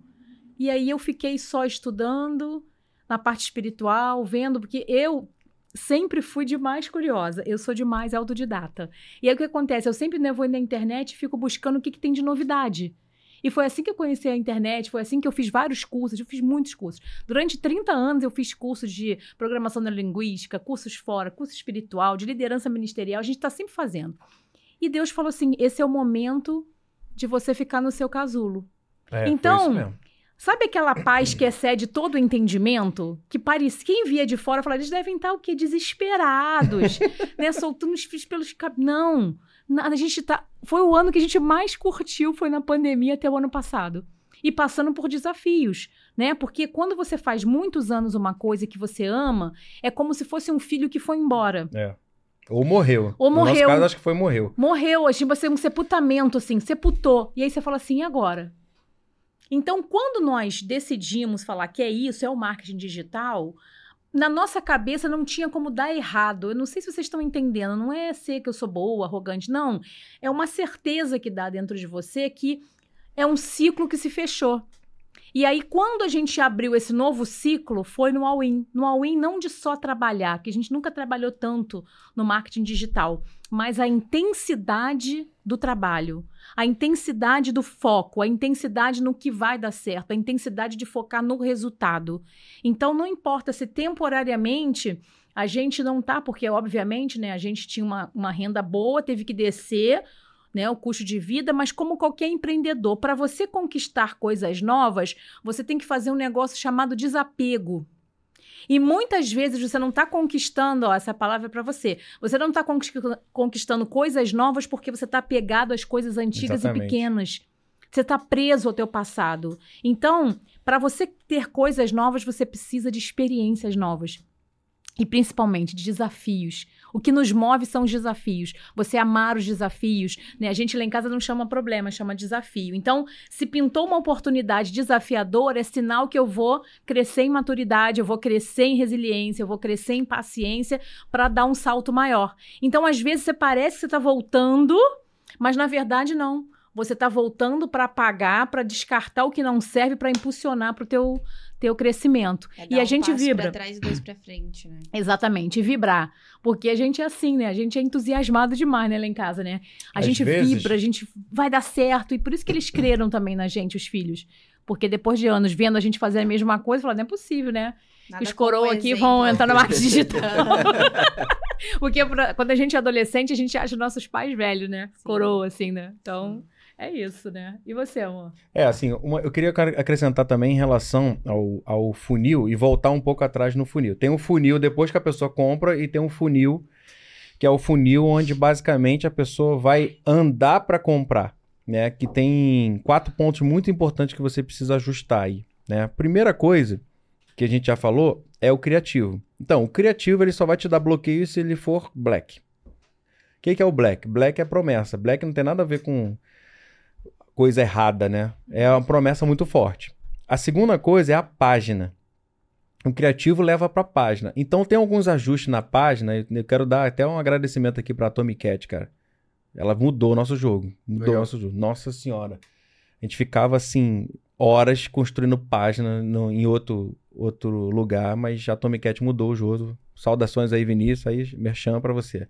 E aí eu fiquei só estudando na parte espiritual, vendo, porque eu sempre fui demais curiosa, eu sou demais autodidata. E aí o que acontece? Eu sempre né, vou na internet e fico buscando o que, que tem de novidade. E foi assim que eu conheci a internet, foi assim que eu fiz vários cursos, eu fiz muitos cursos. Durante 30 anos eu fiz cursos de programação neurolinguística, cursos fora, curso espiritual, de liderança ministerial, a gente está sempre fazendo. E Deus falou assim: esse é o momento de você ficar no seu casulo. É, Então, isso mesmo. Sabe aquela paz que excede todo o entendimento? Que parecia, quem via de fora fala, eles devem estar o quê? Desesperados, né? Soltando os fios pelos cabelos. Não, a gente tá. Foi o ano que a gente mais curtiu, foi na pandemia até o ano passado. E passando por desafios, né? Porque quando você faz muitos anos uma coisa que você ama, é como se fosse um filho que foi embora. É. Ou morreu. Ou No nosso morreu. caso, acho que foi morreu. Morreu, tipo assim, um sepultamento, assim, sepultou. E aí você fala assim, e agora? Então, quando nós decidimos falar que é isso, é o marketing digital, na nossa cabeça não tinha como dar errado. Eu não sei se vocês estão entendendo, não é ser que eu sou boa, arrogante, não. É uma certeza que dá dentro de você que é um ciclo que se fechou. E aí, quando a gente abriu esse novo ciclo, foi no All-In. No All-In, não de só trabalhar, que a gente nunca trabalhou tanto no marketing digital, mas a intensidade do trabalho, a intensidade do foco, a intensidade no que vai dar certo, a intensidade de focar no resultado. Então, não importa se temporariamente a gente não tá, porque obviamente, né, a gente tinha uma, uma renda boa, teve que descer, né, o custo de vida, mas como qualquer empreendedor, para você conquistar coisas novas, você tem que fazer um negócio chamado desapego. E muitas vezes você não está conquistando, ó, essa palavra é para você. Você não está conquistando coisas novas porque você está apegado às coisas antigas Exatamente. e pequenas. Você está preso ao teu passado. Então, para você ter coisas novas, você precisa de experiências novas. E principalmente de desafios. O que nos move são os desafios. Você amar os desafios, né? A gente lá em casa não chama problema, chama desafio. Então, se pintou uma oportunidade desafiadora, é sinal que eu vou crescer em maturidade, eu vou crescer em resiliência, eu vou crescer em paciência para dar um salto maior. Então, às vezes você parece que você está voltando, mas na verdade não. Você está voltando para apagar, para descartar o que não serve, para impulsionar para o teu, teu crescimento. É e a um gente passo vibra. Pra trás e dois pra frente, né? Exatamente, e vibrar. Porque a gente é assim, né? A gente é entusiasmado demais, né, lá em casa, né? A Às gente vezes- vibra, a gente vai dar certo. E por isso que eles creram também na gente, os filhos. Porque depois de anos vendo a gente fazer a mesma coisa, falaram, não é possível, né? Nada os coroa aqui exemplo. vão entrar no marketing digital. Porque pra- quando a gente é adolescente, a gente acha os nossos pais velhos, né? Sim. Coroa, assim, né? Então, é isso, né? E você, amor? É, assim, uma- eu queria ac- acrescentar também em relação ao, ao funil e voltar um pouco atrás no funil. Tem um funil depois que a pessoa compra e tem um funil que é o funil onde basicamente a pessoa vai andar para comprar, né? Que tem quatro pontos muito importantes que você precisa ajustar aí, né? Primeira coisa que a gente já falou é o criativo. Então, o criativo ele só vai te dar bloqueio se ele for black. O que, que é o black? Black é promessa. Black não tem nada a ver com coisa errada, né? É uma promessa muito forte. A segunda coisa é a página. O criativo leva para a página. Então tem alguns ajustes na página. Eu quero dar até um agradecimento aqui para a Tommy Cat, cara. Ela mudou o nosso jogo. Mudou o Legal. nosso jogo. Nossa senhora. A gente ficava assim horas construindo página no- em outro outro lugar, mas a Tommy Cat mudou o jogo. Saudações aí, Vinícius, aí merchan para você.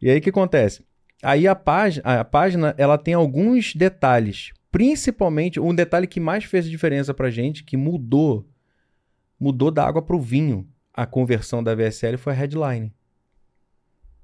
E aí o que acontece? Aí a página, a página, ela tem alguns detalhes, principalmente um detalhe que mais fez diferença pra gente, que mudou, mudou da água pro vinho. A conversão da VSL foi a headline.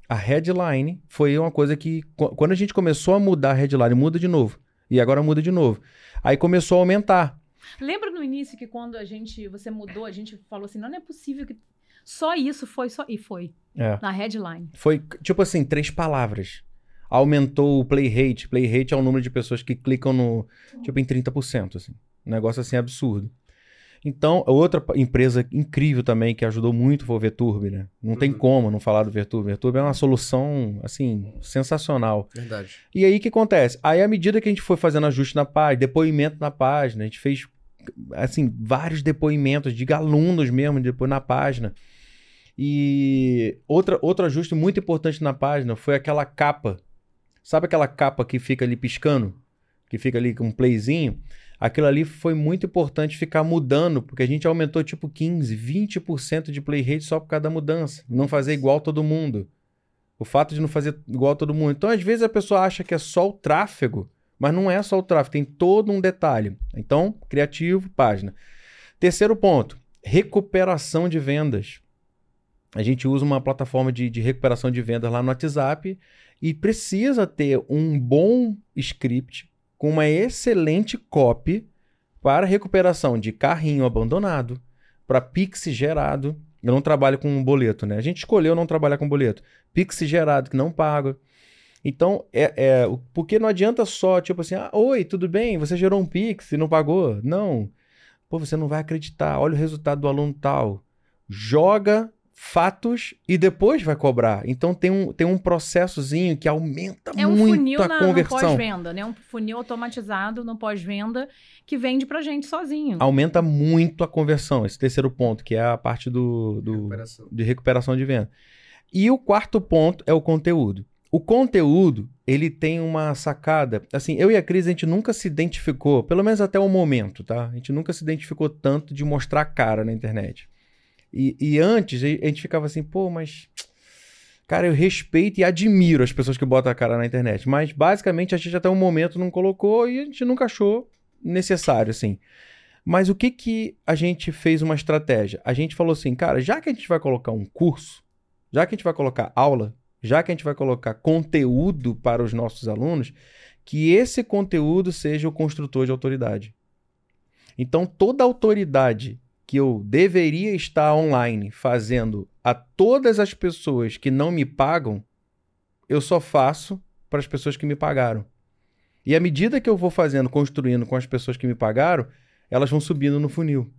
A headline foi uma coisa que qu- quando a gente começou a mudar a headline, muda de novo. E agora muda de novo. Aí começou a aumentar. Lembra no início que quando a gente, você mudou, a gente falou assim, não, não é possível que só isso foi, só e foi É. na headline. Foi tipo assim, três palavras. Aumentou o play rate. Play rate é o número de pessoas que clicam no. Tipo, em 30%. Assim. Um negócio assim absurdo. Então, outra empresa incrível também que ajudou muito foi o Veturb, né? Não tem Uhum. como não falar do Veturb. Veturb é uma solução, assim, sensacional. Verdade. E aí o que acontece? Aí à medida que a gente foi fazendo ajuste na página, depoimento na página, a gente fez assim vários depoimentos de alunos mesmo depois na página. E outra, outro ajuste muito importante na página foi aquela capa. Sabe aquela capa que fica ali piscando? Que fica ali com um playzinho? Aquilo ali foi muito importante ficar mudando, porque a gente aumentou tipo 15, 20% de play rate só por causa da mudança. Não fazer igual todo mundo. O fato de não fazer igual todo mundo. Então, às vezes, a pessoa acha que é só o tráfego, mas não é só o tráfego, tem todo um detalhe. Então, criativo, página. Terceiro ponto: recuperação de vendas. A gente usa uma plataforma de, de recuperação de vendas lá no WhatsApp e precisa ter um bom script com uma excelente copy para recuperação de carrinho abandonado, para Pix gerado. Eu não trabalho com boleto, né? A gente escolheu não trabalhar com boleto. Pix gerado que não paga. Então, é, é, porque não adianta só, tipo assim, ah, oi, tudo bem? Você gerou um Pix e não pagou? Não. Pô, você não vai acreditar. Olha o resultado do aluno tal. Joga fatos e depois vai cobrar. Então tem um, tem um processozinho que aumenta É um muito funil a na, no conversão. pós-venda, né? Um funil automatizado no pós-venda que vende pra gente sozinho. Aumenta muito a conversão. Esse terceiro ponto, que é a parte do, do, Recuperação. de recuperação de venda. E o quarto ponto é o conteúdo. O conteúdo, ele tem uma sacada. Assim, eu e a Cris, a gente nunca se identificou, pelo menos até o momento, tá? A gente nunca se identificou tanto de mostrar a cara na internet. E, e antes, a gente ficava assim, pô, mas. Cara, eu respeito e admiro as pessoas que botam a cara na internet. Mas, basicamente, a gente até um momento não colocou e a gente nunca achou necessário, assim. Mas o que que a gente fez uma estratégia? A gente falou assim, cara, já que a gente vai colocar um curso, já que a gente vai colocar aula, já que a gente vai colocar conteúdo para os nossos alunos, que esse conteúdo seja o construtor de autoridade. Então, toda autoridade que eu deveria estar online fazendo a todas as pessoas que não me pagam, eu só faço para as pessoas que me pagaram. E à medida que eu vou fazendo, construindo com as pessoas que me pagaram, elas vão subindo no funil.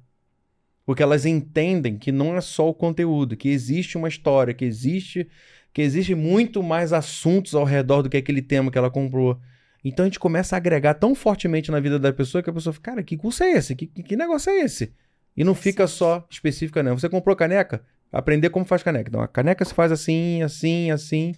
Porque elas entendem que não é só o conteúdo, que existe uma história, que existe que existe muito mais assuntos ao redor do que aquele tema que ela comprou. Então a gente começa a agregar tão fortemente na vida da pessoa que a pessoa fica, cara, que curso é esse? Que, que, negócio é esse? E não fica só específica, não. Você comprou caneca? Aprender como faz caneca. Então, a caneca se faz assim, assim, assim.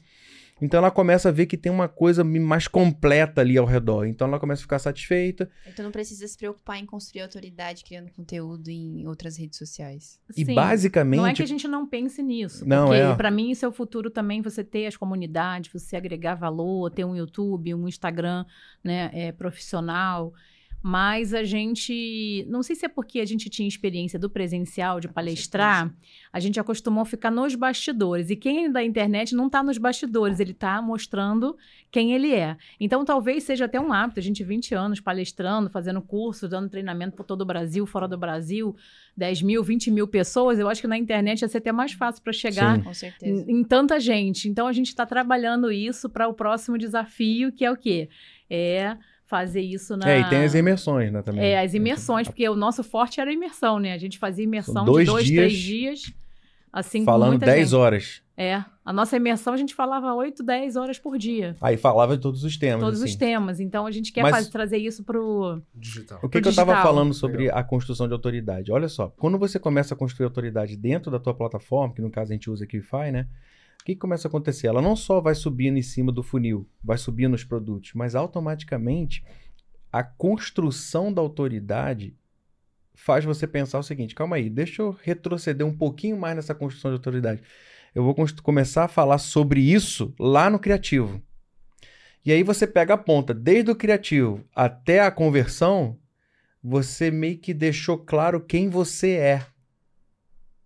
Então ela começa a ver que tem uma coisa mais completa ali ao redor. Então ela começa a ficar satisfeita. Então não precisa se preocupar em construir autoridade criando conteúdo em outras redes sociais. E Sim, basicamente. Não é que a gente não pense nisso. Não, porque é. para mim isso é o futuro também, você ter as comunidades, você agregar valor, ter um YouTube, um Instagram né, é, profissional. Mas a gente, não sei se é porque a gente tinha experiência do presencial, de palestrar, a gente acostumou a ficar nos bastidores. E quem é da internet não está nos bastidores, ele está mostrando quem ele é. Então talvez seja até um hábito, a gente 20 anos palestrando, fazendo curso, dando treinamento por todo o Brasil, fora do Brasil, 10 mil, 20 mil pessoas. Eu acho que na internet ia ser até mais fácil para chegar em, em tanta gente. Então a gente está trabalhando isso para o próximo desafio, que é o quê? É fazer isso na. É, e tem as imersões, né, também. É, as imersões, porque o nosso forte era a imersão, né? A gente fazia imersão dois de dois, dias, três dias. Assim, falando 10 horas. É. A nossa imersão a gente falava 8, 10 horas por dia. Aí falava de todos os temas. Todos assim. os temas. Então a gente quer Mas, fazer, trazer isso pro digital. O que, que eu estava falando sobre Legal. a construção de autoridade? Olha só, quando você começa a construir autoridade dentro da tua plataforma, que no caso a gente usa aqui o Wi-Fi, né? O que, começa a acontecer? Ela não só vai subindo em cima do funil, vai subindo os produtos, mas automaticamente a construção da autoridade faz você pensar o seguinte: calma aí, deixa eu retroceder um pouquinho mais nessa construção de autoridade. Eu vou começar a falar sobre isso lá no criativo. E aí você pega a ponta, desde o criativo até a conversão, você meio que deixou claro quem você é.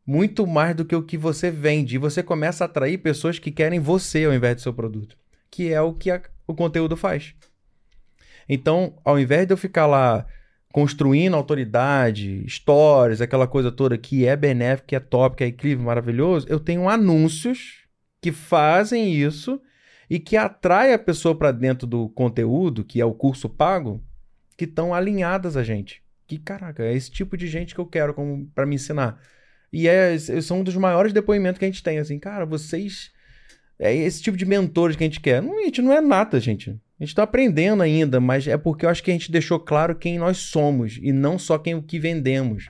Muito mais do que o que você vende. E você começa a atrair pessoas que querem você ao invés do seu produto. Que é o que a, o conteúdo faz. Então, ao invés de eu ficar lá construindo autoridade, stories, aquela coisa toda que é benéfico, que é top, que é incrível, maravilhoso, eu tenho anúncios que fazem isso e que atrai a pessoa para dentro do conteúdo, que é o curso pago, que estão alinhadas a gente. Que caraca, é esse tipo de gente que eu quero para me ensinar. E é, são um dos maiores depoimentos que a gente tem, assim, cara, vocês é esse tipo de mentores que a gente quer. Não, a gente não é nada, gente. A gente está aprendendo ainda, mas é porque eu acho que a gente deixou claro quem nós somos e não só quem o que vendemos.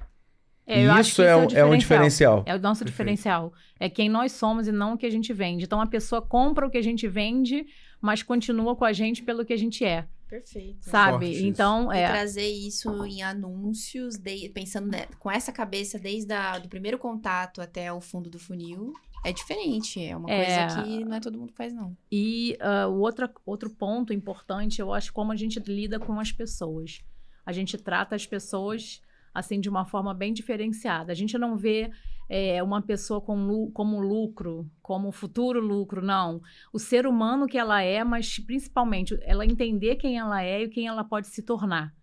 É, isso, isso é, um, é, um diferencial. É o nosso Perfeito. diferencial. É quem nós somos e não o que a gente vende. Então a pessoa compra o que a gente vende, mas continua com a gente pelo que a gente é. Perfeito. Sabe? Forte então, é. E trazer isso em anúncios, de, pensando né, com essa cabeça desde o do primeiro contato até o fundo do funil. É diferente, é uma é... coisa que não é todo mundo faz, não. E uh, o outro, outro ponto importante, eu acho, como a gente lida com as pessoas. A gente trata as pessoas, assim, de uma forma bem diferenciada. A gente não vê é, uma pessoa com, como lucro, como futuro lucro, não. O ser humano que ela é, mas principalmente ela entender quem ela é e quem ela pode se tornar.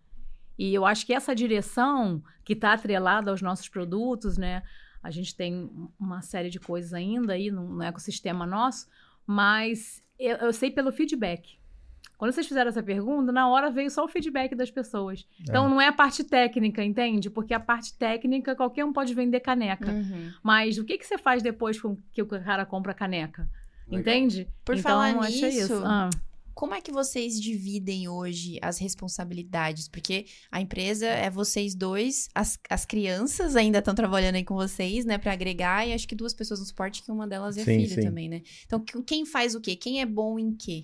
E eu acho que essa direção que está atrelada aos nossos produtos, né? A gente tem uma série de coisas ainda aí no, no ecossistema nosso, mas eu, eu, sei pelo feedback. Quando vocês fizeram essa pergunta, na hora veio só o feedback das pessoas. Então é. não é a parte técnica, entende? Porque a parte técnica, qualquer um pode vender caneca. Uhum. Mas o que, que você faz depois com que o cara compra caneca? Legal. Entende? Por então, falar nisso, isso. Ah. Como é que vocês dividem hoje as responsabilidades? Porque a empresa é vocês dois, as, as crianças ainda estão trabalhando aí com vocês, né, para agregar, e acho que duas pessoas no suporte, que uma delas é sim, filha sim. também, né? Então, quem faz o quê? Quem é bom em quê?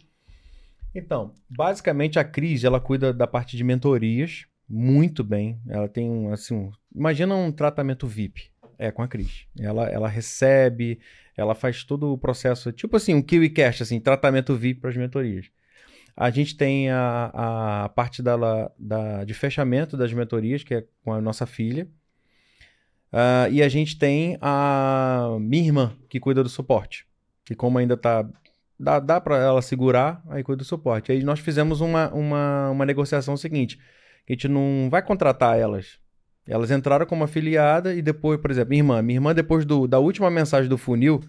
Então, basicamente a Cris, ela cuida da parte de mentorias muito bem. Ela tem um, assim, um, imagina um tratamento VIP. É, com a Cris. Ela, ela recebe, ela faz todo o processo, tipo assim, um KiwiCast, assim, tratamento VIP para as mentorias. A gente tem a, a parte da, da, de fechamento das mentorias, que é com a nossa filha. Uh, e a gente tem a minha irmã, que cuida do suporte. Que como ainda está dá, dá para ela segurar, aí cuida do suporte. Aí nós fizemos uma, uma, uma negociação seguinte, que a gente não vai contratar elas. Elas entraram como afiliada e depois, por exemplo, minha irmã. Minha irmã, depois do, da última mensagem do funil,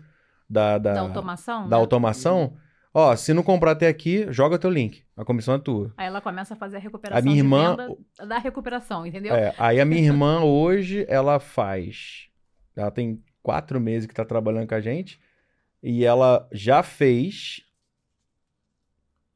da, da, Da automação? da né? automação, ó, se não comprar até aqui, joga teu link. A comissão é tua. Aí ela começa a fazer a recuperação A minha irmã- da recuperação, entendeu? É, aí a minha irmã hoje, ela faz. Ela tem quatro meses que tá trabalhando com a gente. E ela já fez,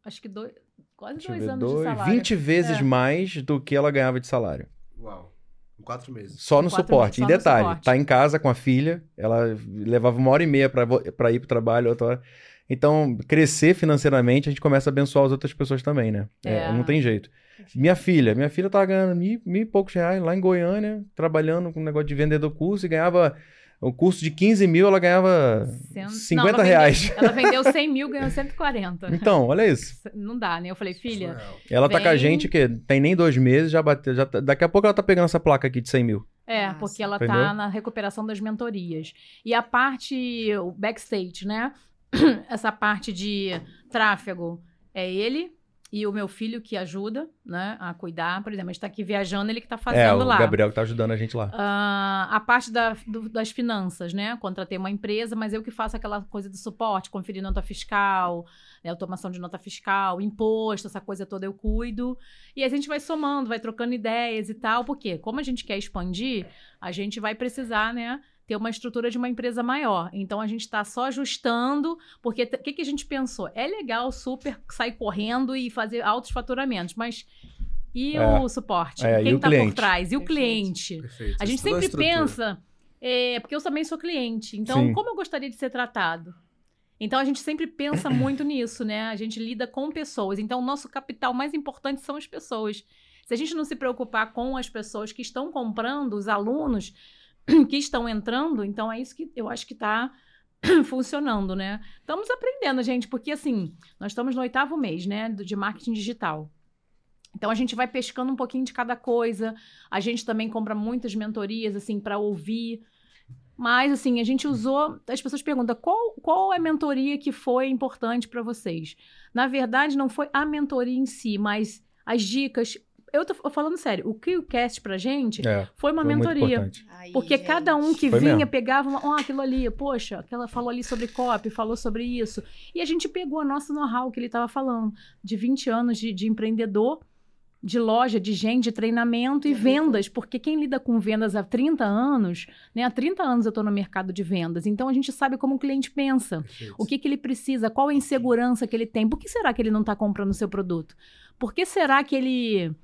Acho que dois, quase dois ver, anos de dois, salário. 20 vezes É. mais do que ela ganhava de salário. Uau. Em quatro meses. Só no Quatro suporte. meses, e só no detalhe, suporte. tá em casa com a filha, ela levava uma hora e meia pra ir pro trabalho, outra hora. Então, crescer financeiramente, a gente começa a abençoar as outras pessoas também, né? É, É. não tem jeito. Minha filha, minha filha tava ganhando mil, mil e poucos reais lá em Goiânia, trabalhando com um negócio de vendedor curso e ganhava. O curso de 15 mil, ela ganhava Cento- 50 Não, ela reais. Vendeu, ela vendeu 100 mil, ganhou 140. Então, olha isso. Não dá, né? Eu falei, filha. Ela tá com a Vem. gente que tem nem dois meses, já bateu. Já tá- daqui a pouco ela tá pegando essa placa aqui de 100 mil. É, Nossa. porque ela Entendeu? tá na recuperação das mentorias. E a parte, o backstage, né? Essa parte de tráfego é ele e o meu filho que ajuda, né, a cuidar. Por exemplo, a gente tá aqui viajando, ele que tá é, fazendo o lá. Gabriel que tá ajudando a gente lá. Ah, a parte da- do- das finanças, né? Contratei uma empresa, mas eu que faço aquela coisa do suporte, conferir nota fiscal, né, automação de nota fiscal, imposto, essa coisa toda eu cuido. E a gente vai somando, vai trocando ideias e tal, porque como a gente quer expandir, a gente vai precisar, né? Ter uma estrutura de uma empresa maior. Então a gente está só ajustando, porque o que, que a gente pensou? É legal super sair correndo e fazer altos faturamentos, mas e É. o suporte? É, Quem está por trás? E o Perfeito. cliente? Perfeito. A gente Isso sempre pensa, é, porque eu também sou cliente, então Sim. como eu gostaria de ser tratado? Então a gente sempre pensa muito nisso, né? A gente lida com pessoas. Então o nosso capital mais importante são as pessoas. Se a gente não se preocupar com as pessoas que estão comprando, os alunos que estão entrando, então é isso que eu acho que está funcionando, né? Estamos aprendendo, gente, porque assim, nós estamos no oitavo mês, né, de marketing digital. Então a gente vai pescando um pouquinho de cada coisa. A gente também compra muitas mentorias assim para ouvir. Mas assim, a gente usou, as pessoas perguntam qual qual é a mentoria que foi importante para vocês? Na verdade, não foi a mentoria em si, mas as dicas. Eu tô falando sério, o QCast pra gente É, foi uma foi mentoria. Ai, Porque gente. cada um que Foi vinha mesmo. pegava, uma, ó, aquilo ali, poxa, aquela falou ali sobre copy, falou sobre isso. E a gente pegou a nossa know-how que ele estava falando, de 20 anos de, de empreendedor, de loja, de gente, de treinamento e Que vendas, porque quem lida com vendas há 30 anos, né? Há 30 anos eu estou no mercado de vendas, então a gente sabe como o cliente pensa. Perfeito. O que, que ele precisa? Qual a insegurança que ele tem? Por que será que ele não está comprando o seu produto? Por que será que ele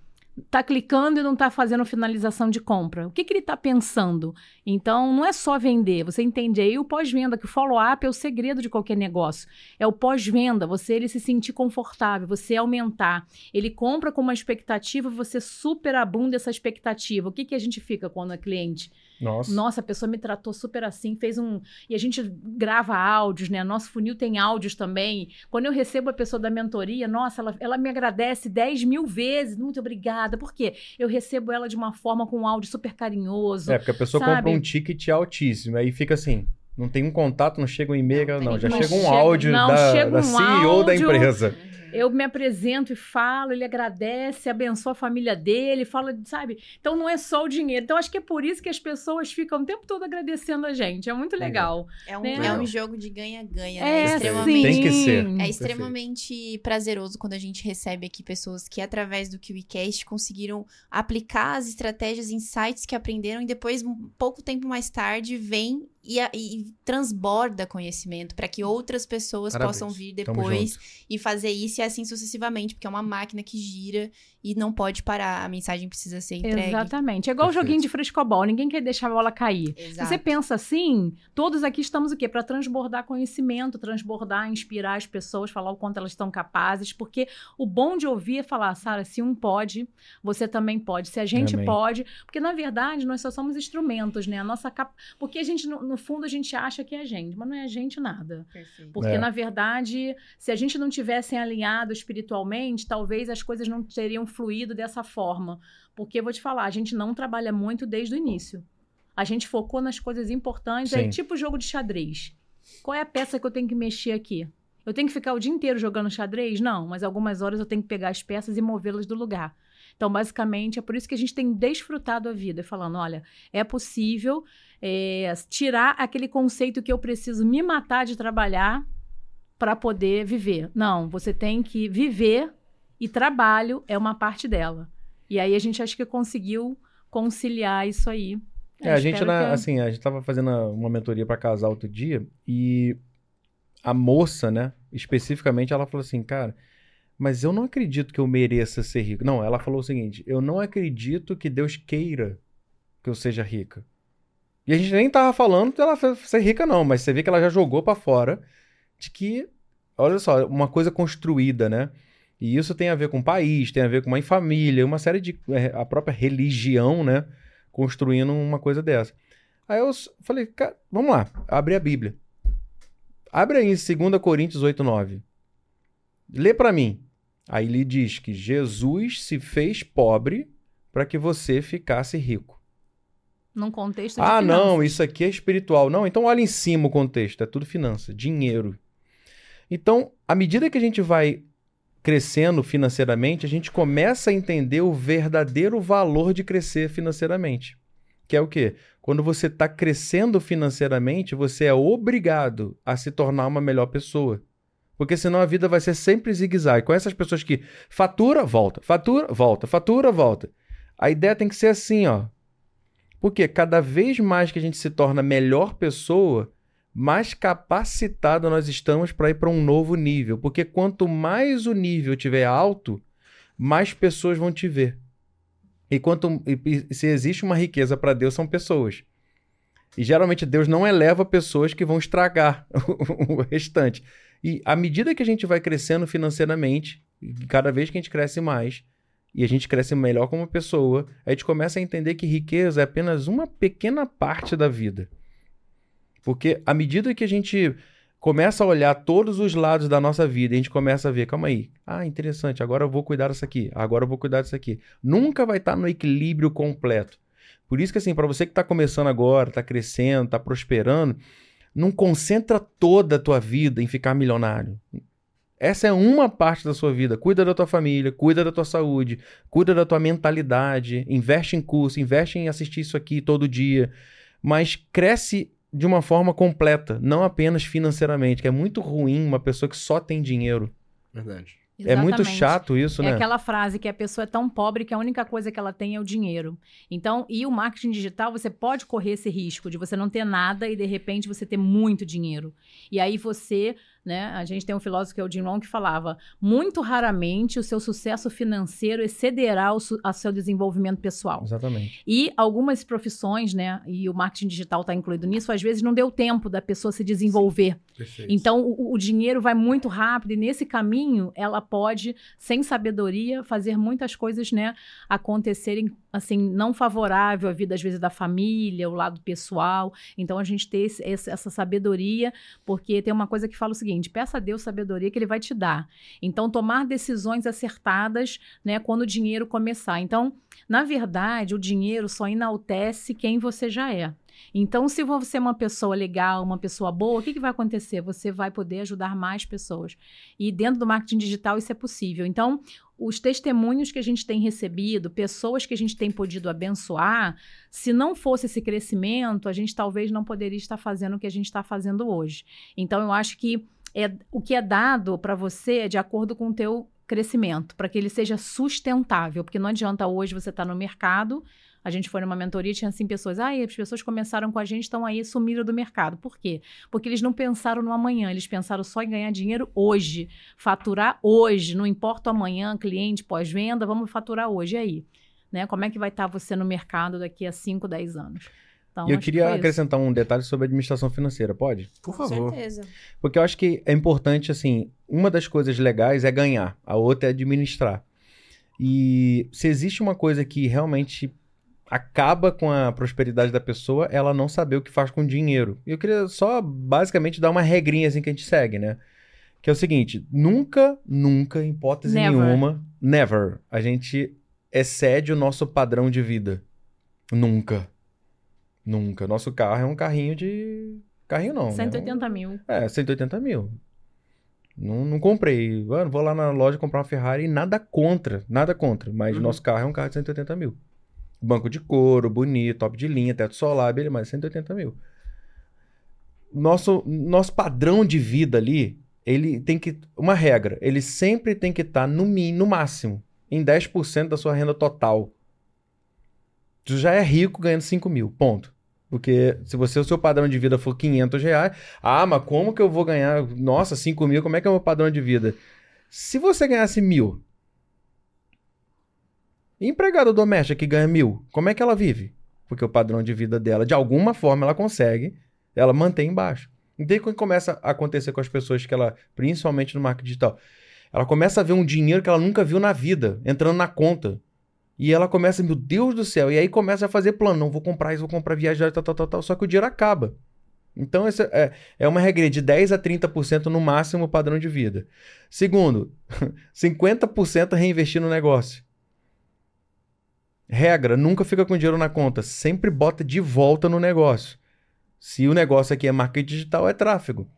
está clicando e não está fazendo finalização de compra? O que, que ele está pensando? Então, não é só vender, você entende aí o pós-venda, que o follow-up é o segredo de qualquer negócio. É o pós-venda, você ele se sentir confortável, você aumentar. Ele compra com uma expectativa, você superabunda essa expectativa. O que, que a gente fica quando é cliente? Nossa. Nossa, a pessoa me tratou super assim, fez um. E a gente grava áudios, né? Nosso funil tem áudios também. Quando eu recebo a pessoa da mentoria, nossa, ela, ela me agradece 10 mil vezes. Muito obrigada. Por quê? Eu recebo ela de uma forma com um áudio super carinhoso. É, porque a pessoa Sabe? compra um ticket altíssimo, aí fica assim. Não tem um contato, não chega um e-mail, Não, não. Já chega um áudio não, da, chega da um CEO da áudio. empresa. Eu me apresento e falo, ele agradece, abençoa a família dele, fala, sabe? Então não é só o dinheiro. Então acho que é por isso que as pessoas ficam o tempo todo agradecendo a gente. É muito legal. É um, né? é um jogo de ganha-ganha, É, né? Extremamente. Tem que ser. É extremamente prazeroso quando a gente recebe aqui pessoas que, através do KiwiCast, conseguiram aplicar as estratégias, insights que aprenderam e depois, um pouco tempo mais tarde, vem e, e transborda conhecimento para que outras pessoas Parabéns. possam vir depois e fazer isso assim sucessivamente, porque é uma máquina que gira e não pode parar. A mensagem precisa ser entregue. Exatamente. É igual o joguinho de frescobol. Ninguém quer deixar a bola cair. Se Exato. você pensa assim, todos aqui estamos o quê? Para transbordar conhecimento, transbordar, inspirar as pessoas, falar o quanto elas estão capazes, porque o bom de ouvir é falar, Sara, se um pode, você também pode. Se a gente Amém. pode, porque na verdade nós só somos instrumentos, né? A nossa cap... porque a gente no, no fundo a gente acha que é a gente, mas não é a gente nada. Perfeito. Porque, É. na verdade, se a gente não tivesse alinhado espiritualmente, talvez as coisas não teriam fluído dessa forma. Porque, vou te falar, a gente não trabalha muito desde o início. A gente focou nas coisas importantes, é Sim. tipo jogo de xadrez. Qual é a peça que eu tenho que mexer aqui? Eu tenho que ficar o dia inteiro jogando xadrez? Não, mas algumas horas eu tenho que pegar as peças e movê-las do lugar. Então, basicamente, é por isso que a gente tem desfrutado a vida, falando: olha, é possível é, tirar aquele conceito que eu preciso me matar de trabalhar para poder viver. Não, você tem que viver e trabalho é uma parte dela. E aí a gente acho que conseguiu conciliar isso aí. É, a gente, na, que... assim, a gente tava fazendo uma mentoria para casar outro dia e a moça, né, especificamente, ela falou assim, cara, mas eu não acredito que eu mereça ser rico. Não, ela falou o seguinte: eu não acredito que Deus queira que eu seja rica. E a gente nem tava falando dela ser rica, não, mas você vê que ela já jogou para fora de que, olha só, uma coisa construída, né? E isso tem a ver com o país, tem a ver com uma família, uma série de. É, a própria religião, né? Construindo uma coisa dessa. Aí eu falei, cara, vamos lá, abre a Bíblia. Abre aí em 2 Coríntios 8, 9. Lê para mim. Aí ele diz que Jesus se fez pobre para que você ficasse rico. Num contexto de Ah, finanças. não, isso aqui é espiritual. Não, então olha em cima o contexto, é tudo finança, dinheiro. Então, à medida que a gente vai crescendo financeiramente, a gente começa a entender o verdadeiro valor de crescer financeiramente. Que é o quê? Quando você está crescendo financeiramente, você é obrigado a se tornar uma melhor pessoa. Porque senão a vida vai ser sempre zigue-zague. Com essas pessoas que fatura, volta, fatura, volta, fatura, volta. A ideia tem que ser assim, ó. Porque cada vez mais que a gente se torna melhor pessoa, mais capacitado nós estamos para ir para um novo nível. Porque quanto mais o nível tiver alto, mais pessoas vão te ver. E quanto e, se existe uma riqueza para Deus são pessoas. E geralmente Deus não eleva pessoas que vão estragar o restante. E à medida que a gente vai crescendo financeiramente, cada vez que a gente cresce mais, e a gente cresce melhor como pessoa, a gente começa a entender que riqueza é apenas uma pequena parte da vida. Porque à medida que a gente começa a olhar todos os lados da nossa vida, a gente começa a ver, calma aí, ah, interessante, agora eu vou cuidar disso aqui, agora eu vou cuidar disso aqui. Nunca vai estar no equilíbrio completo. Por isso que assim, para você que está começando agora, está crescendo, está prosperando, não concentra toda a tua vida em ficar milionário. Essa é uma parte da sua vida. Cuida da tua família, cuida da tua saúde, cuida da tua mentalidade, investe em curso, investe em assistir isso aqui todo dia. Mas cresce de uma forma completa, não apenas financeiramente, que é muito ruim uma pessoa que só tem dinheiro. Verdade. Exatamente. É muito chato isso, né? É aquela frase que a pessoa é tão pobre que a única coisa que ela tem é o dinheiro. Então, e o marketing digital, você pode correr esse risco de você não ter nada e de repente você ter muito dinheiro. E aí você né? A gente tem um filósofo que é o Jim Long que falava: muito raramente o seu sucesso financeiro excederá o su seu desenvolvimento pessoal. Exatamente. E algumas profissões, né? E o marketing digital está incluído nisso, às vezes não deu tempo da pessoa se desenvolver. Então o, o dinheiro vai muito rápido e nesse caminho ela pode, sem sabedoria, fazer muitas coisas, né? Acontecerem assim não favorável à vida às vezes da família, o lado pessoal. Então a gente ter esse, essa sabedoria, porque tem uma coisa que fala o seguinte peça a Deus sabedoria que Ele vai te dar. Então, tomar decisões acertadas, né, quando o dinheiro começar. Então, na verdade, o dinheiro só enaltece quem você já é. Então, se você é uma pessoa legal, uma pessoa boa, o que, que vai acontecer? Você vai poder ajudar mais pessoas. E dentro do marketing digital isso é possível. Então, os testemunhos que a gente tem recebido, pessoas que a gente tem podido abençoar, se não fosse esse crescimento, a gente talvez não poderia estar fazendo o que a gente está fazendo hoje. Então, eu acho que é, o que é dado para você é de acordo com o teu crescimento, para que ele seja sustentável, porque não adianta hoje você estar tá no mercado, a gente foi numa mentoria tinha assim pessoas, ah, as pessoas começaram com a gente, estão aí, sumiram do mercado. Por quê? Porque eles não pensaram no amanhã, eles pensaram só em ganhar dinheiro hoje, faturar hoje, não importa o amanhã, cliente, pós-venda, vamos faturar hoje, e aí? Né? Como é que vai estar tá você no mercado daqui a 5, 10 anos? Então, e eu queria que acrescentar um detalhe sobre administração financeira, pode? Por favor. Com certeza. Porque eu acho que é importante, assim, uma das coisas legais é ganhar, a outra é administrar. E se existe uma coisa que realmente acaba com a prosperidade da pessoa, ela não saber o que faz com o dinheiro. E eu queria só basicamente dar uma regrinha assim que a gente segue, né? Que é o seguinte: nunca, nunca, em hipótese never. nenhuma, never, a gente excede o nosso padrão de vida. Nunca. Nunca. Nosso carro é um carrinho de. Carrinho não. 180 né? mil. É, 180 mil. Não, não comprei. Mano, vou lá na loja comprar uma Ferrari e nada contra. Nada contra. Mas Uhum. nosso carro é um carro de 180 mil. Banco de couro, bonito, top de linha, teto solar, beleza, mas 180 mil. Nosso, nosso padrão de vida ali, ele tem que. Uma regra, ele sempre tem que estar no, mi- no máximo, em 10% da sua renda total. Tu já é rico ganhando 5 mil, ponto. Porque se você, o seu padrão de vida for 500 reais, ah, mas como que eu vou ganhar? Nossa, 5 mil, como é que é o meu padrão de vida? Se você ganhasse mil, empregada doméstica que ganha mil, como é que ela vive? Porque o padrão de vida dela, de alguma forma, ela consegue, ela mantém embaixo. Então, quando começa a acontecer com as pessoas que ela, principalmente no marketing digital, ela começa a ver um dinheiro que ela nunca viu na vida, entrando na conta. E ela começa, meu Deus do céu, e aí começa a fazer plano, não vou comprar isso, vou comprar viajar, tal, tal, tal, tal, só que o dinheiro acaba. Então, essa é, é uma regra de 10 a 30% no máximo padrão de vida. Segundo, 50% reinvestir no negócio. Regra, nunca fica com dinheiro na conta, sempre bota de volta no negócio. Se o negócio aqui é marketing digital, é tráfego.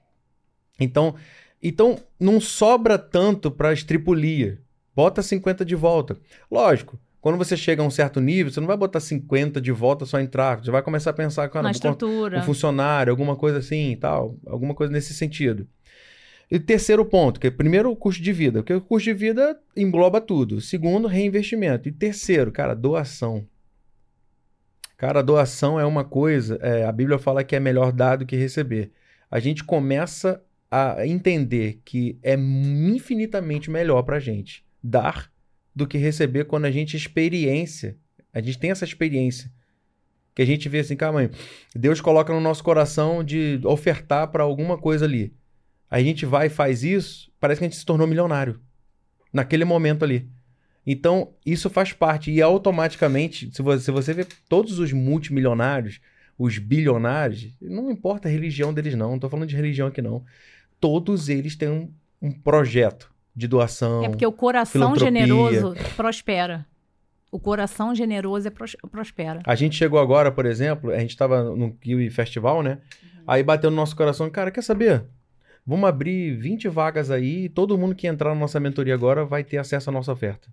Então, então não sobra tanto para estripulia. Bota 50 de volta. Lógico, quando você chega a um certo nível, você não vai botar 50 de volta só em tráfego. Você vai começar a pensar, cara, estrutura. um funcionário, alguma coisa assim e tal, alguma coisa nesse sentido. E terceiro ponto, que é primeiro o custo de vida, porque o custo de vida engloba tudo. Segundo, reinvestimento. E terceiro, cara, doação. Cara, doação é uma coisa, é, a Bíblia fala que é melhor dar do que receber. A gente começa a entender que é infinitamente melhor pra gente dar do que receber quando a gente experiência. A gente tem essa experiência. Que a gente vê assim, calma aí, Deus coloca no nosso coração de ofertar para alguma coisa ali. Aí a gente vai e faz isso, parece que a gente se tornou milionário. Naquele momento ali. Então, isso faz parte. E automaticamente, se você, se você vê todos os multimilionários, os bilionários, não importa a religião deles, não. Não tô falando de religião aqui, não. Todos eles têm um, um projeto de doação. É porque o coração generoso prospera. O coração generoso é pros- prospera. A gente chegou agora, por exemplo, a gente estava no Kiwi Festival, né? Aí bateu no nosso coração, cara, quer saber? Vamos abrir 20 vagas aí e todo mundo que entrar na nossa mentoria agora vai ter acesso à nossa oferta.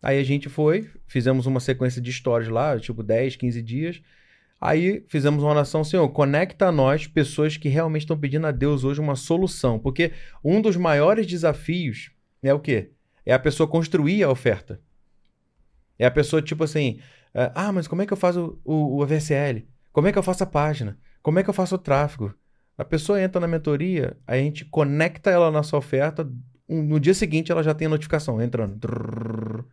Aí a gente foi, fizemos uma sequência de stories lá, tipo 10, 15 dias. Aí fizemos uma oração, Senhor, conecta a nós pessoas que realmente estão pedindo a Deus hoje uma solução. Porque um dos maiores desafios é o quê? É a pessoa construir a oferta. É a pessoa, tipo assim, ah, mas como é que eu faço o, o VSL? Como é que eu faço a página? Como é que eu faço o tráfego? A pessoa entra na mentoria, a gente conecta ela na nossa oferta, um- no dia seguinte ela já tem a notificação entrando. Trrr.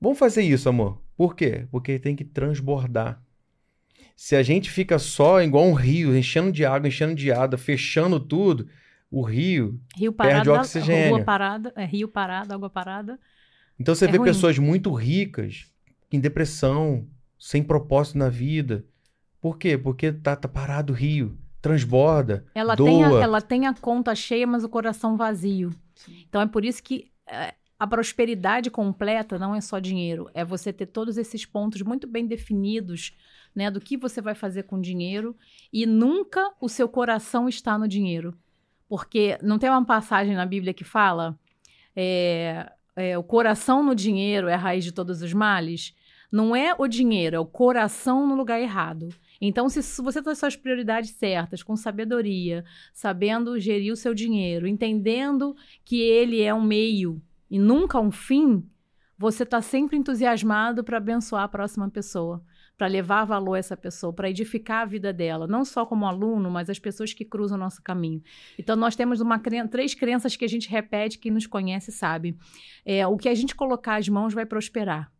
Vamos fazer isso, amor. Por quê? Porque tem que transbordar. Se a gente fica só igual um rio, enchendo de água, enchendo de água, fechando tudo, o rio. Rio Perde parado, oxigênio. rua parada, é, rio parado, água parada. Então você É vê ruim. pessoas muito ricas, em depressão, sem propósito na vida. Por quê? Porque tá, tá parado o rio, transborda, Ela doa. tem, a, ela tem a conta cheia, mas o coração vazio. Então é por isso que é, a prosperidade completa não é só dinheiro, é você ter todos esses pontos muito bem definidos, né, do que você vai fazer com o dinheiro e nunca o seu coração está no dinheiro. Porque não tem uma passagem na Bíblia que fala é, é, o coração no dinheiro é a raiz de todos os males? Não é o dinheiro, é o coração no lugar errado. Então, se você tem suas prioridades certas, com sabedoria, sabendo gerir o seu dinheiro, entendendo que ele é um meio e nunca um fim, você está sempre entusiasmado para abençoar a próxima pessoa, para levar valor a essa pessoa, para edificar a vida dela, não só como aluno, mas as pessoas que cruzam o nosso caminho. Então, nós temos uma três crenças que a gente repete, quem nos conhece sabe. É, o que a gente colocar as mãos vai prosperar.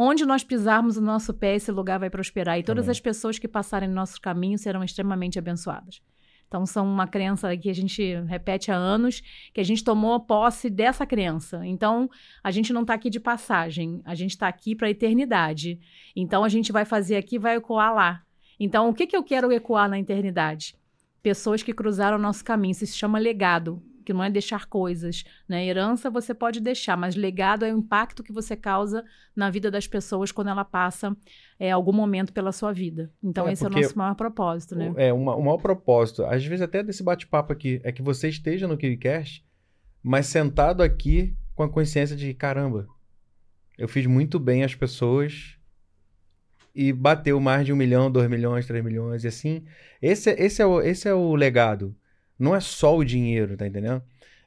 Onde nós pisarmos o nosso pé, esse lugar vai prosperar. E todas Amém. as pessoas que passarem no nosso caminho serão extremamente abençoadas. Então, são uma crença que a gente repete há anos, que a gente tomou posse dessa crença. Então, a gente não está aqui de passagem, a gente está aqui para a eternidade. Então, a gente vai fazer aqui, vai ecoar lá. Então, o que, que eu quero ecoar na eternidade? Pessoas que cruzaram o nosso caminho. Isso se chama legado. Que não é deixar coisas, né? Herança você pode deixar, mas legado é o impacto que você causa na vida das pessoas quando ela passa é, algum momento pela sua vida. Então É, esse é o nosso maior propósito, né? É, uma, o maior propósito, às vezes até desse bate-papo aqui, é que você esteja no KiwiCast, mas sentado aqui com a consciência de, caramba, eu fiz muito bem as pessoas e bateu mais de um milhão, dois milhões, três milhões, e assim. Esse, é- esse, é, o, esse é o legado. Não é só o dinheiro, tá entendendo?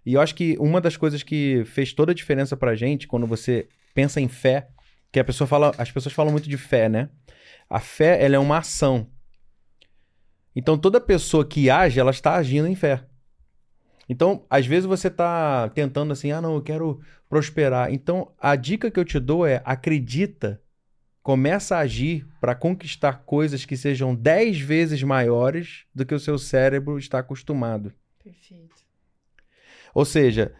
E eu acho que uma das coisas que fez toda a diferença pra gente, quando você pensa em fé, que a pessoa fala, as pessoas falam muito de fé, né? A fé, ela é uma ação. Então, toda pessoa que age, ela está agindo em fé. Então, às vezes você está tentando assim, ah, não, eu quero prosperar. Então, a dica que eu te dou é acredita, começa a agir para conquistar coisas que sejam 10 vezes maiores do que o seu cérebro está acostumado. Perfeito. Ou seja,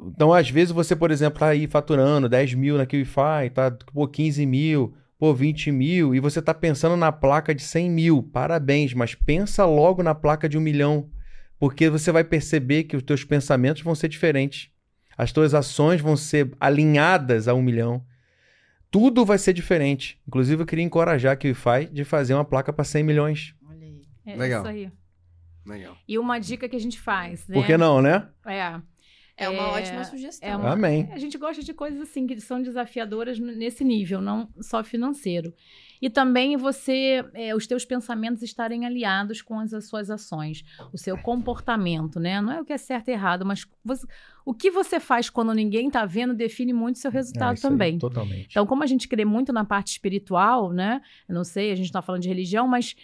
então às vezes você, por exemplo, tá aí faturando 10 mil na QIFI, tá pô, 15 mil, pô, 20 mil, e você tá pensando na placa de 100 mil. Parabéns, mas pensa logo na placa de um milhão, porque você vai perceber que os teus pensamentos vão ser diferentes. As tuas ações vão ser alinhadas a um milhão. Tudo vai ser diferente. Inclusive, eu queria encorajar a QIFI de fazer uma placa para 100 milhões. Olha aí. É Legal. isso aí. Legal. E uma dica que a gente faz, né? Por que não, né? É. É uma É, ótima sugestão. é uma- Amém. A gente gosta de coisas assim que são desafiadoras nesse nível, não só financeiro. E também você, é, os teus pensamentos estarem aliados com as, as suas ações, o seu comportamento, né? Não é o que é certo e errado, mas você- o que você faz quando ninguém tá vendo define muito o seu É, resultado aí, também. totalmente. Então, como a gente crê muito na parte espiritual, né? Eu não sei, a gente tá falando de religião, mas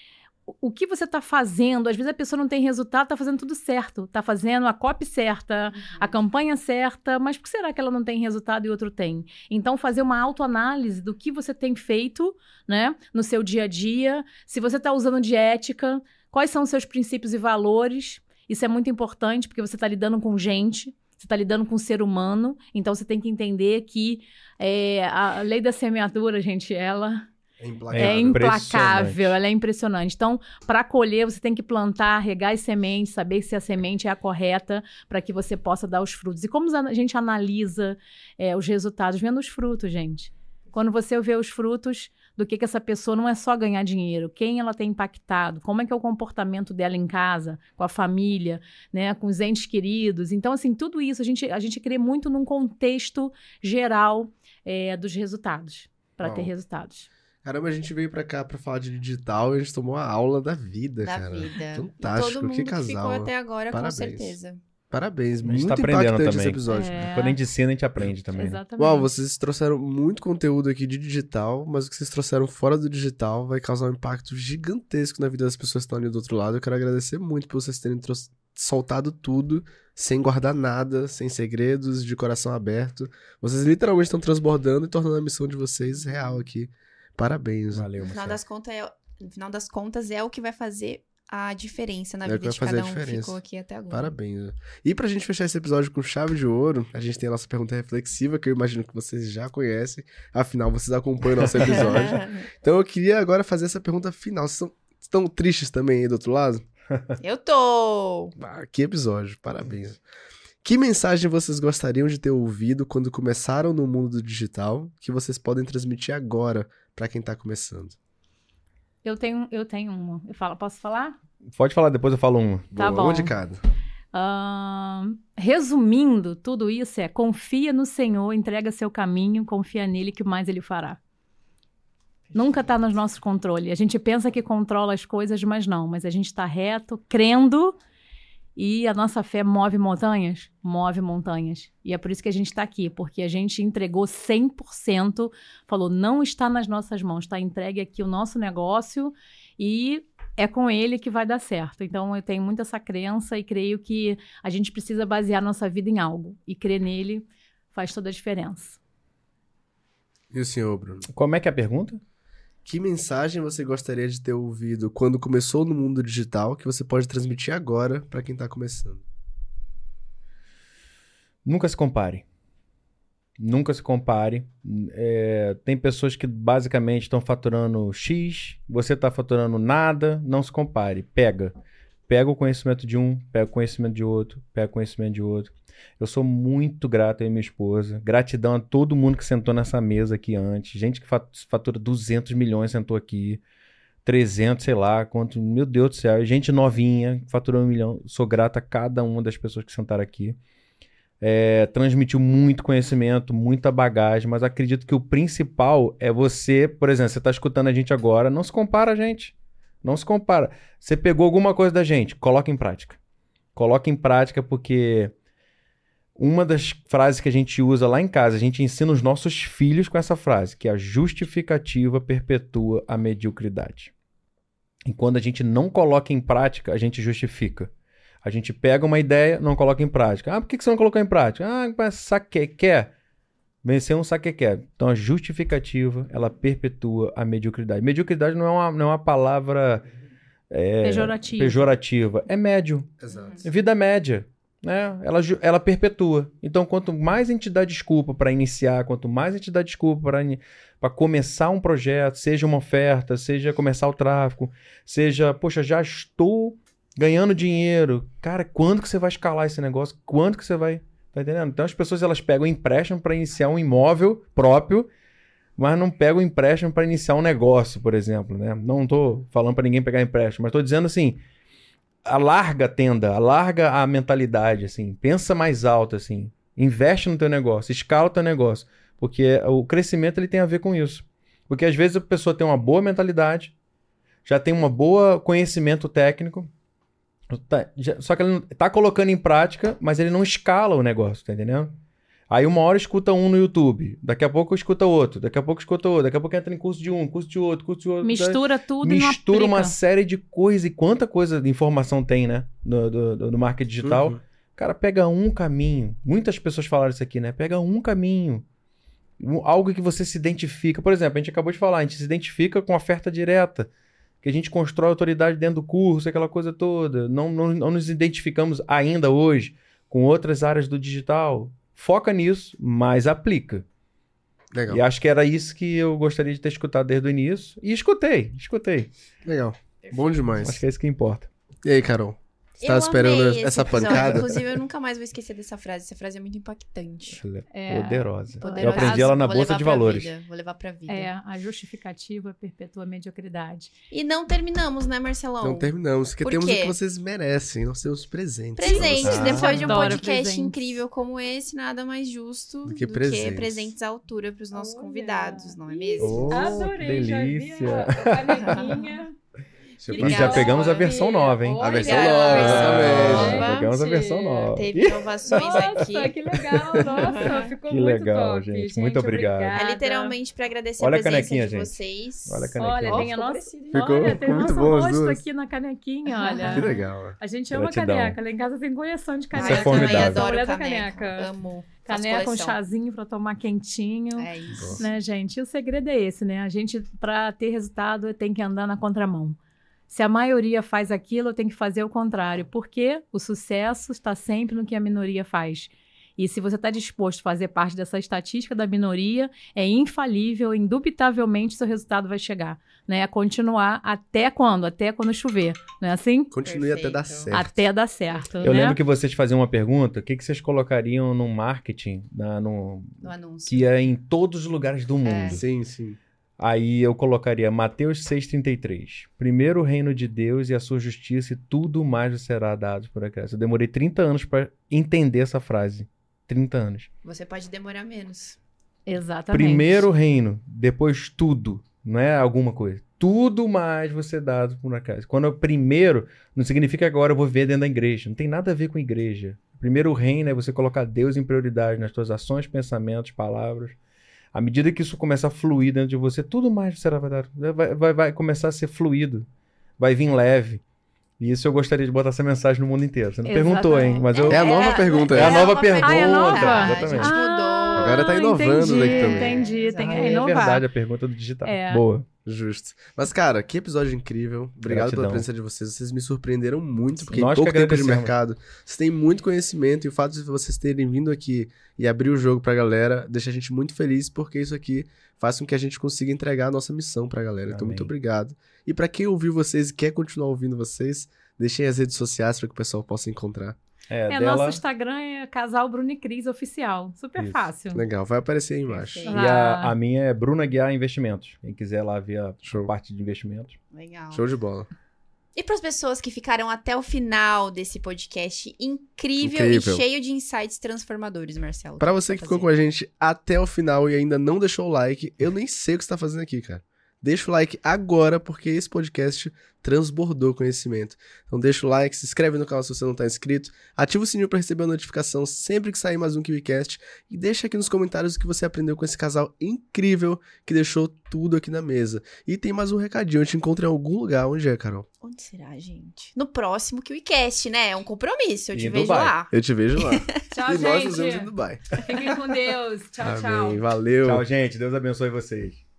o- o que você tá fazendo, às vezes a pessoa não tem resultado, tá fazendo tudo certo, tá fazendo a copy certa, a campanha certa, mas por que será que ela não tem resultado e outro tem? Então, fazer uma autoanálise do que você tem feito, né, no seu dia a dia, se você está usando de ética, quais são os seus princípios e valores. Isso é muito importante, porque você está lidando com gente, você está lidando com um ser humano, então você tem que entender que é, a lei da semeadura, gente, ela É é implacável. implacável, ela é impressionante. Então, para colher, você tem que plantar, regar as sementes, saber se a semente é a correta para que você possa dar os frutos. E como a gente analisa é, os resultados? Vendo os frutos, gente. Quando você vê os frutos do que, que essa pessoa não é só ganhar dinheiro, quem ela tem impactado, como é que é o comportamento dela em casa, com a família, né, com os entes queridos. Então, assim, tudo isso a gente, a gente crê muito num contexto geral é, dos resultados, para ter resultados. Caramba, a gente veio pra cá pra falar de digital e a gente tomou a aula da vida, Da cara. vida. Fantástico, Todo mundo que que casal. ficou até agora, Parabéns. com certeza. Parabéns, gente muito tá aprendendo impactante esse também. episódio. É. Quando a gente ensina, a gente aprende também. né? Exatamente. Uau, vocês trouxeram muito conteúdo aqui de digital, mas o que vocês trouxeram fora do digital vai causar um impacto gigantesco na vida das pessoas que estão ali do outro lado. Eu quero agradecer muito por vocês terem soltado tudo, sem guardar nada, sem segredos, de coração aberto. Vocês literalmente estão transbordando e tornando a missão de vocês real aqui. Parabéns. Valeu, No final, das contas, é, no final das contas, é o que vai fazer a diferença na É vida vai de fazer cada um ficou aqui até agora. Parabéns. E pra gente fechar esse episódio com chave de ouro, a gente tem a nossa pergunta reflexiva, que eu imagino que vocês já conhecem. Afinal, vocês acompanham o nosso episódio. então eu queria agora fazer essa pergunta final. Vocês estão, estão tristes também aí do outro lado? Eu tô! Ah, que episódio, parabéns. Que mensagem vocês gostariam de ter ouvido quando começaram no mundo do digital que vocês podem transmitir agora pra quem tá começando? Eu tenho, eu tenho uma. Eu falo, posso falar? Pode falar, depois eu falo uma. Tá Boa, bom. Uma de cada. Ahn, resumindo, tudo isso é confia no Senhor, entrega seu caminho, confia nele que mais ele fará. Nunca está nos nossos controles. A gente pensa que controla as coisas, mas não. Mas a gente está reto, crendo, e a nossa fé move montanhas? Move montanhas. E é por isso que a gente está aqui, porque a gente entregou 100%, falou, não está nas nossas mãos, está entregue aqui o nosso negócio e é com ele que vai dar certo. Então eu tenho muito essa crença e creio que a gente precisa basear nossa vida em algo. E crer nele faz toda a diferença. E o senhor, Bruno? Como é que é a pergunta? Que mensagem você gostaria de ter ouvido quando começou no mundo digital que você pode transmitir agora pra quem tá começando? Nunca se compare. Nunca se compare. É, tem pessoas que basicamente estão faturando X, você está faturando nada, não se compare. Pega. pega o conhecimento de um, pega o conhecimento de outro, pega o conhecimento de outro. Eu sou muito grato aí, minha esposa. Gratidão a todo mundo que sentou nessa mesa aqui antes. Gente que fatura 200 milhões sentou aqui. 300, sei lá, quanto. Meu Deus do céu. Gente novinha, faturou um milhão. Sou grato a cada uma das pessoas que sentaram aqui. É, transmitiu muito conhecimento, muita bagagem, mas acredito que o principal é você, por exemplo, você está escutando a gente agora, não se compara gente. Não se compara. Você pegou alguma coisa da gente, coloca em prática. Coloca em prática porque uma das frases que a gente usa lá em casa, a gente ensina os nossos filhos com essa frase, que é a justificativa perpetua a mediocridade. E quando a gente não coloca em prática, a gente justifica. A gente pega uma ideia, não coloca em prática. Ah, por que você não colocou em prática? Ah, saque, quer. Vencer um saque quer. Então a justificativa, ela perpetua a mediocridade. Mediocridade não é uma, não é uma palavra é, pejorativa. pejorativa. É médio. Exato. Vida média né, ela, ela perpetua. Então, quanto mais a gente dá desculpa para iniciar, quanto mais a gente dá desculpa para começar um projeto, seja uma oferta, seja começar o tráfego, seja, poxa, já estou ganhando dinheiro. Cara, quando que você vai escalar esse negócio? Quando que você vai. Tá entendendo? Então, as pessoas elas pegam empréstimo para iniciar um imóvel próprio, mas não pegam empréstimo para iniciar um negócio, por exemplo. Né? Não estou falando para ninguém pegar empréstimo, mas estou dizendo assim alarga a tenda, alarga a mentalidade, assim, pensa mais alto, assim, investe no teu negócio, escala o teu negócio, porque o crescimento ele tem a ver com isso. Porque às vezes a pessoa tem uma boa mentalidade, já tem um boa conhecimento técnico, tá, já, só que ele está colocando em prática, mas ele não escala o negócio, tá entendendo? Aí uma hora escuta um no YouTube, daqui a pouco escuta outro, daqui a pouco escuta outro, daqui a pouco entra em curso de um, curso de outro, curso de outro. Mistura tudo Mistura e uma série de coisas. E quanta coisa de informação tem, né? No, do, do marketing digital. Uhum. Cara, pega um caminho. Muitas pessoas falaram isso aqui, né? Pega um caminho. Algo que você se identifica. Por exemplo, a gente acabou de falar, a gente se identifica com oferta direta. Que a gente constrói autoridade dentro do curso, aquela coisa toda. Não, não, não nos identificamos ainda hoje com outras áreas do digital foca nisso, mas aplica. Legal. E acho que era isso que eu gostaria de ter escutado desde o início. E escutei, escutei. Legal. Bom demais. Acho que é isso que importa. E aí, Carol? Você tava esperando essa pancada? Inclusive, eu nunca mais vou esquecer dessa frase. Essa frase é muito impactante. Ela é, é poderosa. poderosa. Eu aprendi ela na vou Bolsa de Valores. Vida. Vou levar pra vida. É, a justificativa perpetua a mediocridade. E não terminamos, né, Marcelão? Não terminamos, porque Por temos o que vocês merecem. Nós temos presentes. Presentes. Ah, Depois de um podcast presentes. incrível como esse, nada mais justo Do que do presentes. que presentes à altura pros nossos Olha. convidados, não é mesmo? Oh, Adorei, que já vi delícia. a E já pegamos a versão nova, hein? A versão nova, exatamente. Ah, Pegamos a versão nova. Teve inovações aqui. Nossa, que legal. Nossa, ficou Que muito legal, top. gente. Muito obrigado. É literalmente pra agradecer Olha a a presença canequinha, de gente. vocês. Olha a canequinha. Olha, tem a ficou nossa. Ficou- olha, tem muito nosso bom rosto aqui na canequinha, olha. Que legal. A gente ama Gratidão. caneca. Lá em casa tem coleção de caneca. é eu também formidável. adoro Mulher da caneca. Amo. Caneca, um coleção. chazinho pra tomar quentinho. É isso. Né, gente? E o segredo é esse, né? A gente, pra ter resultado, tem que andar na contramão. Se a maioria faz aquilo, tem que fazer o contrário, porque o sucesso está sempre no que a minoria faz. E se você está disposto a fazer parte dessa estatística da minoria, é infalível, indubitavelmente seu resultado vai chegar. Né? É continuar até quando? Até quando chover. Não é assim? Continue até dar Perfeito. certo. Até dar certo. Eu né? lembro que vocês faziam uma pergunta: o que, que vocês colocariam no marketing, na, no, No anúncio. que é em todos os lugares do mundo? Sim, sim. Aí eu colocaria Mateus 6,33. Primeiro o reino de Deus e a sua justiça, e tudo mais será dado por acréscimo. Eu demorei 30 anos para entender essa frase. 30 anos. Você pode demorar menos. Exatamente. Primeiro o reino, depois tudo. Não é alguma coisa. Tudo mais você dado por acaso. Quando é o primeiro, não significa que agora eu vou ver dentro da igreja. Não tem nada a ver com igreja. Primeiro o reino é você colocar Deus em prioridade nas suas ações, pensamentos, palavras. À medida que isso começar a fluir dentro de você, tudo mais será dado. Vai, vai, vai começar a ser fluido. Vai vir leve. E isso eu gostaria de botar essa mensagem no mundo inteiro. Você não perguntou, hein? Mas eu. É a nova pergunta, É a nova pergunta. Ah, é nova? Exatamente. mudou. Agora tá inovando entendi, daqui também. Entendi, tem Ah, que É inovar. verdade a pergunta do digital. É. Boa. Justo. Mas, cara, que episódio incrível. Obrigado Gratidão. pela presença de vocês. Vocês me surpreenderam muito, porque Nós em que pouco tempo de mercado, vocês têm muito conhecimento e o fato de vocês terem vindo aqui e abrir o jogo pra galera deixa a gente muito feliz, porque isso aqui faz com que a gente consiga entregar a nossa missão pra galera. Então, Amém. muito obrigado. E pra quem ouviu vocês e quer continuar ouvindo vocês, Deixem as redes sociais para que o pessoal possa encontrar. É, É, dela... nosso Instagram é Casal Bruno e Cris Oficial. Super Isso. fácil. Legal, vai aparecer aí embaixo. E a, a minha é Bruna Guiar Investimentos. Quem quiser lá ver a Show. parte de investimentos. Legal. Show de bola. E para as pessoas que ficaram até o final desse podcast incrível, Incrível. e cheio de insights transformadores, Marcelo. Pra você que ficou com a gente até o final e ainda não deixou o like, eu nem sei o que você tá fazendo aqui, cara. Deixa o like agora, porque esse podcast transbordou conhecimento. Então deixa o like, se inscreve no canal se você não tá inscrito, ativa o sininho pra receber a notificação sempre que sair mais um KiwiCast e deixa aqui nos comentários o que você aprendeu com esse casal incrível que deixou tudo aqui na mesa. E tem mais um recadinho, eu te encontro em algum lugar. Onde é, Carol? Onde será, gente? No próximo KiwiCast, né? É um compromisso. Eu E te vejo Dubai. lá. Eu te vejo lá. Tchau, e nós nos vemos em gente. Dubai. Fiquem com Deus. Tchau, tchau. Amém. Valeu. Tchau, gente. Deus abençoe vocês.